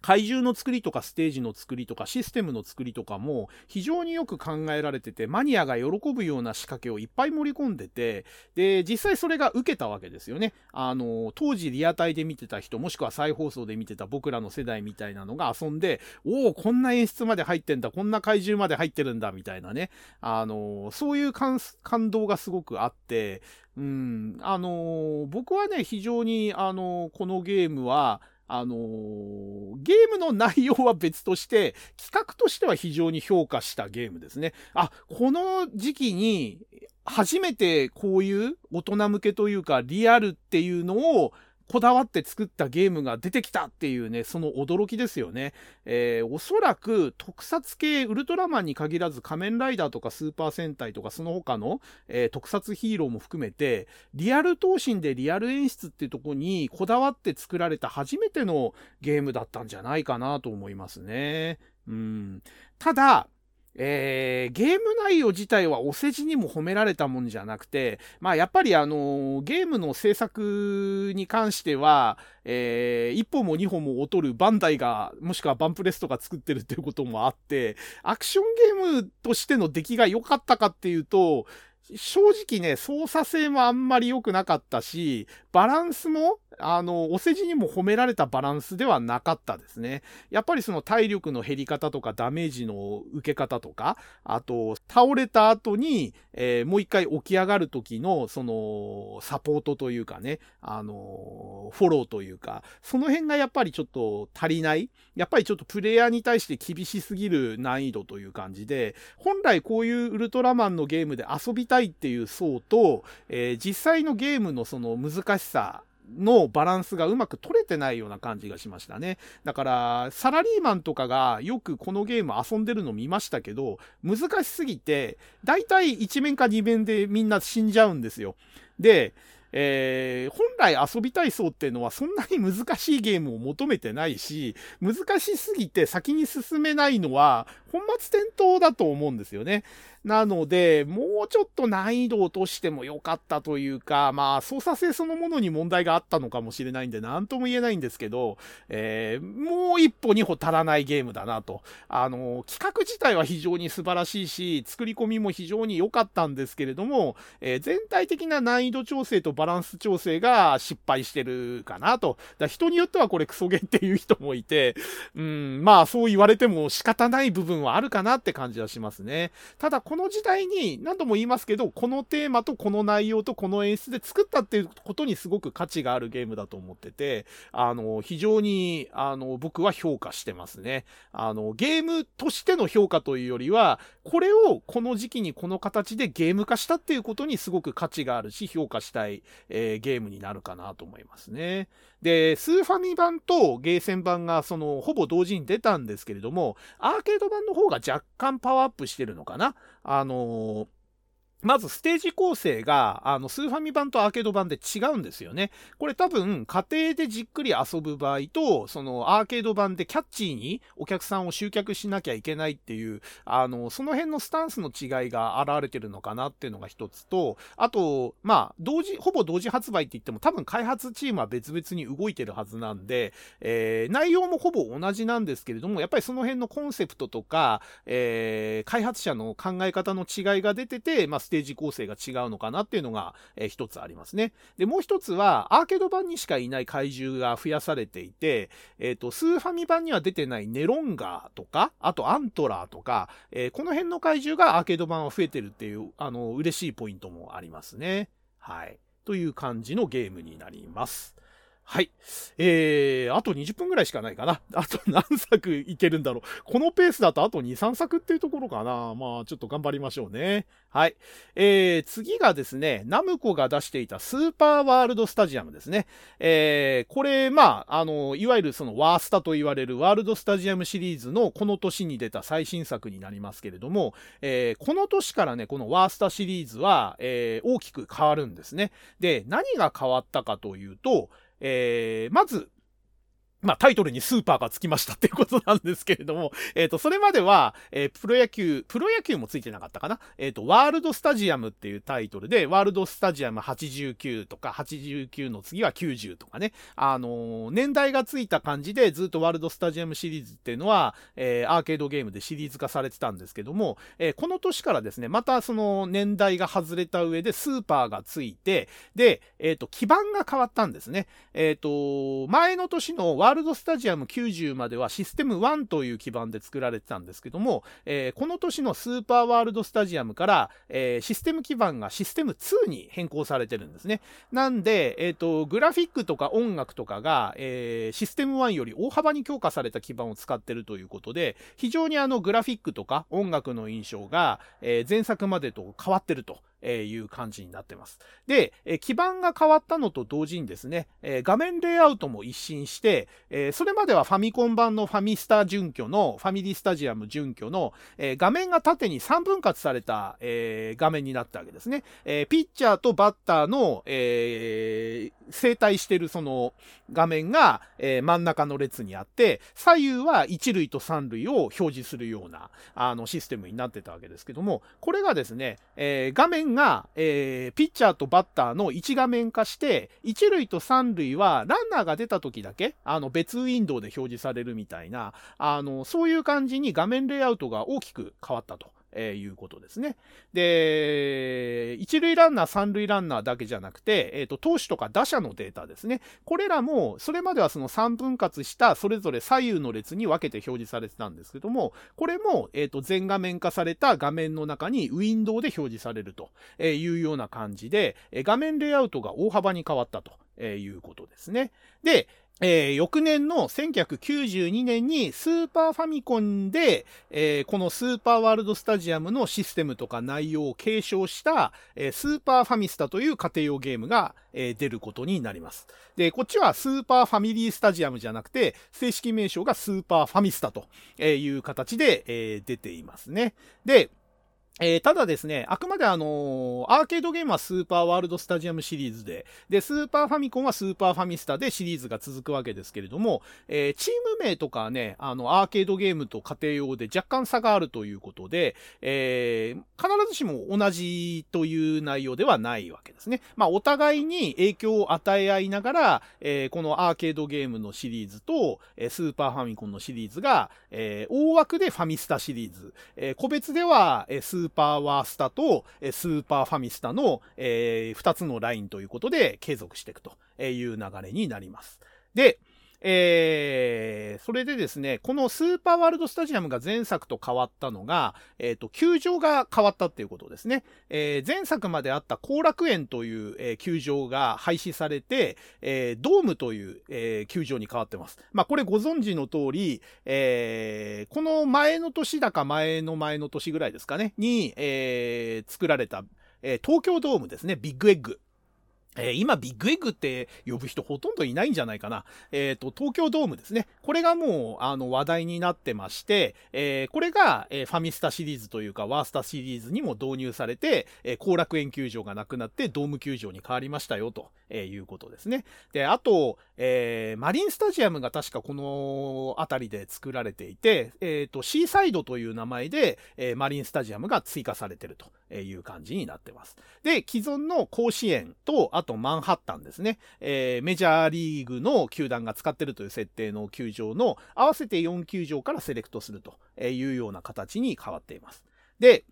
怪獣の作りとかステージの作りとかシステムの作りとかも非常によく考えられててマニアが喜ぶような仕掛けをいっぱい盛り込んでてで実際それが受けたわけですよね。あの当時リアタイで見てた人もしくは再放送で見てた僕らの世代みたいなのが遊んでおおこんな演出まで入ってんだこんな怪獣まで入ってるんだみたいなね。あのそういう感動がすごくあってうんあの僕はね非常にあのこのゲームはあのー、ゲームの内容は別として、企画としては非常に評価したゲームですね。あ、この時期に初めてこういう大人向けというかリアルっていうのをこだわって作ったゲームが出てきたっていうね、その驚きですよね。えー、おそらく特撮系ウルトラマンに限らず仮面ライダーとかスーパー戦隊とかその他の、えー、特撮ヒーローも含めて、リアル闘神でリアル演出っていうとこにこだわって作られた初めてのゲームだったんじゃないかなと思いますね。うん。ただ、えー、ゲーム内容自体はお世辞にも褒められたもんじゃなくて、まあやっぱりあの、ゲームの制作に関しては、えー、1本も二本も劣るバンダイが、もしくはバンプレストが作ってるっていうこともあって、アクションゲームとしての出来が良かったかっていうと、正直ね、操作性もあんまり良くなかったし、バランスも、あの、お世辞にも褒められたバランスではなかったですね。やっぱりその体力の減り方とかダメージの受け方とか、あと、倒れた後に、えー、もう一回起き上がる時の、その、サポートというかね、あの、フォローというか、その辺がやっぱりちょっと足りない。やっぱりちょっとプレイヤーに対して厳しすぎる難易度という感じで、本来こういうウルトラマンのゲームで遊びたいっていう層と、えー、実際のゲームのその難しさのバランスがうまく取れてないような感じがしましたね。だから、サラリーマンとかがよくこのゲーム遊んでるの見ましたけど、難しすぎて、だいたい1面か2面でみんな死んじゃうんですよ。で、えー、本来遊びたい層っていうのはそんなに難しいゲームを求めてないし、難しすぎて先に進めないのは本末転倒だと思うんですよね。なので、もうちょっと難易度を落としてもよかったというか、まあ、操作性そのものに問題があったのかもしれないんで、なんとも言えないんですけど、えー、もう一歩二歩足らないゲームだなと。あの、企画自体は非常に素晴らしいし、作り込みも非常に良かったんですけれども、えー、全体的な難易度調整とバランス調整が失敗してるかなと。だ人によってはこれクソゲっていう人もいて、うん、まあそう言われても仕方ない部分はあるかなって感じはしますね。ただこの時代に何度も言いますけど、このテーマとこの内容とこの演出で作ったっていうことにすごく価値があるゲームだと思ってて、あの、非常に、あの、僕は評価してますね。あの、ゲームとしての評価というよりは、これをこの時期にこの形でゲーム化したっていうことにすごく価値があるし、評価したい、えー、ゲームになるかなと思いますね。で、スーファミ版とゲーセン版がそのほぼ同時に出たんですけれども、アーケード版の方が若干パワーアップしてるのかな。あのーまずステージ構成が、あの、スーファミ版とアーケード版で違うんですよね。これ多分、家庭でじっくり遊ぶ場合と、そのアーケード版でキャッチーにお客さんを集客しなきゃいけないっていう、あの、その辺のスタンスの違いが現れてるのかなっていうのが一つと、あと、まあ、同時、ほぼ同時発売って言っても多分開発チームは別々に動いてるはずなんで、えー、内容もほぼ同じなんですけれども、やっぱりその辺のコンセプトとか、えー、開発者の考え方の違いが出てて、まあ、テージ構成が違うのかなっていうのが、えー、一つありますね。で、もう一つは、アーケード版にしかいない怪獣が増やされていて、えっ、ー、と、スーファミ版には出てないネロンガーとか、あとアントラーとか、えー、この辺の怪獣がアーケード版は増えてるっていう、あの、嬉しいポイントもありますね。はい。という感じのゲームになります。はい。えー、あと20分ぐらいしかないかな。<laughs> あと何作いけるんだろう。このペースだとあと2、3作っていうところかな。まあ、ちょっと頑張りましょうね。はい。えー、次がですね、ナムコが出していたスーパーワールドスタジアムですね。えー、これ、まあ、あの、いわゆるそのワースタと言われるワールドスタジアムシリーズのこの年に出た最新作になりますけれども、えー、この年からね、このワースタシリーズは、えー、大きく変わるんですね。で、何が変わったかというと、えー、まず、まあ、タイトルにスーパーがつきましたっていうことなんですけれども、<laughs> えっ、ー、と、それまでは、えー、プロ野球、プロ野球もついてなかったかな？えっ、ー、と、ワールドスタジアムっていうタイトルで、ワールドスタジアム89とか、89の次は90とかね、あの年代がついた感じで、ずっとワールドスタジアムシリーズっていうのは、えアーケードゲームでシリーズ化されてたんですけども、えこの年からですね、またその年代が外れた上で、スーパーがついて、で、えっ、と、基盤が変わったんですね。えっ、と、前の年のワールドワールドスタジアム90まではシステム1という基盤で作られてたんですけども、えー、この年のスーパーワールドスタジアムから、えー、システム基盤がシステム2に変更されてるんですね。なんで、えっ、ー、と、グラフィックとか音楽とかが、えシステム1より大幅に強化された基盤を使ってるということで、非常にあのグラフィックとか音楽の印象が、え前作までと変わってると。えいう感じになってます。で、え基盤が変わったのと同時にですね、え画面レイアウトも一新して、えそれまではファミコン版のファミスタ準拠の、ファミリースタジアム準拠の、え画面が縦に3分割された、え画面になったわけですね。えピッチャーとバッターの、え整体してるその画面が、え真ん中の列にあって、左右は一塁と三塁を表示するような、あの、システムになってたわけですけども、これがですね、え画面が、えー、ピッチャーとバッターの1画面化して、1塁と3塁はランナーが出た時だけ、あの別ウィンドウで表示されるみたいな、あの、そういう感じに画面レイアウトが大きく変わったと。えー、いうことですね。で、一塁ランナー、三塁ランナーだけじゃなくて、えっ、ー、と、投手とか打者のデータですね。これらも、それまではその3分割したそれぞれ左右の列に分けて表示されてたんですけども、これも、えっ、ー、と、全画面化された画面の中にウィンドウで表示されるというような感じで、画面レイアウトが大幅に変わったということですね。で、えー、翌年の1992年にスーパーファミコンで、えー、このスーパーワールドスタジアムのシステムとか内容を継承した、えー、スーパーファミスタという家庭用ゲームが、え出ることになります。で、こっちはスーパーファミリースタジアムじゃなくて、正式名称がスーパーファミスタという形で、え出ていますね。で、えー、ただですね、あくまであのー、アーケードゲームはスーパーワールドスタジアムシリーズで、で、スーパーファミコンはスーパーファミスタでシリーズが続くわけですけれども、えー、チーム名とかね、あの、アーケードゲームと家庭用で若干差があるということで、え必ずしも同じという内容ではないわけですね。まあ、お互いに影響を与え合いながら、えこのアーケードゲームのシリーズと、えスーパーファミコンのシリーズが、え大枠でファミスタシリーズ、え個別では、えスーーーパーワースタとスーパーファミスタの、え、2つのラインということで継続していくという流れになります。で、えー、それでですね、このスーパーワールドスタジアムが前作と変わったのが、えっ、ー、と、球場が変わったっていうことですね。えー、前作まであった後楽園という、え、球場が廃止されて、えー、ドームという、え、球場に変わってます。まあ、これご存知の通り、えー、この前の年だか前の前の年ぐらいですかね、に、えー、作られた、えー、東京ドームですね、ビッグエッグ。えー、今、ビッグエッグって呼ぶ人ほとんどいないんじゃないかな。えっ、ー、と、東京ドームですね。これがもう、あの、話題になってまして、えー、これが、えファミスタシリーズというか、ワースタシリーズにも導入されて、え後楽園球場がなくなって、ドーム球場に変わりましたよ、とえいうことですね。で、あと、えマリンスタジアムが確かこの辺りで作られていて、えっ、と、シーサイドという名前で、えマリンスタジアムが追加されてるという感じになってます。で、既存の甲子園と、あとマンハッタンですね、え、メジャーリーグの球団が使ってるという設定の球場の合わせて4球場からセレクトするというような形に変わっています。で、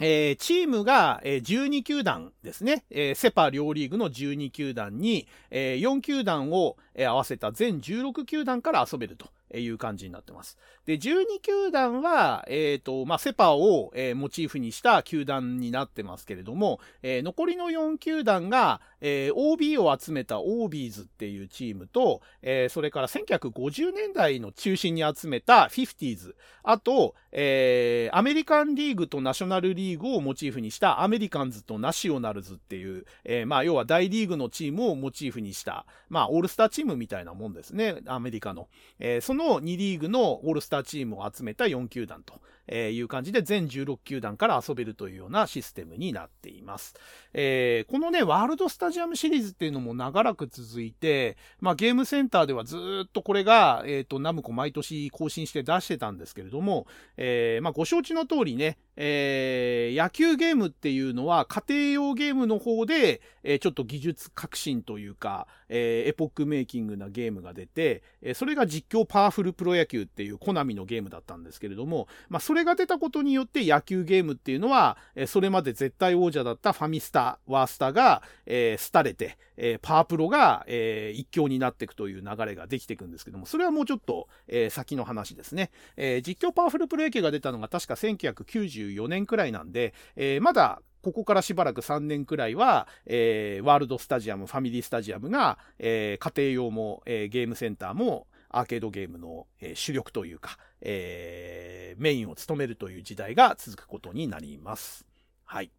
えー、チームが、えー、12球団ですね、えー、セパ両リーグの12球団に、えー、4球団を、えー、合わせた全16球団から遊べるという感じになってます。で、12球団は、えっ、ー、と、まあ、セパを、えー、モチーフにした球団になってますけれども、えー、残りの4球団が、えー、OB を集めた OBs っていうチームと、えー、それから1950年代の中心に集めた 50s、あと、えー、アメリカンリーグとナショナルリーグをモチーフにしたアメリカンズとナショナルズっていう、えー、まあ、要は大リーグのチームをモチーフにした、まあ、オールスターチームみたいなもんですね、アメリカの。えー、その2リーグのオールスターチームを集めた4球団と。えいう感じで全16球団から遊べるというようなシステムになっています。えー、このね、ワールドスタジアムシリーズっていうのも長らく続いて、まあゲームセンターではずっとこれが、えっ、ー、と、ナムコ毎年更新して出してたんですけれども、えー、まあご承知の通りね、えー、野球ゲームっていうのは家庭用ゲームの方で、えー、ちょっと技術革新というか、えー、エポックメイキングなゲームが出て、えそれが実況パワフルプロ野球っていうコナミのゲームだったんですけれども、まあそれそれが出たことによって野球ゲームっていうのは、えそれまで絶対王者だったファミスタ、ワースタが、えー、廃れて、えパワープロが、え一強になっていくという流れができていくんですけども、それはもうちょっと、え先の話ですね。え実況パワフルプロ野球が出たのが確か1990 94年くらいなんで、え、まだここからしばらく3年くらいは、えー、ワールドスタジアム、ファミリースタジアムが、えー、家庭用も、えー、ゲームセンターも、アーケードゲームの、え、主力というか、えー、メインを務めるという時代が続くことになります。はい。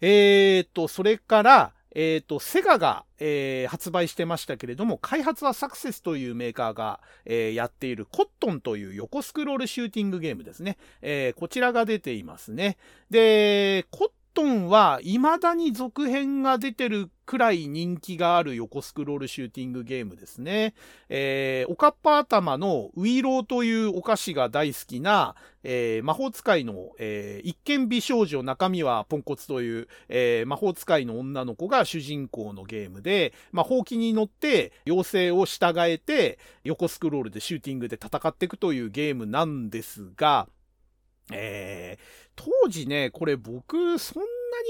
えーと、それから、えっ、ー、と、セガが、えー、発売してましたけれども、開発はサクセスというメーカーが、えー、やっているコットンという横スクロールシューティングゲームですね。えこちらが出ていますね。で、コットンは未だに続編が出てるくらい人気がある横スクロールシューティングゲームですね。えー、おかっぱ頭のウィローというお菓子が大好きな、えー、魔法使いの、えー、一見美少女中身はポンコツという、えー、魔法使いの女の子が主人公のゲームで、まあ、ほうきに乗って妖精を従えて横スクロールでシューティングで戦っていくというゲームなんですが、えー、当時ね、これ僕、そんな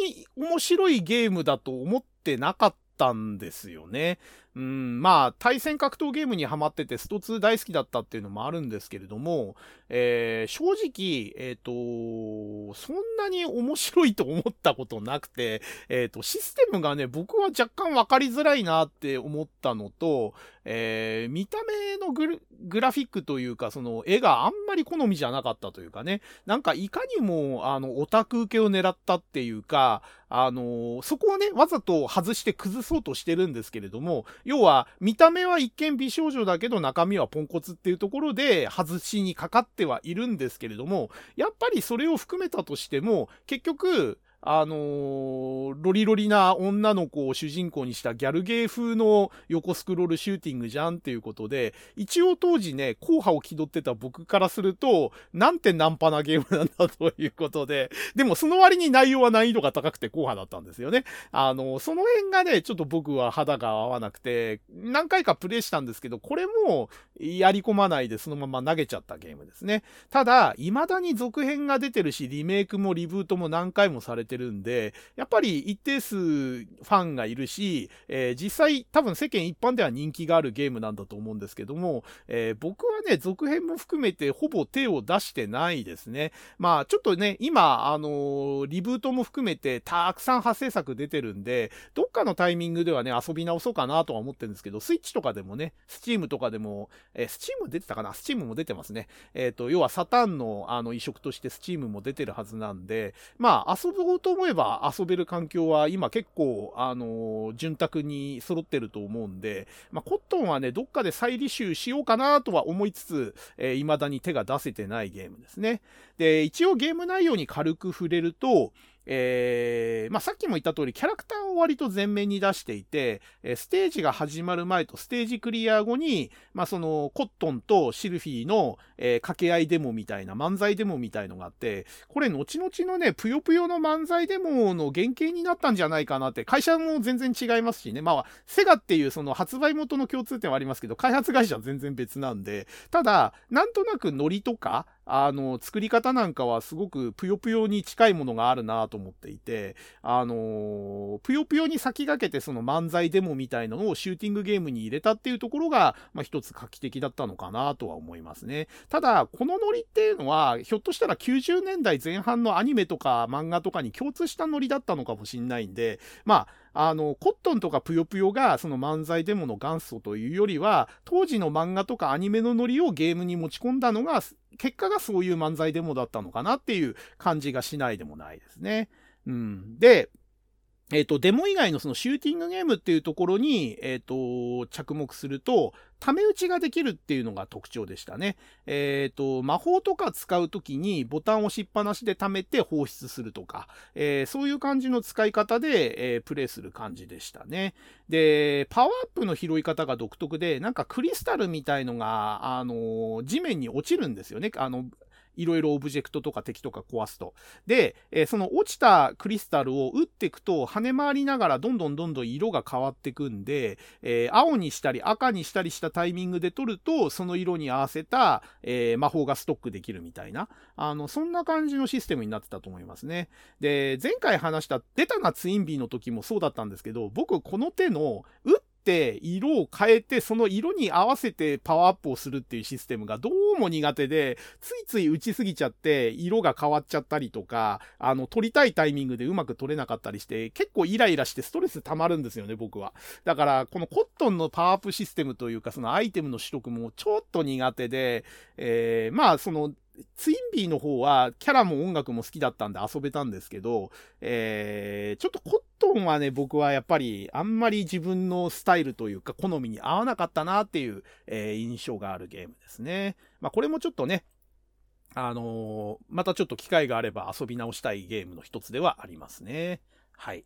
に面白いゲームだと思ってなかったんですよね。うん、まあ、対戦格闘ゲームにハマってて、スト2大好きだったっていうのもあるんですけれども、えー、正直、えっ、ー、と、そんなに面白いと思ったことなくて、えっ、ー、と、システムがね、僕は若干わかりづらいなって思ったのと、えー、見た目のグラフィックというか、その絵があんまり好みじゃなかったというかね、なんかいかにも、あの、オタク受けを狙ったっていうか、あのそこをね、わざと外して崩そうとしてるんですけれども、要は、見た目は一見美少女だけど中身はポンコツっていうところで外しにかかってはいるんですけれども、やっぱりそれを含めたとしても、結局、あのー、ロリロリな女の子を主人公にしたギャルゲー風の横スクロールシューティングじゃんっていうことで、一応当時ね、硬派を気取ってた僕からすると、なんてナンパなゲームなんだということで、でもその割に内容は難易度が高くて硬派だったんですよね。あのー、その辺がね、ちょっと僕は肌が合わなくて、何回かプレイしたんですけど、これもやり込まないでそのまま投げちゃったゲームですね。ただ、未だに続編が出てるし、リメイクもリブートも何回もされててるんで、やっぱり一定数ファンがいるし、えー、実際多分世間一般では人気があるゲームなんだと思うんですけども、えー、僕はね、続編も含めてほぼ手を出してないですね。まあちょっとね、今、あのー、リブートも含めてたくさん派生作出てるんで、どっかのタイミングではね、遊び直そうかなとは思ってるんですけど、スイッチとかでもね、 Steam とかでも、えー、 Steam 出てたかな？ Steam も出てますね。えっ、と、要はサターンのあの移植として Steam も出てるはずなんで、まあ遊ぼうと思えば遊べる環境は今結構、あの、潤沢に揃ってると思うんで、まあ、コットンはね、どっかで再履修しようかなとは思いつつ、えー、未だに手が出せてないゲームですね。で、一応ゲーム内容に軽く触れると、えー、まあ、さっきも言った通り、キャラクターを割と前面に出していて、えステージが始まる前とステージクリア後に、まあ、その、コットンとシルフィーの、えー、掛け合いデモみたいな、漫才デモみたいのがあって、これ、後々のね、ぷよぷよの漫才デモの原型になったんじゃないかなって、会社も全然違いますしね、まあ、セガっていうその発売元の共通点はありますけど、開発会社は全然別なんで、ただ、なんとなくノリとか、あの、作り方なんかはすごくぷよぷよに近いものがあるなと思っていて、あの、ぷよぷよに先駆けてその漫才デモみたいなのをシューティングゲームに入れたっていうところが、まあ、一つ画期的だったのかなとは思いますね。ただ、このノリっていうのは、ひょっとしたら90年代前半のアニメとか漫画とかに共通したノリだったのかもしんないんで、まあ、あの、コットンとかぷよぷよがその漫才デモの元祖というよりは、当時の漫画とかアニメのノリをゲームに持ち込んだのが、結果がそういう漫才デモだったのかなっていう感じがしないでもないですね。うん。で、えっ、ー、と、デモ以外のそのシューティングゲームっていうところに、えっ、ー、と、着目すると、ため打ちができるっていうのが特徴でしたね。えっ、ー、と、魔法とか使うときにボタンを押しっぱなしで貯めて放出するとか、えそういう感じの使い方で、えプレイする感じでしたね。で、パワーアップの拾い方が独特で、なんかクリスタルみたいのが、あの地面に落ちるんですよね。あの、いろいろオブジェクトとか敵とか壊すと。で、えー、その落ちたクリスタルを打っていくと跳ね回りながらどんどんどんどん色が変わっていくんで、えー、青にしたり赤にしたりしたタイミングで取ると、その色に合わせた、えー、魔法がストックできるみたいな、あの、そんな感じのシステムになってたと思いますね。で、前回話したデタなツインビーの時もそうだったんですけど、僕この手の打って色を変えて、その色に合わせてパワーアップをするっていうシステムがどうも苦手で、ついつい打ちすぎちゃって色が変わっちゃったりとか、あの、撮りたいタイミングでうまく撮れなかったりして、結構イライラしてストレス溜まるんですよね、僕は。だから、このコットンのパワーアップシステムというか、そのアイテムの取得もちょっと苦手で、えー、まあ、その、ツインビーの方はキャラも音楽も好きだったんで遊べたんですけど、えー、ちょっとコットンはね、僕はやっぱりあんまり自分のスタイルというか好みに合わなかったなっていう、えー、印象があるゲームですね。まあこれもちょっとね、あのー、またちょっと機会があれば遊び直したいゲームの一つではありますね。はい。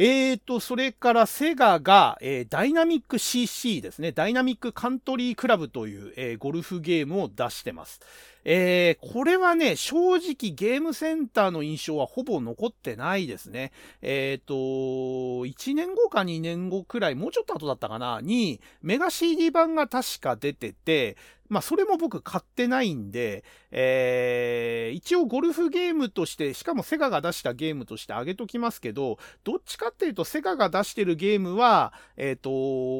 えーと、それからセガが、えー、ダイナミック CC ですね。ダイナミックカントリークラブという、えー、ゴルフゲームを出してます。えー、これはね、正直ゲームセンターの印象はほぼ残ってないですね。えっ、ー、と、1年後か2年後くらい、もうちょっと後だったかな、に、メガ CD 版が確か出てて、まあ、それも僕買ってないんで、えー、一応ゴルフゲームとして、しかもセガが出したゲームとしてあげときますけど、どっちかっていうとセガが出してるゲームは、えっ、ー、と、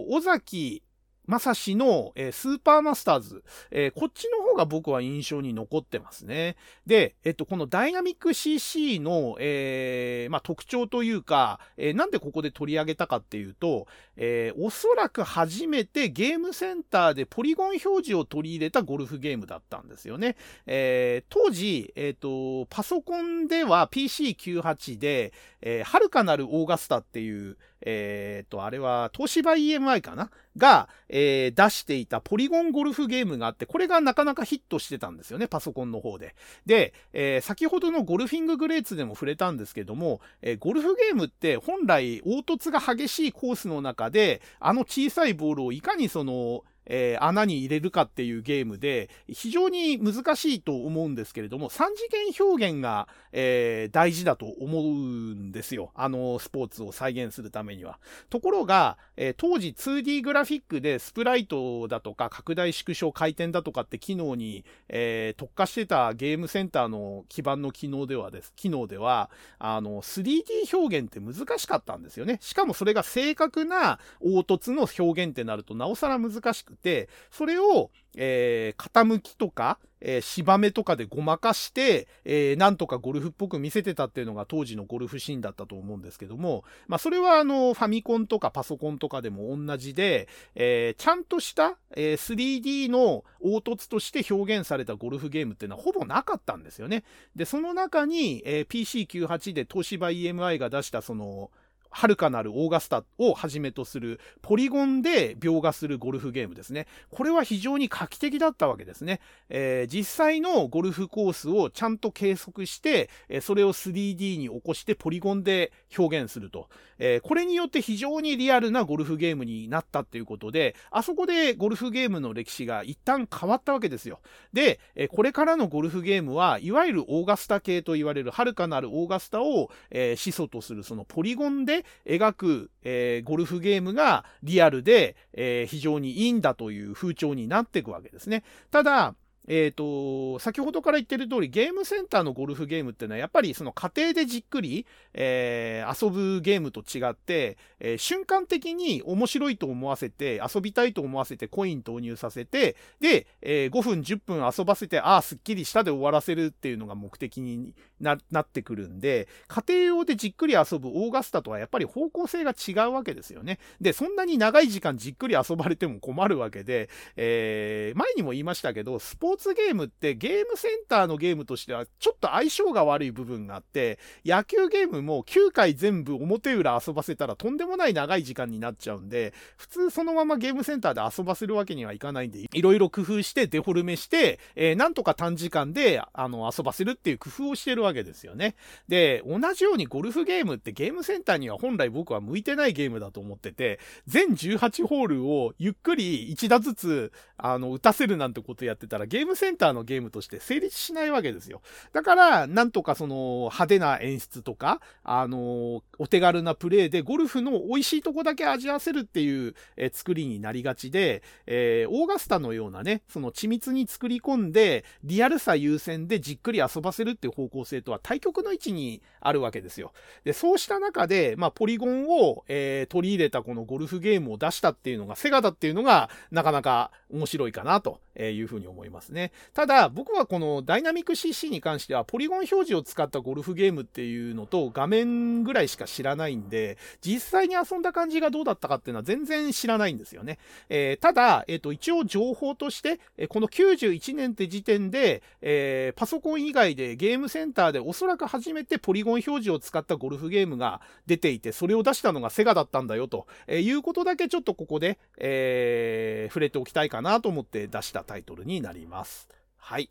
尾崎まさしの、えー、スーパーマスターズ、えー、こっちの方が僕は印象に残ってますね。で、えっと、このダイナミック CC の、えー、まあ、特徴というか、えなんでここで取り上げたかっていうと、えおそらく初めてゲームセンターでポリゴン表示を取り入れたゴルフゲームだったんですよね。え当時、えっと、パソコンでは PC98 で、えはるかなるオーガスタっていう、えっと、あれは東芝 EMI かな？が、えー、出していたポリゴンゴルフゲームがあって、これがなかなかヒットしてたんですよね、パソコンの方で。で、えー、先ほどのゴルフィンググレーツでも触れたんですけども、えー、ゴルフゲームって本来凹凸が激しいコースの中で、あの小さいボールをいかにその、えー、穴に入れるかっていうゲームで、非常に難しいと思うんですけれども、三次元表現が、えー、大事だと思うんですよ。あのスポーツを再現するためには。ところが、えー、当時 2D グラフィックでスプライトだとか拡大縮小回転だとかって機能に、え特化してたゲームセンターの基盤の機能ではです、機能では、あの、3D 表現って難しかったんですよね。しかもそれが正確な凹凸の表現ってなるとなおさら難しくて、それを、えー、傾きとか、えー、芝目とかでごまかして、えー、なんとかゴルフっぽく見せてたっていうのが当時のゴルフシーンだったと思うんですけども、まあそれはあの、ファミコンとかパソコンとかでも同じで、えー、ちゃんとした、え 3D の凹凸として表現されたゴルフゲームっていうのはほぼなかったんですよね。で、その中に、え PC98 で東芝 EMI が出したその、はるかなるオーガスタをはじめとするポリゴンで描画するゴルフゲームですね。これは非常に画期的だったわけですね。えー、実際のゴルフコースをちゃんと計測して、えそれを 3D に起こしてポリゴンで表現すると。えー、これによって非常にリアルなゴルフゲームになったっていうことで、あそこでゴルフゲームの歴史が一旦変わったわけですよ。で、えこれからのゴルフゲームは、いわゆるオーガスタ系と言われるはるかなるオーガスタを、えー、始祖とするそのポリゴンで描く、えー、ゴルフゲームがリアルで、えー、非常にいいんだという風潮になっていくわけですね。ただ、えっ、ー、と、先ほどから言ってる通り、ゲームセンターのゴルフゲームっていうのは、やっぱりその家庭でじっくり、えー、遊ぶゲームと違って、えー、瞬間的に面白いと思わせて、遊びたいと思わせてコイン投入させて、で、え、5分、10分遊ばせて、ああ、すっきりしたで終わらせるっていうのが目的になってくるんで、家庭用でじっくり遊ぶオーガスタとはやっぱり方向性が違うわけですよね。で、そんなに長い時間じっくり遊ばれても困るわけで、えー、前にも言いましたけど、スポーツゲームってゲームセンターのゲームとしてはちょっと相性が悪い部分があって、野球ゲームも9回全部表裏遊ばせたらとんでもない長い時間になっちゃうんで、普通そのままゲームセンターで遊ばせるわけにはいかないんで、いろいろ工夫してデフォルメして、えー、なんとか短時間であの遊ばせるっていう工夫をしてるわけですよね。で、同じようにゴルフゲームってゲームセンターには本来僕は向いてないゲームだと思ってて、全18ホールをゆっくり1打ずつあの打たせるなんてことやってたらゲームームセンターのゲームとして成立しないわけですよ。だから、なんとかその派手な演出とか、あの、お手軽なプレーでゴルフの美味しいとこだけ味わわせるっていう、え作りになりがちで、えー、オーガスタのようなね、その緻密に作り込んで、リアルさ優先でじっくり遊ばせるっていう方向性とは対極の位置にあるわけですよ。で、そうした中で、まあ、ポリゴンを、えー、取り入れたこのゴルフゲームを出したっていうのが、セガだっていうのが、なかなか面白いかなというふうに思いますね。ただ、僕はこのダイナミック CC に関しては、ポリゴン表示を使ったゴルフゲームっていうのと画面ぐらいしか知らないんで、実際に遊んだ感じがどうだったかっていうのは全然知らないんですよね。えー、ただ、えっ、ー、と、一応情報として、この91年って時点で、えー、パソコン以外でゲームセンターでおそらく初めてポリゴン表示を使ったゴルフゲームが出ていて、それを出したのがセガだったんだよと、えいうことだけちょっとここで、え触れておきたいかなと思って出したタイトルになります。ますはい。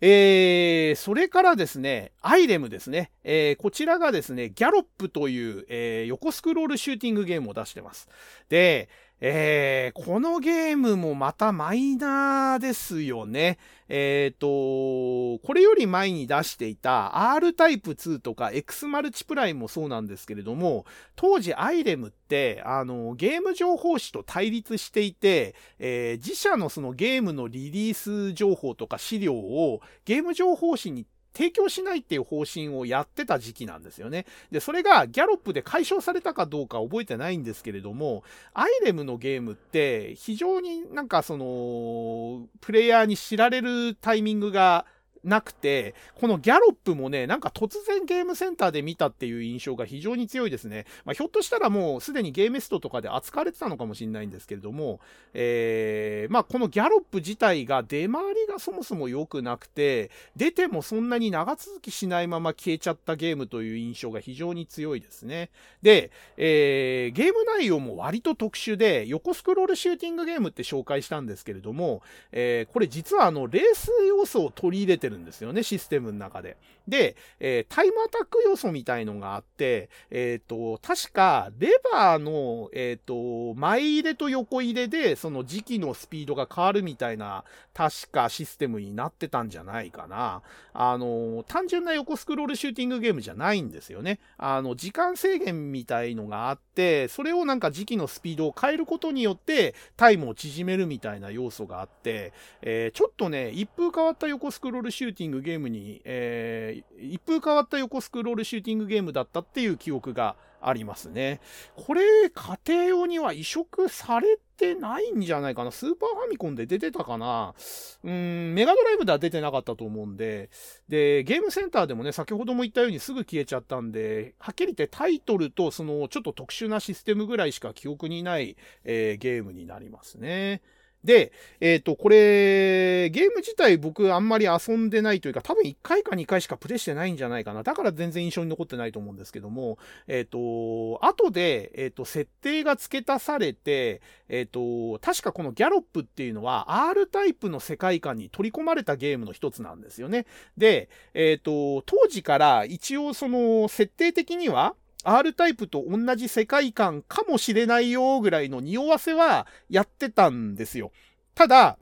えー、それからですね、アイレムですね。えー、こちらがですね、ギャロップという、えー、横スクロールシューティングゲームを出してます。で、えー、このゲームもまたマイナーですよね。えっ、ー、と、これより前に出していた R タイプ2とか X マルチプライもそうなんですけれども、当時アイレムって、あの、ゲーム情報誌と対立していて、えー、自社のそのゲームのリリース情報とか資料をゲーム情報誌に提供しないっていう方針をやってた時期なんですよね。で、それがギャロップで解消されたかどうか覚えてないんですけれども、アイレムのゲームって非常になんかその、プレイヤーに知られるタイミングがなくて、このギャロップもね、なんか突然ゲームセンターで見たっていう印象が非常に強いですね。まあ、ひょっとしたらもうすでにゲーメストとかで扱われてたのかもしれないんですけれども、えー、まあ、このギャロップ自体が出回りがそもそも良くなくて、出てもそんなに長続きしないまま消えちゃったゲームという印象が非常に強いですね。で、えー、ゲーム内容も割と特殊で、横スクロールシューティングゲームって紹介したんですけれども、えー、これ実はあの、レース要素を取り入れてるんですよね、システムの中で。で、えー、タイムアタック要素みたいのがあって、えっ、ー、と、確か、レバーの、えっ、ー、と、前入れと横入れで、その時期のスピードが変わるみたいな、確かシステムになってたんじゃないかな。あの、単純な横スクロールシューティングゲームじゃないんですよね。あの、時間制限みたいのがあって、それをなんか時期のスピードを変えることによって、タイムを縮めるみたいな要素があって、えー、ちょっとね、一風変わった横スクロールシューティングゲームに、えー、一風変わった横スクロールシューティングゲームだったっていう記憶がありますね。これ、家庭用には移植されてないんじゃないかな？スーパーファミコンで出てたかな？うん、メガドライブでは出てなかったと思うんで。で、ゲームセンターでもね、先ほども言ったようにすぐ消えちゃったんで、はっきり言ってタイトルとそのちょっと特殊なシステムぐらいしか記憶にない、えー、ゲームになりますね。で、えっ、ー、と、これ、ゲーム自体僕あんまり遊んでないというか、多分1回か2回しかプレイしてないんじゃないかな。だから全然印象に残ってないと思うんですけども、えっ、ー、と、後で、えっ、ー、と、設定が付け足されて、えっ、と、確かこのギャロップっていうのは R タイプの世界観に取り込まれたゲームの一つなんですよね。で、えっ、と、当時から一応その設定的には、R タイプと同じ世界観かもしれないよぐらいの匂わせはやってたんですよ。ただ、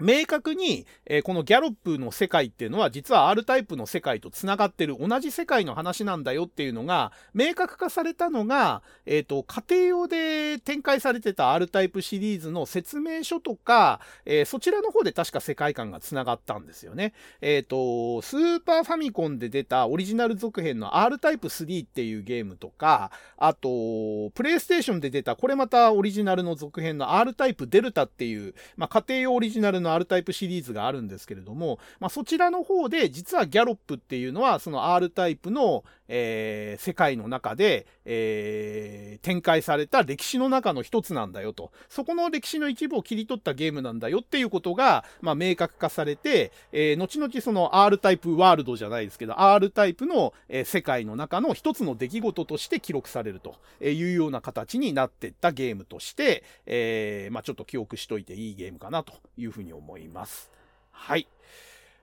明確に、えー、このギャロップの世界っていうのは実は R タイプの世界と繋がってる同じ世界の話なんだよっていうのが明確化されたのが、えっ、ー、と、家庭用で展開されてた R タイプシリーズの説明書とか、えー、そちらの方で確か世界観が繋がったんですよね。えっ、と、スーパーファミコンで出たオリジナル続編の R タイプ3っていうゲームとか、あと、プレイステーションで出たこれまたオリジナルの続編の R タイプデルタっていう、まあ、家庭用オリジナルのの R タイプシリーズがあるんですけれども、まあ、そちらの方で実はギャロップっていうのはその R タイプの、えー、世界の中で、えー、展開された歴史の中の一つなんだよと。そこの歴史の一部を切り取ったゲームなんだよっていうことが、まあ、明確化されて、えー、後々その R タイプワールドじゃないですけど、R タイプの、えー、世界の中の一つの出来事として記録されるというような形になってったゲームとして、えー、まあ、ちょっと記憶しといていいゲームかなというふうに思います。はい。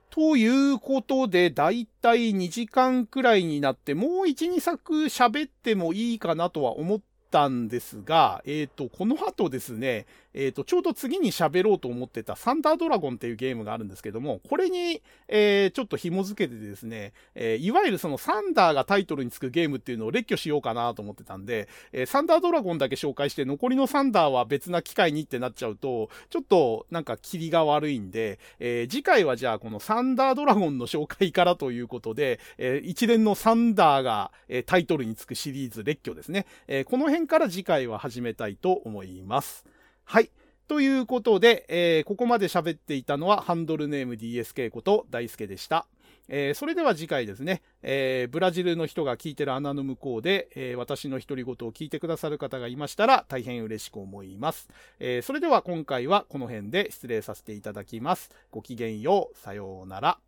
ということで、だいたい2時間くらいになって、もう1、2作喋ってもいいかなとは思ったんですが、えっ、ー、と、この後ですね、えっ、ー、と、ちょうど次に喋ろうと思ってたサンダードラゴンっていうゲームがあるんですけども、これに、えー、ちょっと紐付けてですね、えー、いわゆるそのサンダーがタイトルにつくゲームっていうのを列挙しようかなと思ってたんで、えー、サンダードラゴンだけ紹介して残りのサンダーは別な機会にってなっちゃうと、ちょっとなんか霧が悪いんで、えー、次回はじゃあこのサンダードラゴンの紹介からということで、えー、一連のサンダーが、えー、タイトルにつくシリーズ列挙ですね、えー、この辺から次回は始めたいと思います。はい。ということで、えー、ここまで喋っていたのはハンドルネーム DSK こと大輔でした。えー、それでは次回ですね、えー、ブラジルの人が聞いてる穴の向こうで、えー、私の独り言を聞いてくださる方がいましたら大変嬉しく思います。えそれでは今回はこの辺で失礼させていただきます。ごきげんよう。さようなら。